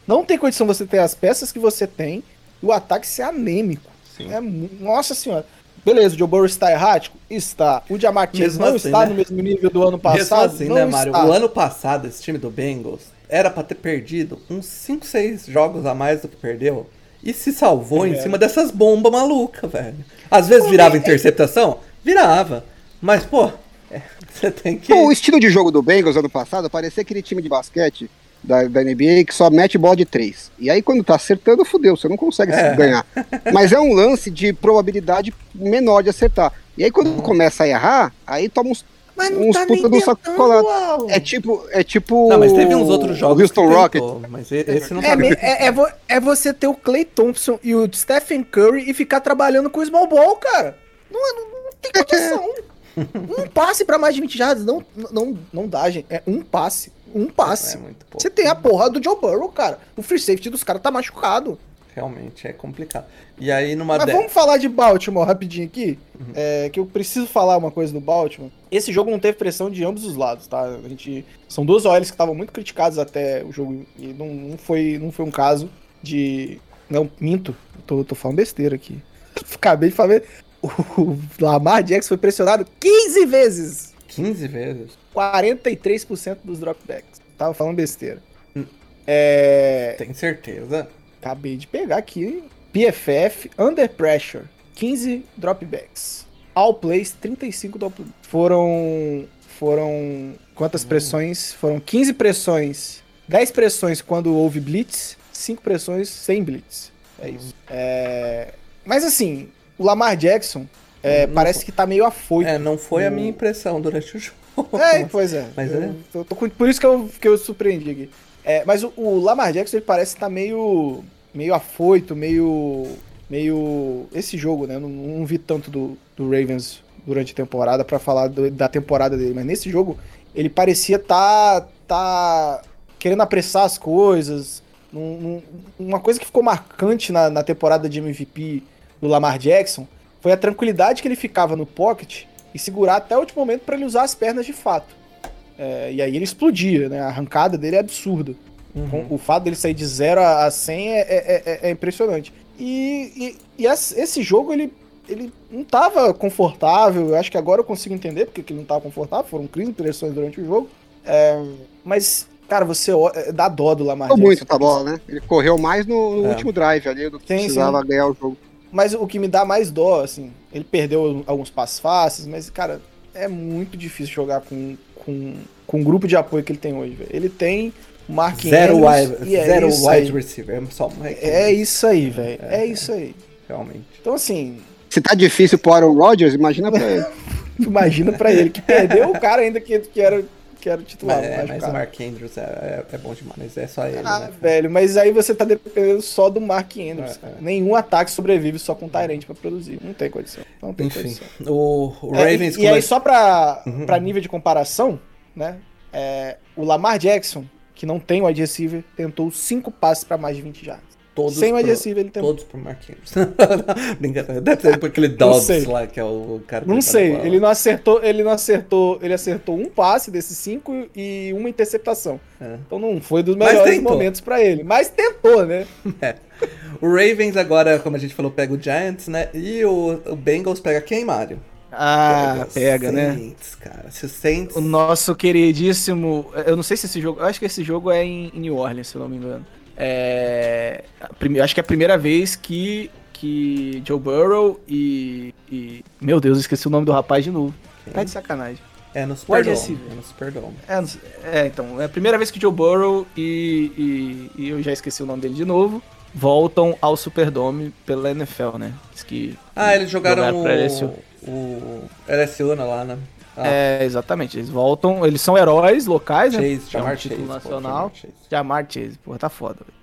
Speaker 2: Não, tem condição você ter as peças que você tem e o ataque ser anêmico.
Speaker 1: Sim.
Speaker 2: É nossa senhora. Beleza, o Joe Burrow está errático? Está. O
Speaker 1: Mesmo
Speaker 2: não
Speaker 1: assim,
Speaker 2: está
Speaker 1: né?
Speaker 2: no mesmo nível do ano
Speaker 1: Mesmo
Speaker 2: passado?
Speaker 1: assim,
Speaker 2: não
Speaker 1: né, Mário?
Speaker 2: está.
Speaker 1: O ano passado, esse time do Bengals era pra ter perdido uns 5, 6 jogos a mais do que perdeu. E se salvou em
Speaker 2: É.
Speaker 1: cima dessas bombas malucas, velho. Às vezes virava interceptação? Virava. Mas, pô, é, você tem que.
Speaker 3: Pô, o estilo de jogo do Bengals ano passado parecia aquele time de basquete da, da NBA que só mete bola de três. E aí quando tá acertando, fudeu, você não consegue
Speaker 1: É.
Speaker 3: ganhar. Mas é um lance de probabilidade menor de acertar. E aí quando começa a errar, aí toma uns,
Speaker 2: Mas
Speaker 3: uns puta do sacolado. É tipo, é tipo
Speaker 1: Não, mas teve uns outros jogos.
Speaker 3: o Houston Rocket.
Speaker 1: Mas esse não
Speaker 2: É,
Speaker 1: tá
Speaker 2: é, é vo- é você ter o Clay Thompson e o Stephen Curry e ficar trabalhando com o small ball, cara. Não, não, não tem condição. um passe pra mais de 20 jardas não, não, não dá, gente. É um passe. Um passe.
Speaker 1: É muito pouco.
Speaker 2: Você tem a porra do Joe Burrow, cara. O free safety dos caras tá machucado.
Speaker 1: Realmente é complicado. E aí numa
Speaker 2: Mas
Speaker 1: de...
Speaker 2: vamos falar de Baltimore rapidinho aqui. É, que eu preciso falar uma coisa do Baltimore. Esse jogo não teve pressão de ambos os lados, tá? A gente, são duas OLs que estavam muito criticadas até o jogo. E não, não foi, não foi um caso de. Não, minto. Tô, tô falando besteira aqui. Acabei de falar. O Lamar Jackson foi pressionado 15 vezes.
Speaker 1: 15 vezes.
Speaker 2: 43% dos dropbacks. Tava falando besteira. É.
Speaker 1: Tem certeza?
Speaker 2: Acabei de pegar aqui. PFF, Under Pressure, 15 dropbacks. All plays, 35 dropbacks. Foram. Foram. Quantas pressões? Foram 15 pressões. 10 pressões quando houve blitz. 5 pressões sem blitz. É isso. É, Mas assim, o Lamar Jackson é,
Speaker 1: Não
Speaker 2: parece
Speaker 1: foi-
Speaker 2: que tá meio afoito.
Speaker 1: É, não foi a minha impressão durante o jogo.
Speaker 2: É, pois é.
Speaker 1: Mas
Speaker 2: Eu
Speaker 1: é.
Speaker 2: tô- tô por isso que eu, que eu surpreendi aqui. É, mas o, o Lamar Jackson ele parece estar meio, meio afoito, meio. meio. Esse jogo, né? Não, não vi tanto do, do Ravens durante a temporada pra falar do- da temporada dele, mas nesse jogo ele parecia tá, tá querendo apressar as coisas. Num- num- uma coisa que ficou marcante na, na temporada de MVP do Lamar Jackson foi a tranquilidade que ele ficava no pocket e segurar até o último momento para ele usar as pernas de fato. É, e aí ele explodia, né? A arrancada dele é absurda. Com- O fato dele sair de 0 a a 100 é, é- é- é impressionante. E, e- e esse jogo, ele, ele não tava confortável. Eu acho que agora eu consigo entender porque que ele não tava confortável. Foram 15 pressões durante o jogo. É, mas, cara, você é, dá dó do Lamar
Speaker 3: Correu
Speaker 2: Jackson.
Speaker 3: muito tá bola, né? Ele correu mais no, no
Speaker 1: É.
Speaker 3: último drive ali do que
Speaker 2: Sim,
Speaker 3: precisava ganhar o jogo.
Speaker 2: Mas o que me dá mais dó, assim, ele perdeu alguns passos fáceis, mas, cara, é muito difícil jogar com, com, com o grupo de apoio que ele tem hoje, velho. Ele tem Mark
Speaker 1: Zero,
Speaker 2: Andrews
Speaker 1: wide,
Speaker 2: é
Speaker 1: zero wide receiver. É só
Speaker 2: É isso aí, velho. É,
Speaker 1: É,
Speaker 2: isso aí.
Speaker 1: Realmente.
Speaker 2: Então, assim,
Speaker 3: Se tá difícil pro Aaron Rodgers, imagina pra ele.
Speaker 2: imagina pra ele que perdeu o cara ainda que, que, era, que era o titular.
Speaker 1: Mas, é, mas o Mark Andrews é, é, é bom demais. É só ele,
Speaker 2: Ah,
Speaker 1: né?
Speaker 2: velho, mas aí você tá dependendo só do Mark Andrews.
Speaker 1: É,
Speaker 2: cara.
Speaker 1: é.
Speaker 2: Nenhum ataque sobrevive só com Tyrant pra produzir. Não tem condição. Não tem
Speaker 1: Enfim,
Speaker 2: condição.
Speaker 1: o, o
Speaker 2: É,
Speaker 1: Ravens
Speaker 2: e, e aí, só pra,
Speaker 1: Uhum.
Speaker 2: pra nível de comparação, né? é, o Lamar Jackson, que não tem wide receiver, tentou cinco passes pra mais de 20 jardas.
Speaker 1: todos
Speaker 2: Sem wide receiver ele tentou.
Speaker 1: Todos pro Andrews. Brincadeira. Deve ser por aquele Dobbs lá, que é o cara que
Speaker 2: Não sei,
Speaker 1: bola.
Speaker 2: ele não acertou, ele não acertou, ele acertou um passe desses cinco e uma interceptação.
Speaker 1: É.
Speaker 2: Então não foi dos melhores momentos pra ele, mas tentou, né?
Speaker 1: O Ravens agora, como a gente falou, pega o Giants, né? E o, o Bengals pega quem, Mário?
Speaker 2: Ah, pega, né?
Speaker 1: Saints, cara. Se o Saints...
Speaker 2: O nosso queridíssimo. Eu não sei se esse jogo. Eu acho que esse jogo é em, em New Orleans, se eu não me engano. É. prime- acho que é a primeira vez que. Que Joe Burrow e, e- Meu Deus, eu esqueci o nome do rapaz de novo. Tá de sacanagem.
Speaker 1: É no Superdome. É no Superdome.
Speaker 2: É, sei- é, então. É a primeira vez que Joe Burrow e, e, e eu já esqueci o nome dele de novo. Voltam ao Superdome pela NFL, né? Diz que
Speaker 1: Ah, eles jogaram,
Speaker 2: Jogaram
Speaker 1: o, o LSU né, lá, né?
Speaker 2: É, exatamente. Eles voltam, eles são heróis locais, né?
Speaker 1: Chase,
Speaker 2: um
Speaker 1: Jamar
Speaker 2: título
Speaker 1: Chase, pô,
Speaker 2: nacional.
Speaker 1: Jamar Chase.
Speaker 2: Porra, tá foda. velho.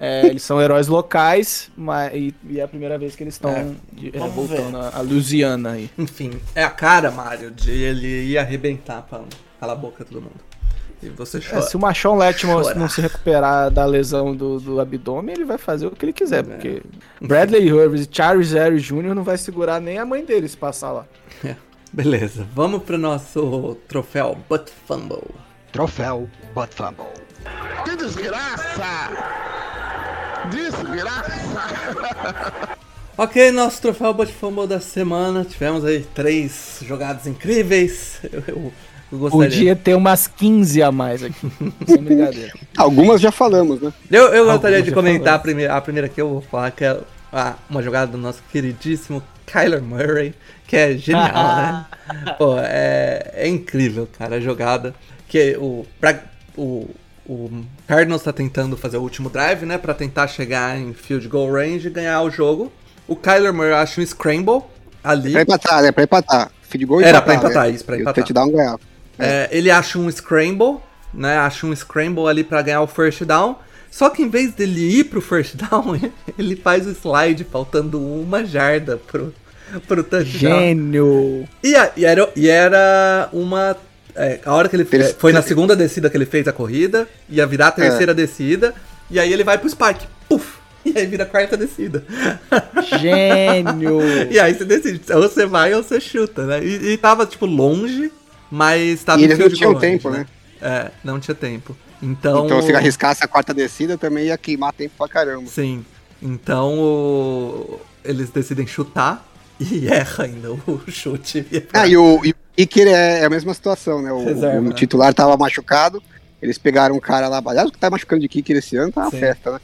Speaker 1: É.
Speaker 2: É, eles são heróis locais, mas e, e é a primeira vez que eles estão
Speaker 1: É.
Speaker 2: é, voltando a, a Louisiana aí.
Speaker 1: Enfim, é a cara, Mario, de ele ir arrebentar pra calar a boca todo mundo. E você
Speaker 2: É,
Speaker 1: chora.
Speaker 2: se o Machon Letmore
Speaker 1: Chorar.
Speaker 2: não se recuperar da lesão do, do abdômen, ele vai fazer o que ele quiser,
Speaker 1: É.
Speaker 2: porque Bradley Herbert e Charles Harris Jr. não vai segurar nem a mãe dele se passar lá.
Speaker 1: Beleza, vamos pro nosso troféu Butt Fumble.
Speaker 3: Troféu Butt Fumble.
Speaker 6: Que desgraça! Desgraça!
Speaker 1: Ok, nosso troféu Butt Fumble da semana. Tivemos aí três jogadas incríveis. Eu, eu, eu gostaria.
Speaker 2: Podia ter umas 15 a mais aqui. Sem brincadeira.
Speaker 3: Algumas já falamos, né?
Speaker 1: Eu, eu gostaria de comentar a primeira, a primeira que eu vou falar, que é a- uma jogada do nosso queridíssimo Kyler Murray, que é genial, né? Pô, é, é incrível, cara, a jogada. Que o, pra, o, o Cardinals tá tentando fazer o último drive, né? Pra tentar chegar em field goal range e ganhar o jogo. O Kyler Murray acha um scramble ali.
Speaker 3: Pra empatar, né? Pra empatar. Feed goal e
Speaker 1: Era pra empatar, isso, pra
Speaker 3: E o
Speaker 1: empatar.
Speaker 3: touchdown ganhava.
Speaker 1: É, ele acha um scramble, né? Acha um scramble ali pra ganhar o first down. Só que em vez dele ir pro first down, ele faz o slide faltando uma jarda pro, pro touchdown.
Speaker 2: Gênio!
Speaker 1: E, a- e era, e era uma. é, a hora que ele fez. Foi na segunda descida que ele fez a corrida, ia virar a terceira descida, e aí ele vai pro spike. Puf! E aí vira a quarta descida.
Speaker 2: Gênio!
Speaker 1: e aí você decide, ou você vai ou você chuta, né? E, e tava, tipo, longe, mas tava
Speaker 3: E
Speaker 1: em
Speaker 3: eles não tinham tempo,
Speaker 1: range,
Speaker 3: né?
Speaker 1: É, não tinha tempo. Então,
Speaker 3: Então, se arriscasse a quarta descida, também ia queimar tempo pra caramba.
Speaker 1: Sim. Então o- eles decidem chutar e erra ainda o chute.
Speaker 3: Ah, e o, e o kicker é, é a mesma situação, né? O,
Speaker 1: Reserva,
Speaker 3: o
Speaker 1: né?
Speaker 3: titular tava machucado, eles pegaram um cara lá, aliás, o que tá machucando de kicker esse ano tá uma
Speaker 1: Sim.
Speaker 3: festa, né?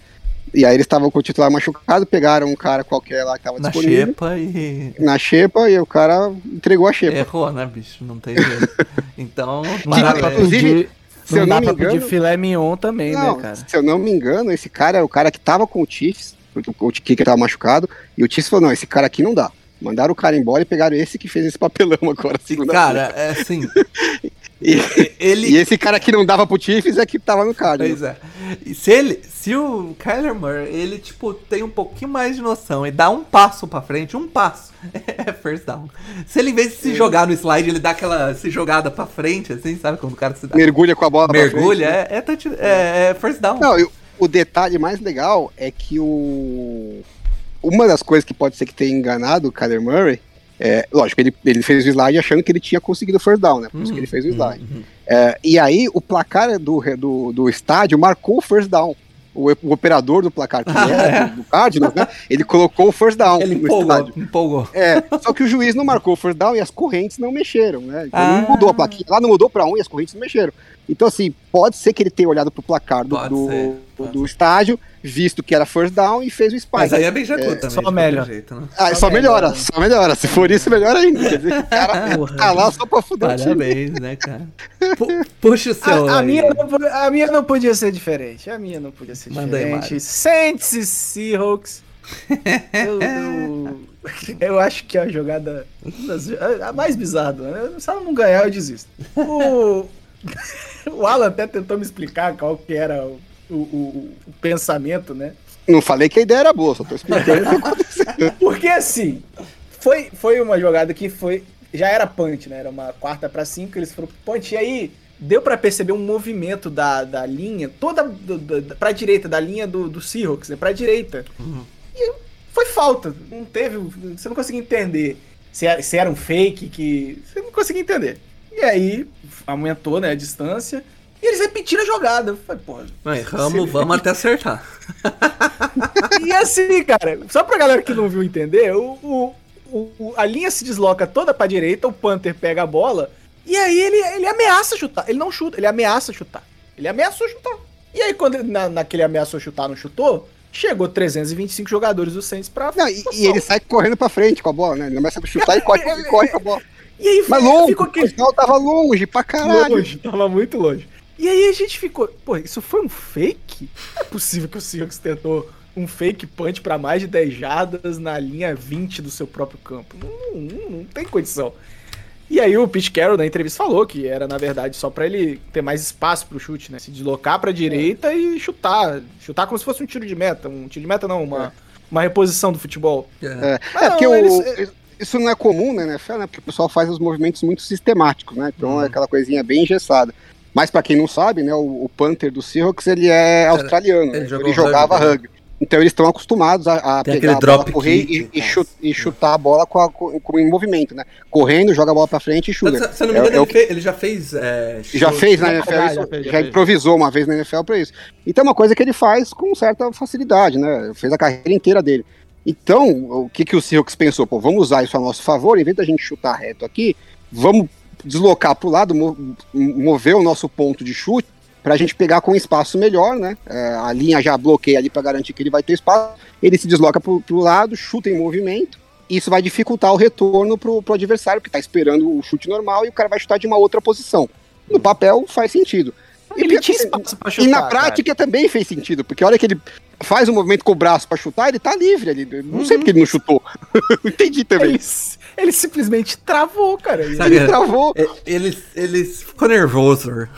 Speaker 3: E aí eles estavam com o titular machucado, pegaram um cara qualquer lá que tava
Speaker 1: na
Speaker 3: disponível,
Speaker 1: xepa e
Speaker 3: na xepa, e o cara entregou a xepa.
Speaker 1: errou, né, bicho? Não tem jeito. Então,
Speaker 2: pra
Speaker 1: parabéns.
Speaker 3: inclusive, se
Speaker 2: não
Speaker 3: eu não me
Speaker 2: pedir
Speaker 3: engano-
Speaker 2: filé mignon também,
Speaker 3: Não,
Speaker 2: né, cara?
Speaker 3: se eu não me engano, esse cara é o cara que tava com o Chiefs, o kicker tava machucado, e o Chiefs falou, não, esse cara aqui não dá. Mandaram o cara embora e pegaram esse que fez esse papelão agora,
Speaker 1: Cara, é assim.
Speaker 3: E,
Speaker 1: Ele.
Speaker 3: e esse cara que não dava pro Chiefs é que tava no card.
Speaker 1: Pois é. E se ele. Se o Kyler Murray, ele, tipo, tem um pouquinho mais de noção e dá um passo pra frente, um passo, é first down. Se ele, em vez de se jogar no slide, ele dá aquela se jogada pra frente, assim, sabe? Quando o cara se dá.
Speaker 3: Mergulha com a bola pra
Speaker 1: mergulha,
Speaker 3: frente, né?
Speaker 1: é, é, touch- é, é first down.
Speaker 3: Não, e o- o detalhe mais legal é que o. Uma das coisas que pode ser que tenha enganado o Kyler Murray, é, lógico, ele, ele fez o slide achando que ele tinha conseguido o first down, né? Por isso que ele fez o slide.
Speaker 1: Uhum.
Speaker 3: É, e aí o placar do, do, do estádio marcou o first down. O, o operador do placar, que é do, do Cardinals, né? Ele colocou o first down
Speaker 1: Ele
Speaker 3: no
Speaker 1: empolgou,
Speaker 3: estádio.
Speaker 1: empolgou.
Speaker 3: É, só que o juiz não marcou o first down e as correntes não mexeram, né? Então
Speaker 1: Ah.
Speaker 3: não mudou a plaquinha. Lá não mudou pra um e as correntes não mexeram. Então, assim, pode ser que ele tenha olhado pro placar do, do,
Speaker 1: ser,
Speaker 3: do estádio, visto que era first down e fez o spike.
Speaker 1: Mas aí é bem jacu
Speaker 3: É,
Speaker 1: também.
Speaker 2: só
Speaker 1: de qualquer
Speaker 2: melhor.
Speaker 1: Jeito, né?
Speaker 3: Ah, só melhora, só melhora. Se for isso, melhor ainda. Quer dizer que o cara
Speaker 1: Porra.
Speaker 3: tá lá só pra fuder o time.
Speaker 1: Parabéns, né, cara? Pu- puxa o seu.
Speaker 2: A, a minha não, a minha não podia ser diferente. A minha não podia ser
Speaker 1: Manda
Speaker 2: diferente.
Speaker 1: Mário.
Speaker 2: Saints e Seahawks. eu, eu, eu acho que é a jogada das- a, a mais bizarra. Né? Se ela não ganhar, eu desisto. O, o Alan até tentou me explicar qual que era o, o, o- o pensamento, né?
Speaker 3: Não falei que a ideia era boa, só tô explicando o que aconteceu.
Speaker 2: Porque assim, foi, foi uma jogada que foi. Já era punch, né? Era uma quarta pra cinco, eles foram pro punch. E aí deu pra perceber um movimento da, da linha, toda do, do, pra direita, da linha do, do Seahawks, né? Pra direita. E foi falta. Não teve. Você não conseguia entender se era, se era um fake, que. Você não conseguia entender. E aí aumentou, né, a distância. E eles repetiram a jogada. Eu Falei, pô.
Speaker 1: Não, erramos, vamos até acertar.
Speaker 2: E assim, cara, só pra galera que não viu entender, o, o- o- a linha se desloca toda pra direita, o Panther pega a bola, e aí ele, ele ameaça chutar. Ele não chuta, ele ameaça chutar. Ele ameaçou chutar. E aí, quando ele, na, naquele ameaçou chutar, não chutou, chegou 325 jogadores do Saints pra.
Speaker 3: Não, e, e ele sai correndo pra frente com a bola, né? Ele começa a chutar e corre, corre, corre com a bola.
Speaker 2: E aí
Speaker 3: Mas
Speaker 2: ficou
Speaker 3: o
Speaker 2: aquele.
Speaker 3: final tava longe pra caralho.
Speaker 2: Longe, tava muito longe. E aí a gente ficou, pô, isso foi um fake? Não é possível que o Seahawks tentou um fake punch pra mais de 10 jardas na linha 20 do seu próprio campo. Não, não- não tem condição. E aí o Pete Carroll na entrevista falou que era, na verdade, só pra ele ter mais espaço pro chute, né? Se deslocar pra direita e chutar. Chutar como se fosse um tiro de meta. Um tiro de meta não, uma, uma reposição do futebol.
Speaker 3: É,
Speaker 2: Mas
Speaker 3: é
Speaker 2: não,
Speaker 3: porque o-
Speaker 2: eles-
Speaker 3: isso não é comum né, na NFL, né? Porque o pessoal faz os movimentos muito sistemáticos, né? Então é aquela coisinha bem engessada. Mas pra quem não sabe, né, o, o Panther do Seahawks, ele é australiano,
Speaker 1: ele
Speaker 3: né?
Speaker 1: jogou
Speaker 3: ele jogava
Speaker 1: rugby, né?
Speaker 3: rugby. Então eles estão acostumados a, a pegar a bola, correr
Speaker 1: kick,
Speaker 3: e, e
Speaker 1: cara.
Speaker 3: chu- e chutar a bola com, a, com, com- em movimento, né? Correndo, joga a bola pra frente e chuta.
Speaker 1: Se eu não me
Speaker 3: É-
Speaker 1: engano,
Speaker 3: é
Speaker 1: ele, fe- ele já fez. é,
Speaker 3: já
Speaker 1: chute-
Speaker 3: fez na
Speaker 2: já-
Speaker 3: NFL,
Speaker 2: já
Speaker 3: isso,
Speaker 2: fez, já
Speaker 3: já
Speaker 2: fez.
Speaker 3: improvisou uma vez na NFL pra isso. Então é uma coisa que ele faz com certa facilidade, né? Fez a carreira inteira dele. Então, o que, que o Seahawks pensou? Pô, vamos usar isso a nosso favor, em vez da gente chutar reto aqui, vamos deslocar pro lado, mo- mover o nosso ponto de chute pra gente pegar com espaço melhor, né? É, a linha já bloqueia ali pra garantir que ele vai ter espaço. Ele se desloca pro, pro lado, chuta em movimento. Isso vai dificultar o retorno pro, pro adversário, que tá esperando o chute normal e o cara vai chutar de uma outra posição. No papel faz sentido.
Speaker 2: Ele tinha espaço pra chutar.
Speaker 3: E na
Speaker 2: cara.
Speaker 3: prática também fez sentido, porque a hora que ele faz o movimento com o braço pra chutar, ele tá livre ali. Não sei porque ele não chutou. Entendi também.
Speaker 2: Ele, ele simplesmente travou, cara.
Speaker 1: Sabe-
Speaker 3: Ele travou.
Speaker 1: É, Ele, ele ficou nervoso.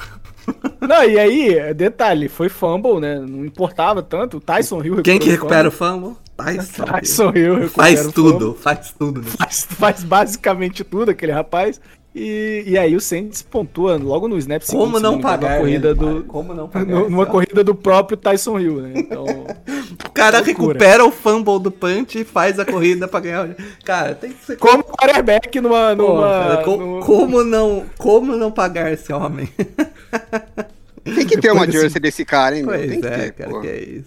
Speaker 2: Não, e aí, detalhe, foi fumble, né? Não importava tanto. O Tyson Hill
Speaker 1: Quem que recupera o fumble? Tyson.
Speaker 2: Tyson Hill recupera
Speaker 1: Faz tudo,
Speaker 2: fumble.
Speaker 1: faz tudo.
Speaker 2: Faz, faz basicamente tudo aquele rapaz. E, e aí o Saints pontua logo no snap seguinte,
Speaker 1: Como
Speaker 2: se
Speaker 1: não pagar?
Speaker 2: Numa corrida do,
Speaker 1: Mário? Como não pagar?
Speaker 2: numa corrida do próprio Tyson Hill, né? Então,
Speaker 1: O cara
Speaker 2: Loucura.
Speaker 1: recupera o fumble do punch e faz a corrida pra ganhar. o- Cara, tem que ser.
Speaker 2: como quarterback numa.
Speaker 1: Pô,
Speaker 2: numa
Speaker 1: cara, co-
Speaker 2: numa-
Speaker 1: como, não, como não pagar esse homem?
Speaker 3: Tem que ter uma
Speaker 2: Depois
Speaker 3: jersey desse cara, hein, meu?
Speaker 1: Pois
Speaker 3: Tem que
Speaker 1: é,
Speaker 3: ter,
Speaker 1: cara,
Speaker 3: pô.
Speaker 1: que é isso.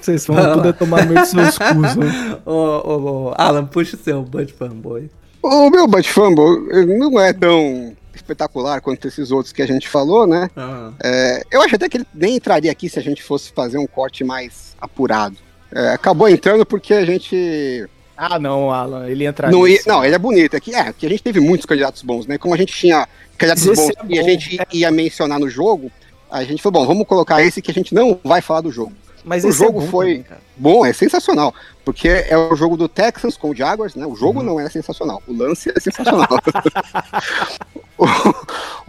Speaker 2: Vocês vão tudo a tomar meio dos seus cus, né?
Speaker 1: Ô, ô, ô, Alan, puxa o seu Bud Fanboy.
Speaker 3: O meu Fumble ele não é tão espetacular quanto esses outros que a gente falou, né?
Speaker 1: Ah,
Speaker 3: É, eu acho até que ele nem entraria aqui se a gente fosse fazer um corte mais apurado. É, acabou entrando porque a gente.
Speaker 2: Ah, não, Alan, ele entra
Speaker 3: Não, ia, não, ele é bonito. É que, é, que a gente teve muitos candidatos bons, né? Como a gente tinha candidatos
Speaker 2: Esse
Speaker 3: bons
Speaker 2: é
Speaker 3: e a
Speaker 2: bom.
Speaker 3: gente ia mencionar no jogo, a gente falou, bom, vamos colocar esse que a gente não vai falar do jogo.
Speaker 2: Mas
Speaker 3: o
Speaker 2: é
Speaker 3: jogo
Speaker 2: bom
Speaker 3: foi-
Speaker 2: cara.
Speaker 3: Bom, é sensacional, porque é o jogo do Texans com o Jaguars, né? O jogo não é sensacional, o lance é sensacional. o,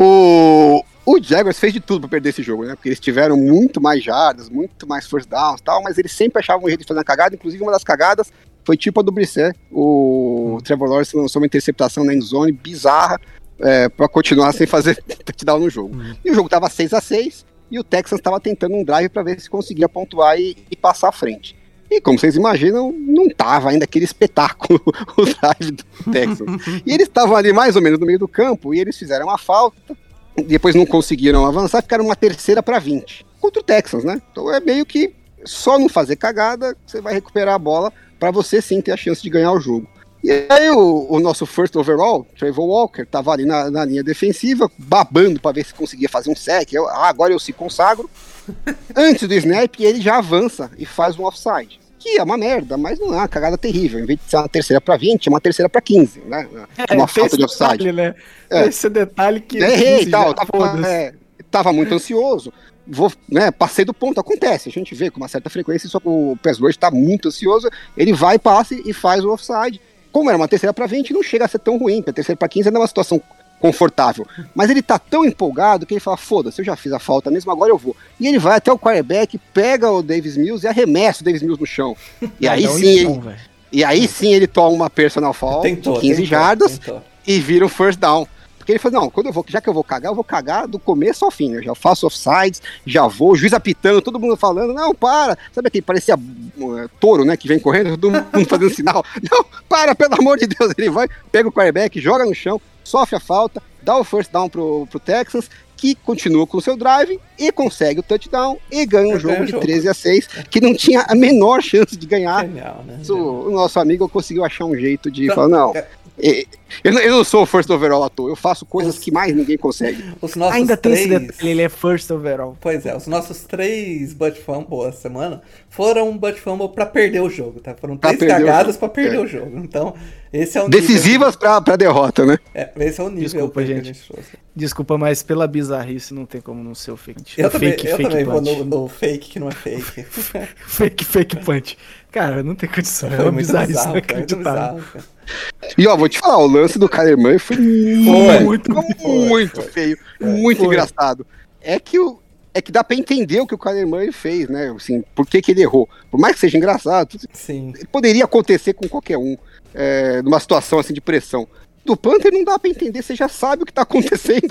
Speaker 3: o, o Jaguars fez de tudo pra perder esse jogo, né? Porque eles tiveram muito mais jardas, muito mais first downs e tal, mas eles sempre achavam um jeito de fazer uma cagada, inclusive uma das cagadas foi tipo a do Brisset. O Trevor Lawrence lançou uma interceptação na endzone bizarra é, para continuar sem fazer touchdown no jogo. E o jogo tava 6 a 6 e o Texans estava tentando um drive para ver se conseguia pontuar e, e passar à frente. E como vocês imaginam, não tava ainda aquele espetáculo o drive do Texans. e eles estavam ali mais ou menos no meio do campo e eles fizeram uma falta, depois não conseguiram avançar, ficaram uma terceira para 20 contra o Texans, né? Então é meio que só não fazer cagada, você vai recuperar a bola para você sim ter a chance de ganhar o jogo. E aí o, o nosso first overall, Trevor Walker, tava ali na, na linha defensiva, babando para ver se conseguia fazer um sec. Eu, ah, agora eu se consagro. Antes do snap, ele já avança e faz um offside. Que é uma merda, mas não é uma cagada terrível. Em vez de ser uma terceira para 20, é uma terceira para 15, né? É uma
Speaker 2: tem
Speaker 3: falta de offside.
Speaker 2: detalhe, né?
Speaker 3: É.
Speaker 2: Esse detalhe que.
Speaker 3: Errei e
Speaker 2: que
Speaker 3: tal, tava, é, tava muito ansioso. Vou, né, passei do ponto, acontece. A gente vê com uma certa frequência, só que o pass rush tá muito ansioso, ele vai, passa e faz o offside. Como era uma terceira para 20, não chega a ser tão ruim, porque a terceira para 15 ainda é uma situação confortável. Mas ele tá tão empolgado que ele fala: foda-se, eu já fiz a falta mesmo, agora eu vou. E ele vai até o quarterback, pega o Davis Mills e arremessa o Davis Mills no chão. E aí
Speaker 2: Não,
Speaker 3: sim, ele, e aí sim ele toma uma personal foul
Speaker 1: tentou,
Speaker 3: de 15
Speaker 1: tentou,
Speaker 3: jardas
Speaker 1: tentou.
Speaker 3: e vira um first down. Porque ele falou, não, quando eu vou, já que eu vou cagar, eu vou cagar do começo ao fim, né? Eu já faço offsides, já vou, juiz apitando, todo mundo falando, não, para. Sabe aquele parecia uh, touro, né, que vem correndo, todo mundo fazendo sinal. Não, para, pelo amor de Deus. Ele vai, pega o quarterback, joga no chão, sofre a falta, dá o first down pro, pro Texans, que continua com o seu drive e consegue o touchdown e ganha um jogo de
Speaker 1: jogo.
Speaker 3: 13 a 6, que não tinha a menor chance de ganhar.
Speaker 1: Genial, né?
Speaker 3: Mas O, nosso amigo conseguiu achar um jeito de
Speaker 1: Então,
Speaker 3: falar, não,
Speaker 1: é-
Speaker 3: é, eu, não- eu não sou o first overall à toa, eu faço coisas que mais ninguém consegue.
Speaker 1: Os nossos
Speaker 2: Ainda tem
Speaker 1: três...
Speaker 2: esse detalhe, ele é first overall.
Speaker 1: Pois é, os nossos três Butt Fumble essa semana foram Butt Fumble pra perder o jogo, tá? Foram
Speaker 3: Pra
Speaker 1: três
Speaker 3: o
Speaker 1: cagadas pra perder
Speaker 3: É.
Speaker 1: o jogo. Então, esse é o
Speaker 3: Decisivas pra, pra derrota, né?
Speaker 1: nível. É, esse é o nível
Speaker 2: Desculpa, gente.
Speaker 1: trouxe.
Speaker 2: Desculpa, mas pela bizarrice não tem como não ser o fake.
Speaker 1: Eu
Speaker 2: o
Speaker 1: também,
Speaker 2: fake,
Speaker 1: eu
Speaker 2: fake
Speaker 1: também vou
Speaker 2: punch.
Speaker 1: no, no fake que não é fake.
Speaker 2: Fake, fake punch. Cara, não tem condição. É
Speaker 1: Foi
Speaker 2: uma
Speaker 1: muito
Speaker 2: bizarrice
Speaker 1: bizarro, foi muito
Speaker 2: inacreditável.
Speaker 1: bizarro, cara.
Speaker 3: E ó, vou te falar, o lance do Kyler Murray foi muito, muito feio, muito
Speaker 2: Foi.
Speaker 3: engraçado. É que o é que dá pra entender o que o Kyler Murray fez, né? Assim, por que, que ele errou. Por mais que seja engraçado,
Speaker 1: Sim.
Speaker 3: poderia acontecer com qualquer um é, numa situação assim de pressão. Do Panther não dá pra entender, você já sabe o que tá acontecendo.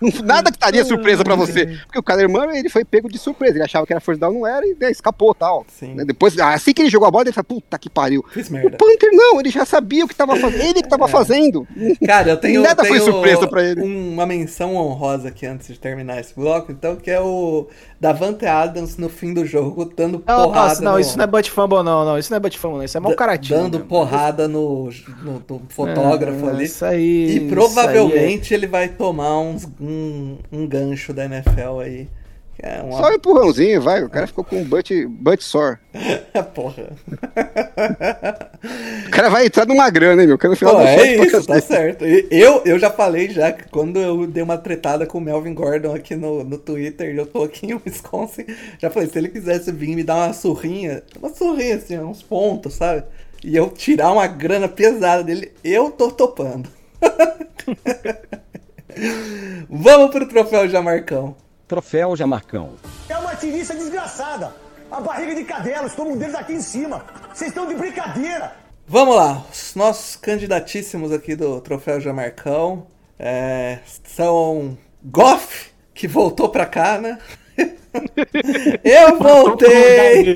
Speaker 3: Não- Nada que estaria surpresa pra você. Porque o Kyler Murray, ele foi pego de surpresa. Ele achava que era first down, não era, e né, escapou tal.
Speaker 1: Sim.
Speaker 3: Né, Depois, assim que ele jogou a bola, ele falou, puta que pariu.
Speaker 1: Fiz
Speaker 3: O
Speaker 1: merda.
Speaker 3: Panther não, ele já sabia o que tava fazendo. Ele que tava fazendo.
Speaker 1: Cara, eu tenho,
Speaker 3: Nada foi
Speaker 1: tenho
Speaker 3: surpresa pra ele.
Speaker 1: uma menção honrosa aqui antes de terminar esse bloco, então, que é o Davante Adams no fim do jogo, dando porrada.
Speaker 2: Nossa, não,
Speaker 1: no-
Speaker 2: isso não é butt fumble, não, não. Isso não é butt fumble, não. Isso é mau caratismo.
Speaker 1: Dando
Speaker 2: mesmo.
Speaker 1: porrada no, no- no fotógrafo
Speaker 2: É,
Speaker 1: ali.
Speaker 2: Isso aí.
Speaker 1: E
Speaker 2: isso
Speaker 1: provavelmente ele vai tomar uns- um, um gancho da NFL aí. É uma
Speaker 3: Só um empurrãozinho, vai. O cara ficou com um butt, butt sore.
Speaker 1: porra.
Speaker 3: O cara vai entrar numa grana, hein, meu? Que no final
Speaker 1: Pô, é isso, tá certo. Eu, eu já falei já que quando eu dei uma tretada com o Melvin Gordon aqui no, no Twitter, e eu tô aqui em Wisconsin, já falei, se ele quisesse vir me dar uma surrinha, uma surrinha assim, uns pontos, sabe? E eu tirar uma grana pesada dele, eu tô topando. Vamos pro troféu Jamarcão.
Speaker 8: Troféu Jamarcão.
Speaker 9: É uma tirista desgraçada. A barriga de cadela, estou um deles aqui em cima. Vocês estão de brincadeira.
Speaker 1: Vamos lá, os nossos candidatíssimos aqui do Troféu Jamarcão é, são Goff, que voltou pra cá, né? Eu voltei!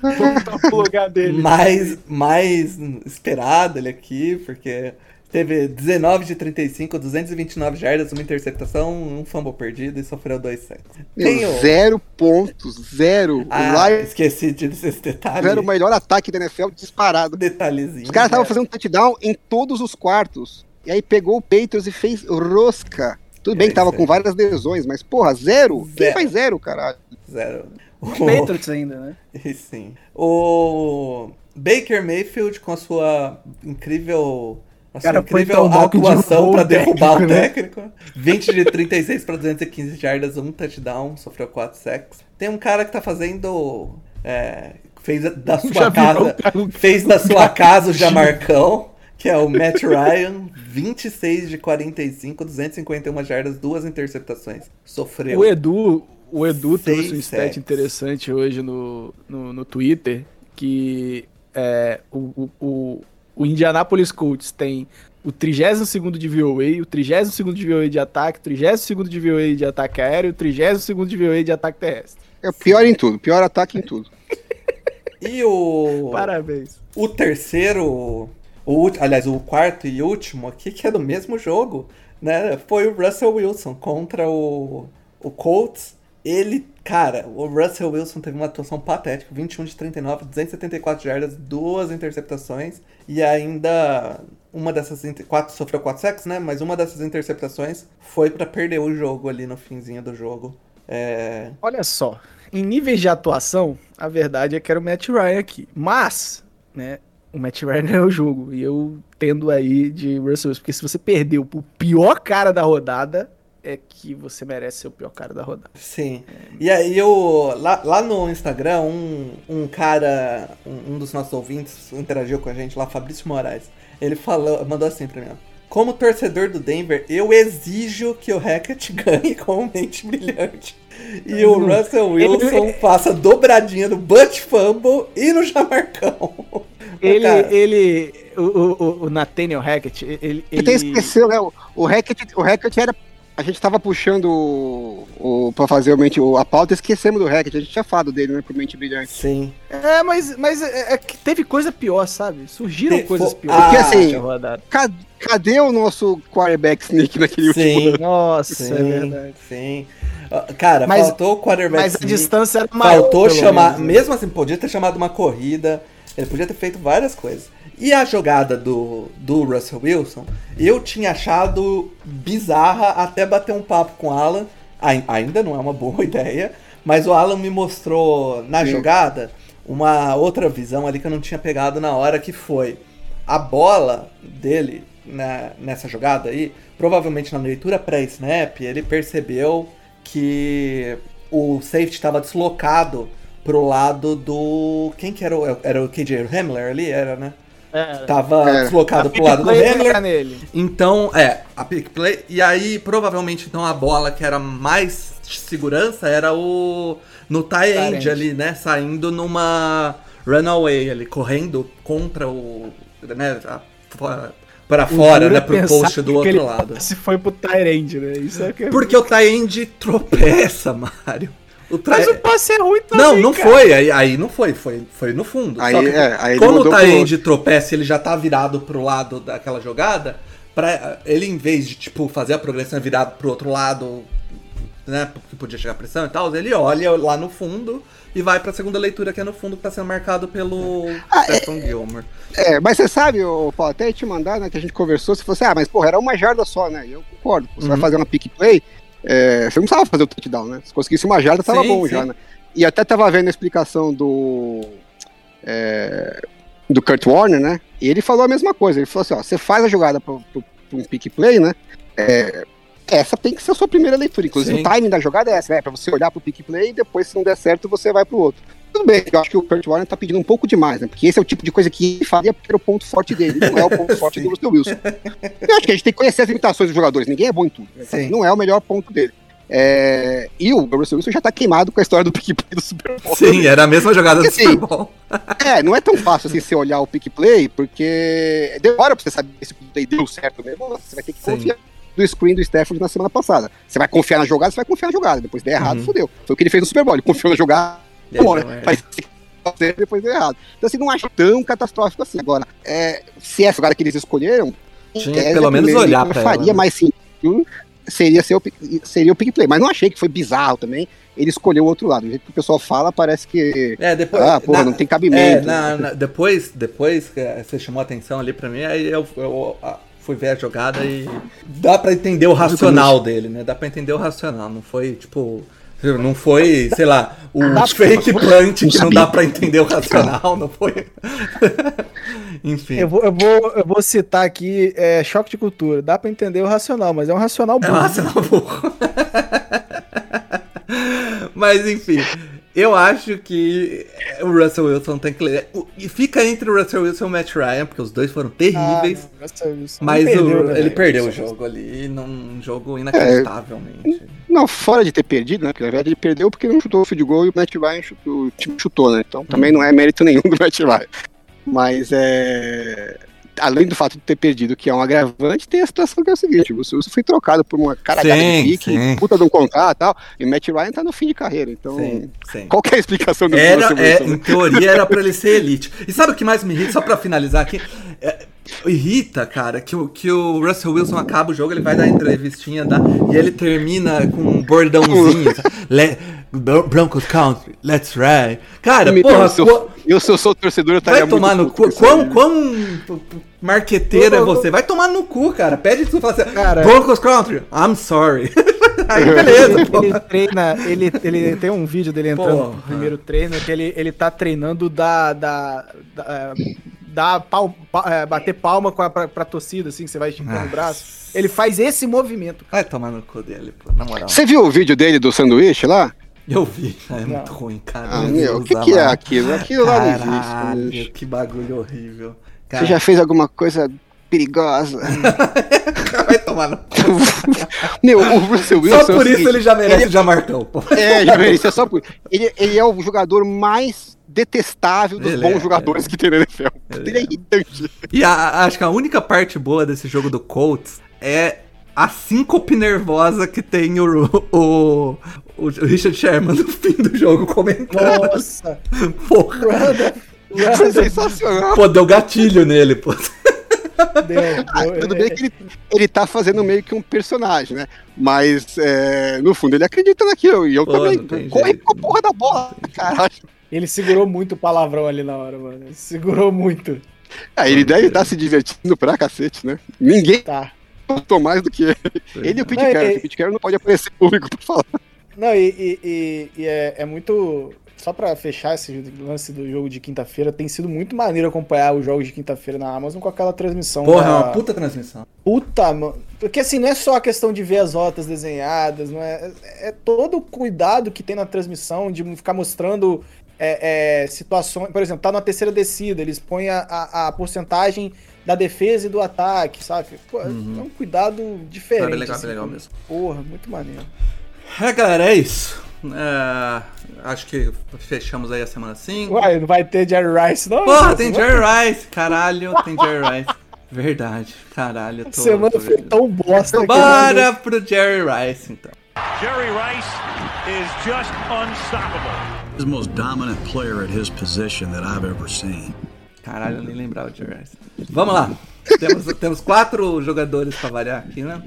Speaker 2: Voltou pro lugar dele.
Speaker 1: mais, mais esperado ele aqui, porque teve 19 de 35, 229 jardas, uma interceptação, um fumble perdido e sofreu dois sacks. Tem o-
Speaker 3: Zero pontos, zero.
Speaker 1: Ah,
Speaker 3: Lions
Speaker 1: esqueci de dizer esse detalhe.
Speaker 3: era o melhor ataque da NFL disparado.
Speaker 1: detalhezinho.
Speaker 3: Os caras estavam
Speaker 1: né?
Speaker 3: fazendo touchdown em todos os quartos. E aí pegou o Patriots e fez rosca. Tudo bem
Speaker 1: É
Speaker 3: que tava com várias lesões, mas porra, zero? Quem
Speaker 1: Zero.
Speaker 3: faz zero, caralho?
Speaker 1: Zero.
Speaker 2: Patriots ainda, né?
Speaker 1: E Sim. O Baker Mayfield com a sua incrível. A sua
Speaker 2: Cara,
Speaker 1: incrível atuação
Speaker 2: o
Speaker 1: derrubar o
Speaker 2: técnico, né?
Speaker 1: técnico. 20 de 36 para 215 jardas, um touchdown, sofreu 4 sacks. Tem um cara que tá fazendo. é, fez da sua
Speaker 2: Já
Speaker 1: casa.
Speaker 2: o
Speaker 1: Fez da sua casa o Jamarcão, que é o Matt Ryan. 26 de 45, 251 jardas, duas interceptações. Sofreu.
Speaker 2: O Edu, o Edu
Speaker 1: Seis
Speaker 2: trouxe um stat interessante hoje no, no, no Twitter, que é, o, o, o, o Indianapolis Colts tem o 32º de VOA, o 32º de VOA de ataque, o 32º de VOA de ataque aéreo, o 32º de VOA de ataque terrestre.
Speaker 3: É o pior em tudo, pior ataque em tudo.
Speaker 1: E o.
Speaker 2: Parabéns.
Speaker 1: O terceiro, o, aliás, o quarto e último aqui, que é do mesmo jogo, né? Foi o Russell Wilson contra o, o Colts. Ele, cara, o Russell Wilson teve uma atuação patética, 21 de 39, 274 jardas, duas interceptações e ainda uma dessas quatro sofreu quatro sacks, né? Mas uma dessas interceptações foi pra perder o jogo ali no finzinho do jogo. É,
Speaker 2: Olha só, em níveis de atuação, a verdade é que era o Matt Ryan aqui. Mas, né, o Matt Ryan é o jogo. E eu tendo aí de Russell Wilson. Porque se você perdeu pro pior cara da rodada, é que você merece ser o pior cara da rodada.
Speaker 1: Sim. E aí eu. Lá, lá no Instagram, um, um cara, um, um dos nossos ouvintes interagiu com a gente lá, Fabrício Moraes. Ele falou, mandou assim pra mim, ó. Como torcedor do Denver, eu exijo que o Hackett ganhe como mente brilhante. E o Russell Wilson faça dobradinha no Butt Fumble e no Jamarcão.
Speaker 2: Ele,
Speaker 1: Cara,
Speaker 2: ele, o, o, o- Nathaniel Hackett, ele,
Speaker 3: Ele até
Speaker 2: ele,
Speaker 3: esqueceu, né? O, o Hackett, o Hackett era. A gente tava puxando o, o, pra fazer o mente, o- a pauta, esquecemos do Hackett. A gente tinha falado dele, né? Por mente brilhante.
Speaker 1: Sim.
Speaker 2: É, mas, mas é, é que teve coisa pior, sabe? Surgiram
Speaker 1: Te-
Speaker 2: coisas piores.
Speaker 1: Porque,
Speaker 3: assim,
Speaker 2: nessa rodada.
Speaker 3: Cadê, cadê o nosso quarterback sneak naquele último
Speaker 1: Sim.
Speaker 3: ano?
Speaker 2: Nossa,
Speaker 1: Sim,
Speaker 2: é verdade.
Speaker 1: sim. Ah, Cara,
Speaker 2: Mas-
Speaker 1: faltou o quarterback.
Speaker 2: Mas a
Speaker 1: sneak.
Speaker 2: distância era maior.
Speaker 1: Faltou chamar,
Speaker 2: menos, né?
Speaker 1: mesmo assim, podia ter chamado uma corrida, ele podia ter feito várias coisas. E a jogada do, do Russell Wilson, eu tinha achado bizarra até bater um papo com o Alan. Ai- Ainda não é uma boa ideia, mas o Alan me mostrou na
Speaker 3: Sim.
Speaker 1: jogada uma outra visão ali que eu não tinha pegado na hora, que foi a bola dele na- nessa jogada aí, provavelmente na leitura pré-snap, ele percebeu que o safety estava deslocado pro lado do. Quem que era o. Era o KJ Hamler ali? Era, né?
Speaker 2: É,
Speaker 1: tava
Speaker 3: É.
Speaker 1: deslocado pro lado do Hamler.
Speaker 2: nele.
Speaker 1: Então, é, a pick play. E aí, provavelmente, então, a bola que era mais segurança era o. No tie end ali, né? Saindo numa runaway ali, correndo contra o. né? a- fora- Pra fora,
Speaker 2: O
Speaker 1: né?
Speaker 2: é
Speaker 1: Pro post do outro lado.
Speaker 2: Se foi pro Tyrande, né? Isso é que é...
Speaker 1: Porque o tie end tropeça, Mário. O
Speaker 2: Mas o passe é ruim também,
Speaker 1: Não, não
Speaker 2: cara.
Speaker 1: foi. Aí, aí não foi. Foi, foi no fundo.
Speaker 3: Aí,
Speaker 1: Só que,
Speaker 3: é, aí
Speaker 1: como o Taend tropeça ele já tá virado pro lado daquela jogada, pra, ele em vez de, tipo, fazer a progressão virado pro outro lado, né, porque podia chegar pressão e tal, ele olha lá no fundo e vai pra segunda leitura que é no fundo que tá sendo marcado pelo
Speaker 3: Ah,
Speaker 1: Stephen Gilmore.
Speaker 3: É, mas você sabe, o Paulo, até te mandar, né, que a gente conversou, você falou assim, ah, mas porra, era uma jarda só, né? E eu concordo. Você vai
Speaker 1: Uhum.
Speaker 3: fazer uma pick play, é, você não precisava fazer o touchdown, né? Se conseguisse uma jarda, tava
Speaker 1: Sim,
Speaker 3: bom
Speaker 1: sim.
Speaker 3: já, né? E até tava vendo a explicação do. é, do Kurt Warner, né? E ele falou a mesma coisa. Ele falou assim: ó, você faz a jogada pro um pick play, né? É, essa tem que ser a sua primeira leitura. Inclusive,
Speaker 1: Sim.
Speaker 3: o timing da jogada é essa, né? Pra você olhar pro pick play e depois, se não der certo, você vai pro outro. Tudo bem, eu acho que o Kurt Warner tá pedindo um pouco demais, né? Porque esse é o tipo de coisa que ele faria porque era o ponto forte dele, não é o ponto forte do Russell Wilson. Eu acho que a gente tem que conhecer as limitações dos jogadores, ninguém é bom em tudo. né? Não é o melhor ponto dele. É, E o Russell Wilson já tá queimado com a história do pick play do Super Bowl.
Speaker 1: Sim, era a mesma jogada do
Speaker 3: Porque,
Speaker 1: Super
Speaker 3: assim,
Speaker 1: Bowl.
Speaker 3: É, não é tão fácil assim você olhar o pick play, porque demora pra você saber se o pick play deu certo mesmo. Você vai ter que
Speaker 1: Sim.
Speaker 3: confiar do screen do Stafford na semana passada. Você vai confiar na jogada, você vai confiar na jogada. Depois der errado,
Speaker 1: Uhum.
Speaker 3: fodeu. Foi o que ele fez no Super Bowl. Ele confiou na jogada, bom,
Speaker 1: deu
Speaker 3: né? certo, depois deu errado. Então, assim, não acho tão catastrófico assim. Agora, é, se essa jogada que eles escolheram,
Speaker 1: Tinha
Speaker 3: é,
Speaker 1: que pelo
Speaker 3: a
Speaker 1: menos olhar pra ela.
Speaker 3: faria
Speaker 1: né?
Speaker 3: mais sentido, seria, ser o, seria o pick play. Mas não achei que foi bizarro também. Ele escolheu o outro lado. Do jeito que o pessoal fala, parece que.
Speaker 1: É, depois.
Speaker 3: Ah, porra, não tem cabimento.
Speaker 1: É, na- na- depois, depois que você chamou a atenção ali pra mim, aí eu, eu, ah, fui ver a jogada e dá pra entender o racional dele, né? Dá pra entender o racional. Não foi, tipo. Não foi, sei lá, o fake plant que não dá pra entender o racional, não foi. Enfim.
Speaker 2: Eu vou, eu, vou, eu vou citar aqui é, choque de cultura. Dá pra entender o racional, mas é um racional
Speaker 1: É
Speaker 2: burro.
Speaker 1: um racional burro. Mas enfim, eu acho que o Russell Wilson tem que ler. E fica entre o Russell Wilson e o Matt Ryan, porque os dois foram
Speaker 2: Ah,
Speaker 1: terríveis.
Speaker 2: não, Wilson.
Speaker 1: Mas
Speaker 2: Ele
Speaker 1: o-
Speaker 2: perdeu, né,
Speaker 1: ele perdeu o jogo ali num jogo inacreditavelmente.
Speaker 3: Não, fora de ter perdido, né? Porque na verdade ele perdeu porque não chutou o field goal e o Matt Ryan chutou, o time chutou, né? Então também não é mérito nenhum do Matt Ryan. Mas é. Além do fato de ter perdido, que é um agravante, tem a situação que é o seguinte: o Wilson foi trocado por uma caralhada
Speaker 1: Sim,
Speaker 3: de pique,
Speaker 1: sim.
Speaker 3: puta de um contrato e tal, e o Matt Ryan tá no fim de carreira. Então,
Speaker 1: Sim, sim.
Speaker 3: qual que é a explicação do
Speaker 1: Era, é, em
Speaker 3: né?
Speaker 1: teoria era pra ele ser elite. E sabe o que mais me irrita, só pra finalizar aqui? É, irrita, cara, que o, que o Russell Wilson acaba o jogo, ele vai dar entrevistinha dá, e ele termina com um bordãozinho. Le, Bron- Broncos Country, let's ride. Cara,
Speaker 3: Meu,
Speaker 1: porra,
Speaker 3: se eu,
Speaker 1: qu-
Speaker 3: eu, se eu sou torcedor, eu estaria
Speaker 1: vai tomar no cu. Quão,
Speaker 3: aí.
Speaker 1: quão marqueteiro é você? Vai tomar no cu, cara. Pede fale assim,
Speaker 2: Cara-
Speaker 1: Broncos Country, I'm sorry. Aí beleza,
Speaker 2: ele, ele treina, ele, ele tem um vídeo dele entrando
Speaker 1: Porra.
Speaker 2: no primeiro treino que ele, ele tá treinando da. da, da, é, da pau, pa- é, bater palma com a, pra, pra torcida, assim, que você vai esticando
Speaker 1: Ah.
Speaker 2: o braço. Ele faz esse movimento.
Speaker 1: Vai tomar no cu dele, pô, na moral.
Speaker 3: Você viu o vídeo dele do sanduíche lá?
Speaker 1: Eu vi, é
Speaker 2: Não.
Speaker 1: muito ruim, cara.
Speaker 3: Ah,
Speaker 1: Meu
Speaker 3: meu, o que, que é aquilo? Aquilo lá não existe. Bicho.
Speaker 1: que bagulho horrível.
Speaker 3: Você já fez alguma coisa perigosa?
Speaker 1: vai tomar no cu.
Speaker 3: Meu, o Russell Wilson.
Speaker 1: Só
Speaker 3: é
Speaker 1: por isso ele já merece o Jamartão, pô.
Speaker 3: É, já merecia só por. Ele, ele é o jogador mais detestável dos
Speaker 1: Ele
Speaker 3: bons
Speaker 1: é,
Speaker 3: jogadores que tem na NFL. Ele, é irritante.
Speaker 1: E a- acho que a única parte boa desse jogo do Colts é a síncope nervosa que tem o, o, o Richard Sherman no fim do jogo comentando.
Speaker 2: Nossa!
Speaker 1: Porra.
Speaker 3: Foi
Speaker 2: Randa
Speaker 3: sensacional.
Speaker 1: Pô, deu gatilho nele, pô.
Speaker 2: deu,
Speaker 3: Ah,
Speaker 2: deu-
Speaker 3: tudo bem que ele, ele tá fazendo meio que um personagem, né? Mas é, no fundo ele acredita naquilo. E eu
Speaker 1: Pô,
Speaker 3: também. Corre com a porra da bola, caralho.
Speaker 2: Ele segurou muito o palavrão ali na hora, mano. Ele segurou muito.
Speaker 3: Ah, ele deve estar se divertindo pra cacete, né? Ninguém
Speaker 2: Tá.
Speaker 3: gostou mais do que ele. Ele e o Pete Carroll. porque O Pete Carroll não pode aparecer público pra falar.
Speaker 2: Não, e, e- e- e é, é muito. Só pra fechar esse lance do jogo de quinta-feira, tem sido muito maneiro acompanhar os jogos de quinta-feira na Amazon com aquela transmissão.
Speaker 1: Porra, é
Speaker 2: da...
Speaker 1: uma puta transmissão.
Speaker 2: Puta, mano. Porque assim, não é só a questão de ver as rotas desenhadas, não é, é todo o cuidado que tem na transmissão, de ficar mostrando é, é, situações. Por exemplo, tá na terceira descida, eles põem a, a, a porcentagem da defesa e do ataque, sabe? Pô, É um cuidado diferente.
Speaker 1: É legal,
Speaker 2: assim,
Speaker 1: legal mesmo.
Speaker 2: Porra, muito maneiro.
Speaker 1: É, galera, é isso. É, acho que fechamos aí a semana 5.
Speaker 2: Uai, não vai ter Jerry Rice, não?
Speaker 1: Porra, tem Jerry Rice, caralho, tem Jerry Rice. Verdade, caralho. eu Tô,
Speaker 2: Semana
Speaker 1: tô
Speaker 2: foi tão bosta
Speaker 1: Bora pro Jerry Rice, então.
Speaker 7: Jerry Rice is just unstoppable.
Speaker 8: He's the most dominant player at his position that I've ever seen.
Speaker 1: Caralho, eu nem lembrava de Rice. Vamos lá. Temos, temos quatro jogadores pra variar aqui, né?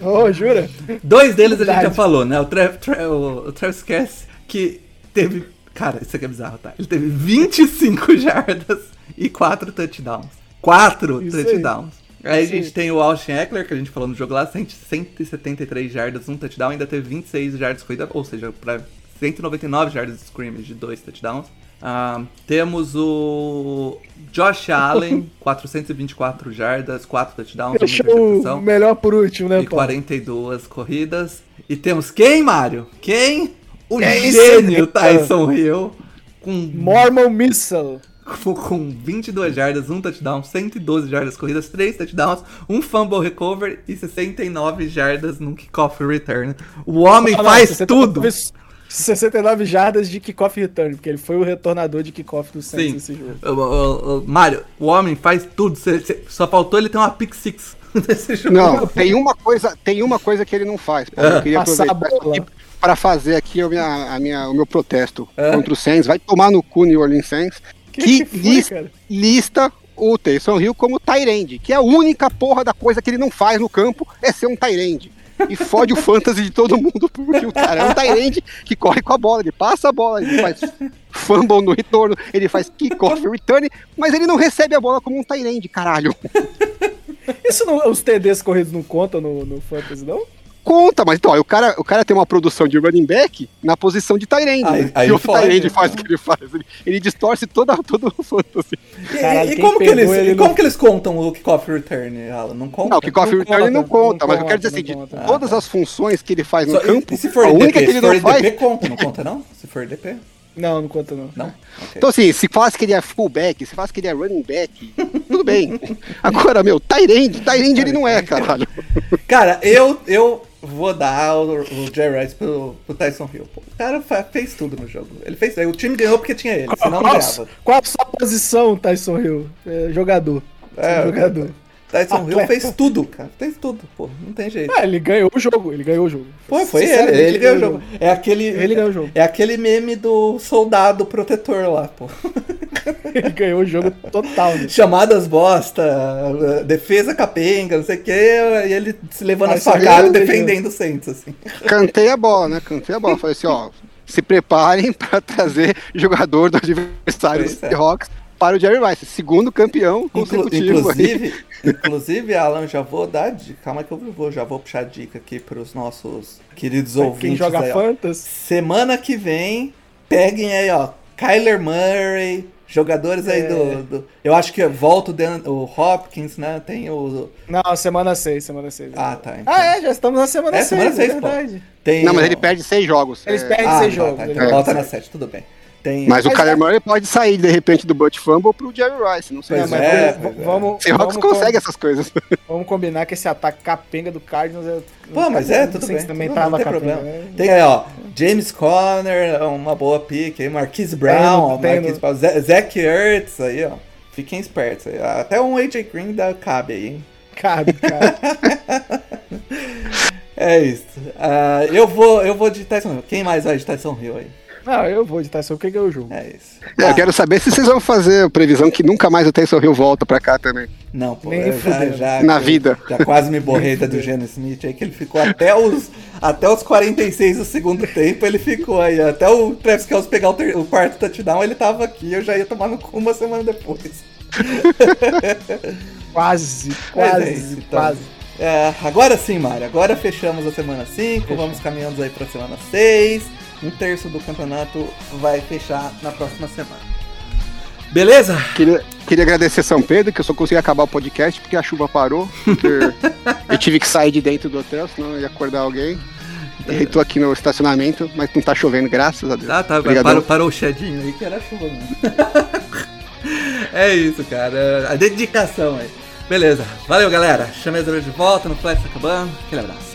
Speaker 2: Ô, jura?
Speaker 1: Dois deles a gente já falou, né? O, Tra o, o Travis Cass, que teve. Cara, isso aqui é bizarro, tá? Ele teve 25 jardas e 4 touchdowns. 4
Speaker 2: Isso aí.
Speaker 1: touchdowns. Aí,
Speaker 2: Isso
Speaker 1: a gente
Speaker 2: aí.
Speaker 1: tem o Austin Eckler, que a gente falou no jogo lá, 100 173 jardas, 1 touchdown, ainda teve 26 jardas corrida, ou seja, pra 199 jardas de scrimmage de 2 touchdowns. Ah, temos o Josh Allen, 424 jardas, 4 touchdowns, uma
Speaker 2: Deixou o melhor por último, né,
Speaker 1: e
Speaker 2: pô?
Speaker 1: 42 corridas. E temos quem, Mário? Quem? O
Speaker 2: Quem,
Speaker 1: gênio? Tyson Hill. Com,
Speaker 2: Mormon Missile.
Speaker 1: com, com 22 jardas, 1 touchdown, 112 jardas corridas, 3 touchdowns, um fumble recover e 69 jardas num kickoff return. O homem
Speaker 2: Ah,
Speaker 1: faz
Speaker 2: 69
Speaker 1: tudo.
Speaker 2: 69 jardas de kickoff return, porque ele foi o retornador de kickoff do Saints
Speaker 1: Sim.
Speaker 2: nesse jogo.
Speaker 1: O, o- o- Mário, o homem faz tudo. Cê- cê- só faltou ele ter uma pick six nesse jogo.
Speaker 3: Não, tem uma coisa, tem uma coisa que ele não faz. pô. Eu queria
Speaker 2: Passar a
Speaker 3: aproveitar
Speaker 2: bola.
Speaker 3: aqui para fazer aqui a minha, a minha- o meu protesto
Speaker 1: É.
Speaker 3: contra o Saints. Vai tomar no cu New Orleans Saints.
Speaker 2: Que
Speaker 3: Que,
Speaker 2: que foi,
Speaker 3: lista o Taysom Hill como Tyrande, que é a única porra da coisa que ele não faz no campo é ser um Tyrande. E fode o fantasy de todo mundo, porque o cara é um Tyrande que corre com a bola, ele passa a bola, ele faz fumble no retorno, ele faz kickoff return, mas ele não recebe a bola como um Tyrande, caralho.
Speaker 2: Isso não, os TDs corridos não contam no, no Fantasy, não?
Speaker 3: Conta, mas então, ó, o cara, o cara tem uma produção de running back na posição de Tyrande.
Speaker 1: Aí-
Speaker 3: né?
Speaker 1: aí
Speaker 3: e o. Tyrande faz o que ele faz. Ele, ele distorce toda, todo o fantasy.
Speaker 1: E,
Speaker 2: Caralho,
Speaker 1: e como, que eles,
Speaker 2: ele
Speaker 1: e como
Speaker 2: no-
Speaker 1: que eles contam o kickoff return, Alan? Não conta?
Speaker 3: Não, o kickoff
Speaker 2: Não
Speaker 3: return não
Speaker 2: conta,
Speaker 3: conta,
Speaker 2: não
Speaker 3: mas eu quero dizer
Speaker 2: conta,
Speaker 3: assim,
Speaker 2: não
Speaker 3: de
Speaker 2: conta.
Speaker 3: todas as funções que ele faz no
Speaker 1: Só- e-
Speaker 3: campo,
Speaker 1: e se for
Speaker 3: a
Speaker 1: DP?
Speaker 3: única que ele
Speaker 1: se for
Speaker 3: não faz...
Speaker 1: DP, conta, não conta não? Se for DP?
Speaker 2: Não, não conta não.
Speaker 1: Não? Ok.
Speaker 3: Então assim, se faz que ele é fullback, se faz que ele é running back, tudo bem. Agora, meu, Tyrande, Tyrande ele não é, caralho.
Speaker 1: Cara, eu, eu vou dar o, o Jerry Rice pro, pro Tyson Hill. Pô, o cara fez tudo no jogo. Ele fez, o time ganhou porque tinha ele, senão não
Speaker 2: Qual,
Speaker 1: ganhava.
Speaker 2: qual a sua posição, Tyson Hill? É, jogador.
Speaker 1: É,
Speaker 2: jogador.
Speaker 1: Tyson Hill fez tudo, cara. Fez tudo, pô. Não tem jeito.
Speaker 2: Ah, ele ganhou o jogo, ele ganhou o jogo.
Speaker 1: Pô, foi ele,
Speaker 2: Sinceramente,
Speaker 1: ele ganhou o jogo. É aquele.
Speaker 2: Ele ganhou o jogo.
Speaker 1: É aquele meme do soldado protetor lá, pô.
Speaker 2: Ele ganhou o jogo total, né?
Speaker 1: Chamadas bosta, defesa capenga, não sei o que, e ele se levando a
Speaker 2: Mas só
Speaker 1: facada e
Speaker 2: ele-
Speaker 1: defendendo o Saints, assim.
Speaker 3: Cantei a bola, né? Cantei a bola. Falei assim, ó, se preparem para trazer jogador do adversário dos
Speaker 1: Pois é.
Speaker 3: Para o Jerry Rice, segundo campeão consecutivo. aí.
Speaker 1: inclusive, inclusive, Alan, já vou dar dica. Calma que eu vou, já vou puxar dica aqui pros nossos queridos
Speaker 2: Quem
Speaker 1: ouvintes.
Speaker 2: joga
Speaker 1: aí, ó.
Speaker 2: Fantasy.
Speaker 1: Semana que vem, peguem aí, ó, Kyler Murray, jogadores aí
Speaker 2: É.
Speaker 1: do, do- Eu acho que volta o, Dan- o Hopkins, né? Tem o.
Speaker 2: Não, semana 6, semana 6.
Speaker 1: Ah, tá. então.
Speaker 2: Ah, é, já estamos na semana
Speaker 1: É,
Speaker 2: 6,
Speaker 1: semana
Speaker 2: é
Speaker 1: seis, pô.
Speaker 2: verdade.
Speaker 1: Tem
Speaker 3: Não, mas ele perde seis jogos.
Speaker 2: Eles
Speaker 3: É,
Speaker 2: perdem
Speaker 1: Ah,
Speaker 2: seis
Speaker 1: tá,
Speaker 2: jogos.
Speaker 1: tá,
Speaker 2: ele
Speaker 1: então volta na 7, tudo bem. Tem.
Speaker 3: Mas o
Speaker 2: Mas
Speaker 3: Kyler
Speaker 2: é-
Speaker 3: Murray pode sair, de repente, do Butt Fumble pro Jerry Rice, não sei.
Speaker 1: Pois
Speaker 2: mas
Speaker 1: é,
Speaker 2: vamos,
Speaker 1: pois é.
Speaker 2: vamos,
Speaker 3: Seahawks
Speaker 2: vamos,
Speaker 3: consegue essas coisas.
Speaker 2: vamos combinar que esse ataque capenga do Cardinals é.
Speaker 1: Pô, mas é, tudo bem.
Speaker 2: também
Speaker 1: tudo
Speaker 2: tava
Speaker 1: não tem
Speaker 2: capenga,
Speaker 1: problema.
Speaker 2: né?
Speaker 1: Tem aí, ó, James Conner, uma boa pick aí, Marquise Brown,
Speaker 2: Tem,
Speaker 1: ó,
Speaker 2: tem,
Speaker 1: Marquise Brown, Za- Zach Ertz aí, ó. Fiquem espertos aí. Até um AJ Green dá, cabe aí, hein?
Speaker 2: Cabe, cara.
Speaker 1: É isso. Ah, eu, vou, eu vou de Tyson Hill. Quem mais vai de Tyson Hill aí?
Speaker 2: Não, eu vou de Tyson, porque ganhou o jogo.
Speaker 1: É isso.
Speaker 3: É,
Speaker 1: Ah,
Speaker 3: eu quero saber se vocês vão fazer a previsão que nunca mais o Taysom Hill volta pra cá também.
Speaker 1: Não, pô,
Speaker 2: Nem
Speaker 1: eu já, já,
Speaker 3: Na
Speaker 1: eu
Speaker 3: vida.
Speaker 1: Já quase me borrei da do Geno Smith aí, que ele ficou até os, até os 46 do segundo tempo, ele ficou aí. Até o Travis Kelce pegar o, ter- o quarto touchdown, ele tava aqui, eu já ia tomar no cu uma semana depois.
Speaker 2: Quase,
Speaker 1: Mas
Speaker 2: quase,
Speaker 1: é isso, então.
Speaker 2: quase.
Speaker 1: É, agora sim, Mário. Agora fechamos a semana 5, vamos caminhando aí pra semana 6. Um terço do campeonato vai fechar na próxima semana. Beleza?
Speaker 3: Queria, queria agradecer São Pedro, que eu só consegui acabar o podcast porque a chuva parou. Eu tive que sair de dentro do hotel, senão eu ia acordar alguém. E tô aqui no estacionamento, mas não tá chovendo, graças a Deus.
Speaker 1: Tá, tá, parou, parou o chedinho aí que era chuva mesmo. é isso, cara. A dedicação aí. Beleza. Valeu, galera. Chamei a de volta no Flex acabando. Aquele abraço.